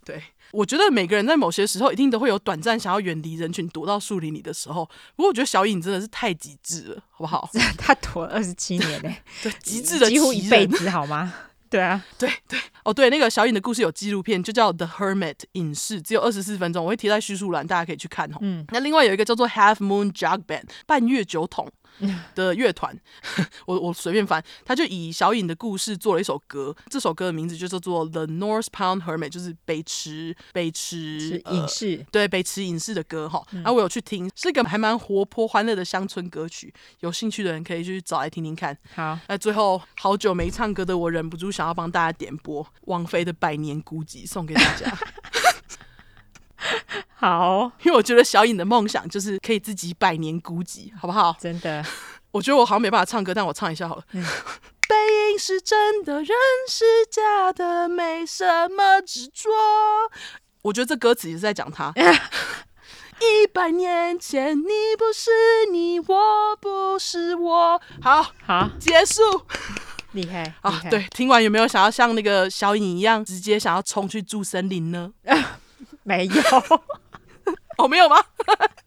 对，我觉得每个人在某些时候一定都会有短暂想要远离人群，躲到树林里的时候。不过，我觉得小影真的是太极致了，好不好？[LAUGHS] 他躲了二十七年呢，对，极致的几乎一辈子，好吗？对啊，对对哦，对，那个小影的故事有纪录片，就叫《The Hermit》影视，只有二十四分钟，我会贴在叙述栏，大家可以去看哦。嗯，那另外有一个叫做 Half Moon Jug Band 半月酒桶。[LAUGHS] 的乐团，[LAUGHS] 我我随便翻，他就以小颖的故事做了一首歌，这首歌的名字就叫做《The North Pound Hermit》，就是北池北池隐士、呃，对，北池隐士的歌哈。然后我有去听，是一个还蛮活泼欢乐的乡村歌曲，有兴趣的人可以去找来听听看。好，那最后好久没唱歌的我，忍不住想要帮大家点播王菲的《百年孤寂》，送给大家。[LAUGHS] [LAUGHS] 好，因为我觉得小颖的梦想就是可以自己百年孤寂，好不好？真的，我觉得我好像没办法唱歌，但我唱一下好了。嗯、背影是真的，人是假的，没什么执着。我觉得这歌词也是在讲他。[LAUGHS] 一百年前，你不是你，我不是我。好好，结束。厉害啊！害对，听完有没有想要像那个小颖一样，直接想要冲去住森林呢？[LAUGHS] 没有。[LAUGHS] 哦，没有吗？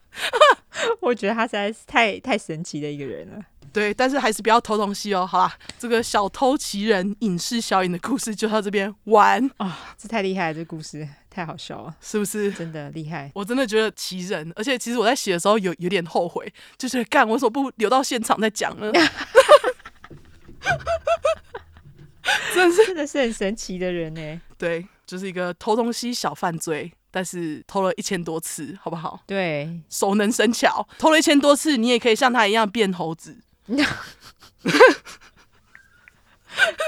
[LAUGHS] 我觉得他实在是太太神奇的一个人了。对，但是还是不要偷东西哦。好啦，这个小偷奇人影视小影的故事就到这边完啊、哦！这太厉害了，这故事太好笑了，是不是？真的厉害，我真的觉得奇人。而且其实我在写的时候有有点后悔，就是干，我为什么不留到现场再讲呢？[LAUGHS] 真的是，真的是很神奇的人呢。对，就是一个偷东西小犯罪。但是偷了一千多次，好不好？对，熟能生巧，偷了一千多次，你也可以像他一样变猴子，[LAUGHS]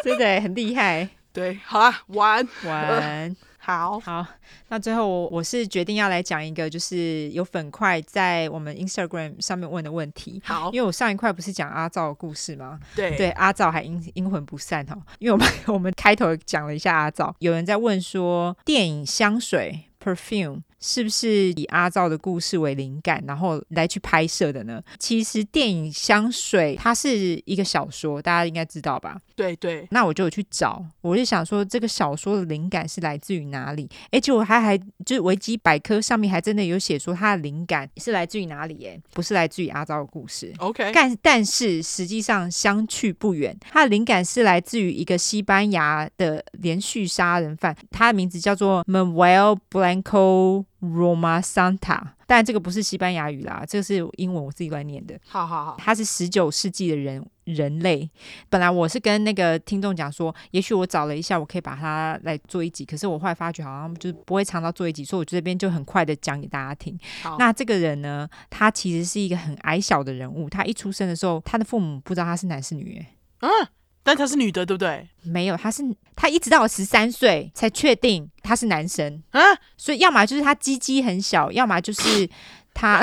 真的很厉害。对，好啦，玩玩。[LAUGHS] 好，好，那最后我我是决定要来讲一个，就是有粉块在我们 Instagram 上面问的问题。好，因为我上一块不是讲阿赵的故事吗？对对，阿赵还阴阴魂不散哈。因为我们 [LAUGHS] 我们开头讲了一下阿赵，有人在问说电影香水 perfume。是不是以阿赵的故事为灵感，然后来去拍摄的呢？其实电影香水它是一个小说，大家应该知道吧？对对。那我就有去找，我就想说这个小说的灵感是来自于哪里？而且我还还就是维基百科上面还真的有写说它的灵感是来自于哪里？哎，不是来自于阿赵的故事。OK。但但是实际上相去不远，它的灵感是来自于一个西班牙的连续杀人犯，他的名字叫做 Manuel Blanco。Roma Santa，但这个不是西班牙语啦，这个是英文，我自己乱念的。好好好，他是十九世纪的人人类。本来我是跟那个听众讲说，也许我找了一下，我可以把它来做一集。可是我后来发觉好像就是不会长到做一集，所以我这边就很快的讲给大家听。那这个人呢，他其实是一个很矮小的人物。他一出生的时候，他的父母不知道他是男是女。嗯。但她是女的，对不对？没有，他是他一直到十三岁才确定他是男生啊，所以要么就是他鸡鸡很小，要么就是他，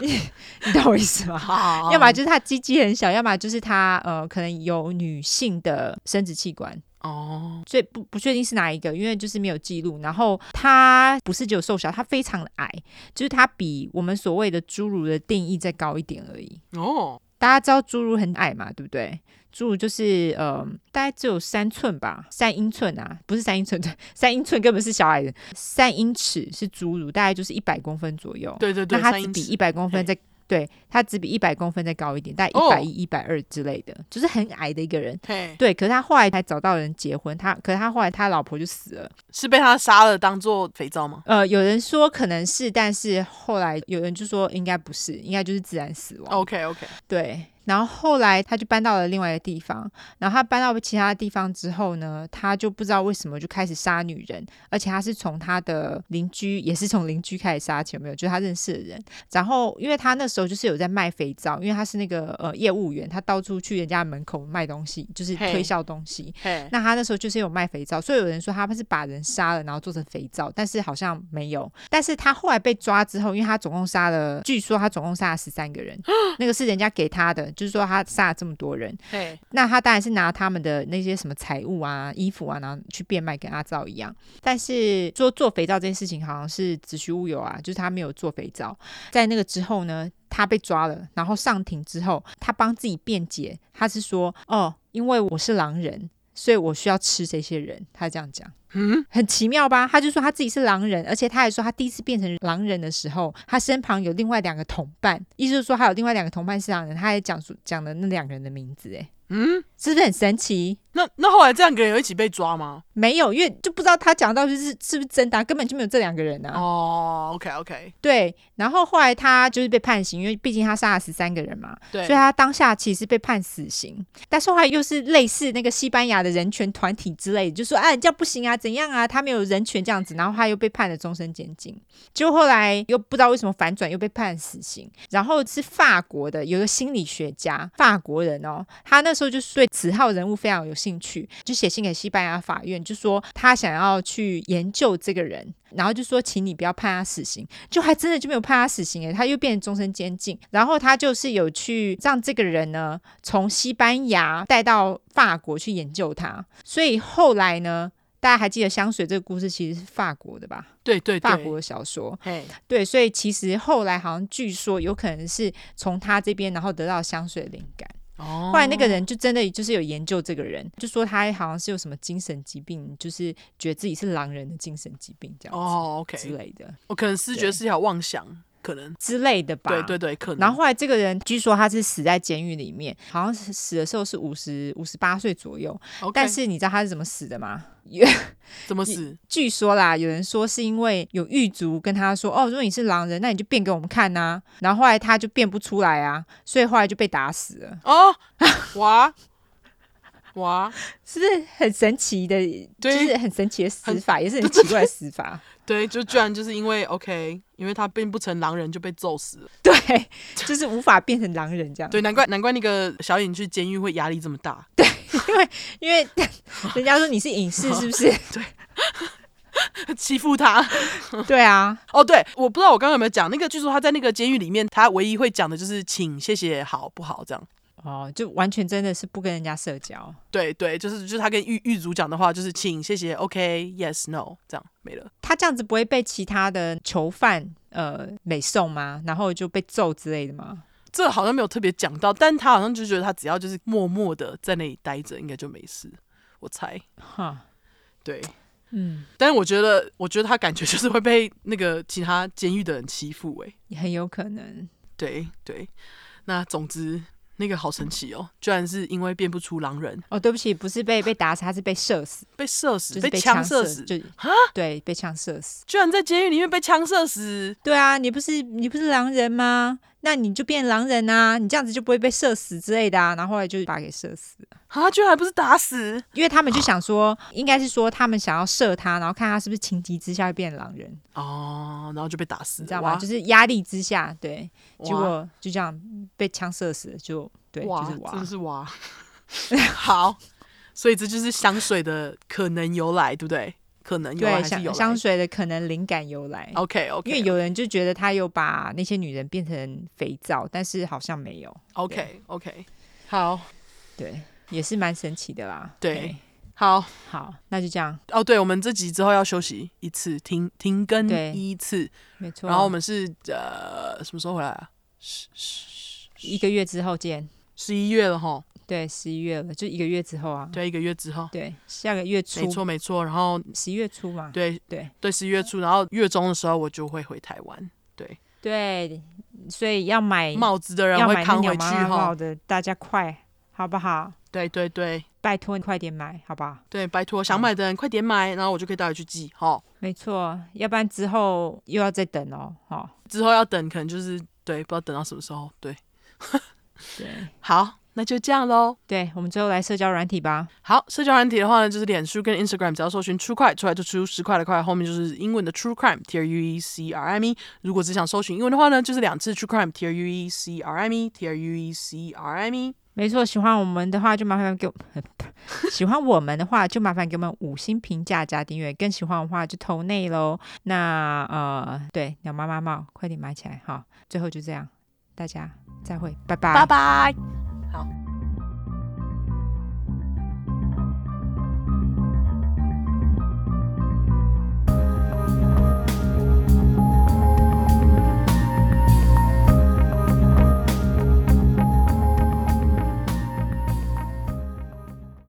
你你懂我意思吗？要么就是他鸡鸡很小，要么就是他呃可能有女性的生殖器官哦，所以不不确定是哪一个，因为就是没有记录。然后他不是只有瘦小，他非常的矮，就是他比我们所谓的侏儒的定义再高一点而已。哦，大家知道侏儒很矮嘛，对不对？侏儒就是呃，大概只有三寸吧，三英寸啊，不是三英寸，[LAUGHS] 对，三英寸根本是小矮人，三英尺是侏儒，大概就是一百公分左右。对对对，那它只比一百公分再，对，他只比一百公分再高一点，大概一百一、一百二之类的，就是很矮的一个人。对，可是他后来才找到人结婚，他，可是他后来他老婆就死了，是被他杀了当做肥皂吗？呃，有人说可能是，但是后来有人就说应该不是，应该就是自然死亡。OK OK，对。然后后来他就搬到了另外一个地方，然后他搬到其他地方之后呢，他就不知道为什么就开始杀女人，而且他是从他的邻居，也是从邻居开始杀起，有没有？就是他认识的人。然后因为他那时候就是有在卖肥皂，因为他是那个呃业务员，他到处去人家门口卖东西，就是推销东西。Hey. 那他那时候就是有卖肥皂，所以有人说他是把人杀了，然后做成肥皂，但是好像没有。但是他后来被抓之后，因为他总共杀了，据说他总共杀了十三个人，[GASPS] 那个是人家给他的。就是说他杀了这么多人，对，那他当然是拿他们的那些什么财物啊、衣服啊，然后去变卖，跟阿造一样。但是说做肥皂这件事情好像是子虚乌有啊，就是他没有做肥皂。在那个之后呢，他被抓了，然后上庭之后，他帮自己辩解，他是说：“哦，因为我是狼人。”所以我需要吃这些人，他这样讲，嗯，很奇妙吧？他就说他自己是狼人，而且他还说他第一次变成狼人的时候，他身旁有另外两个同伴，意思是说还有另外两个同伴是狼人，他还讲述讲了那两个人的名字，哎，嗯，是不是很神奇？那那后来这两个人有一起被抓吗？没有，因为就不知道他讲到底是是不是真的，根本就没有这两个人啊。哦，OK OK，对。然后后来他就是被判刑，因为毕竟他杀了十三个人嘛，对。所以他当下其实被判死刑。但是后来又是类似那个西班牙的人权团体之类的，就说哎，这样不行啊，怎样啊，他没有人权这样子。然后他又被判了终身监禁。就后来又不知道为什么反转，又被判死刑。然后是法国的有个心理学家，法国人哦，他那时候就是对此号人物非常有兴趣，就写信给西班牙法院，就说他想要去研究这个人，然后就说请你不要判他死刑，就还真的就没有判他死刑诶，他又变成终身监禁，然后他就是有去让这个人呢从西班牙带到法国去研究他，所以后来呢，大家还记得香水这个故事其实是法国的吧？对对，对，法国的小说，嘿，对，所以其实后来好像据说有可能是从他这边然后得到香水的灵感。哦，后来那个人就真的就是有研究这个人，就说他好像是有什么精神疾病，就是觉得自己是狼人的精神疾病这样子哦，OK。之类的，我可能视觉得是一条妄想，可能之类的吧。对对对，可能。然后后来这个人据说他是死在监狱里面，好像是死的时候是五十五十八岁左右。但是你知道他是怎么死的吗？[LAUGHS] [LAUGHS] 怎么死？据说啦，有人说是因为有狱卒跟他说：“哦，如果你是狼人，那你就变给我们看呐、啊。”然后后来他就变不出来啊，所以后来就被打死了。哦，哇哇，是不是很神奇的？对，就是很神奇的死法，也是很奇怪的死法。[LAUGHS] 对，就居然就是因为 OK，因为他变不成狼人就被揍死了。对，就是无法变成狼人这样。对，难怪难怪那个小影去监狱会压力这么大。[LAUGHS] 对，因为因为 [LAUGHS] 人家说你是隐士，是不是？对。欺负他。对啊，哦，对，我不知道我刚刚有没有讲那个，据说他在那个监狱里面，他唯一会讲的就是请、谢谢、好不好这样。哦，就完全真的是不跟人家社交。对对，就是就是他跟狱狱卒讲的话，就是请、谢谢、OK，Yes，No，这样没了。他这样子不会被其他的囚犯呃美送吗？然后就被揍之类的吗？这好像没有特别讲到，但他好像就觉得他只要就是默默的在那里待着，应该就没事。我猜，哈，对，嗯，但是我觉得，我觉得他感觉就是会被那个其他监狱的人欺负，哎，也很有可能。对对，那总之。那个好神奇哦，居然是因为变不出狼人哦。对不起，不是被被打死，他是被射死，被射死，就是被枪射死，对，被枪射死。居然在监狱里面被枪射死？对啊，你不是你不是狼人吗？那你就变狼人啊，你这样子就不会被射死之类的啊。然后后来就把他给射死了。啊，居然还不是打死？因为他们就想说，应该是说他们想要射他，然后看他是不是情急之下会变狼人哦，然后就被打死，你知道吗？就是压力之下，对，结果就这样被枪射死了，就对，哇，就是娃，真的是哇。[LAUGHS] 好，所以这就是香水的可能由来，对不对？可能由来对香香水的可能灵感由来。OK OK，因为有人就觉得他有把那些女人变成肥皂，但是好像没有。OK OK，好，对，也是蛮神奇的啦。对好好，那就这样。哦，对，我们这集之后要休息一次，停停更一次，没错。然后我们是呃什么时候回来啊？十十一个月之后见。十一月了哈。对，十一月了，就一个月之后啊。对，一个月之后。对，下个月初。没错没错，然后十一月初嘛。对对对，十一月初，然后月中的时候我就会回台湾。对对，所以要买帽子的人会扛回去哈好。的，大家快，好不好？对对对拜托你快点买，好不好？对，拜托想买的人快点买，然后我就可以带回去寄哈。没错，要不然之后又要再等哦。好，之后要等，可能就是对，不知道等到什么时候。对，对 [LAUGHS] 好，那就这样喽。对，我们最后来社交软体吧。好，社交软体的话呢，就是脸书跟 Instagram，只要搜寻 True Crime 出来就出十块的块，后面就是英文的 True Crime，T R U E C R I M E。如果只想搜寻英文的话呢，就是两次 True Crime，T R U E C R I M E，T R U E C R I M E。没错，喜欢我们的话就麻烦给我，[LAUGHS] 喜欢我们的话就麻烦给我们五星评价加订阅，更喜欢的话就投内喽。那呃，对，鸟妈妈帽，快点买起来哈！最后就这样，大家再会，拜拜，拜拜。好。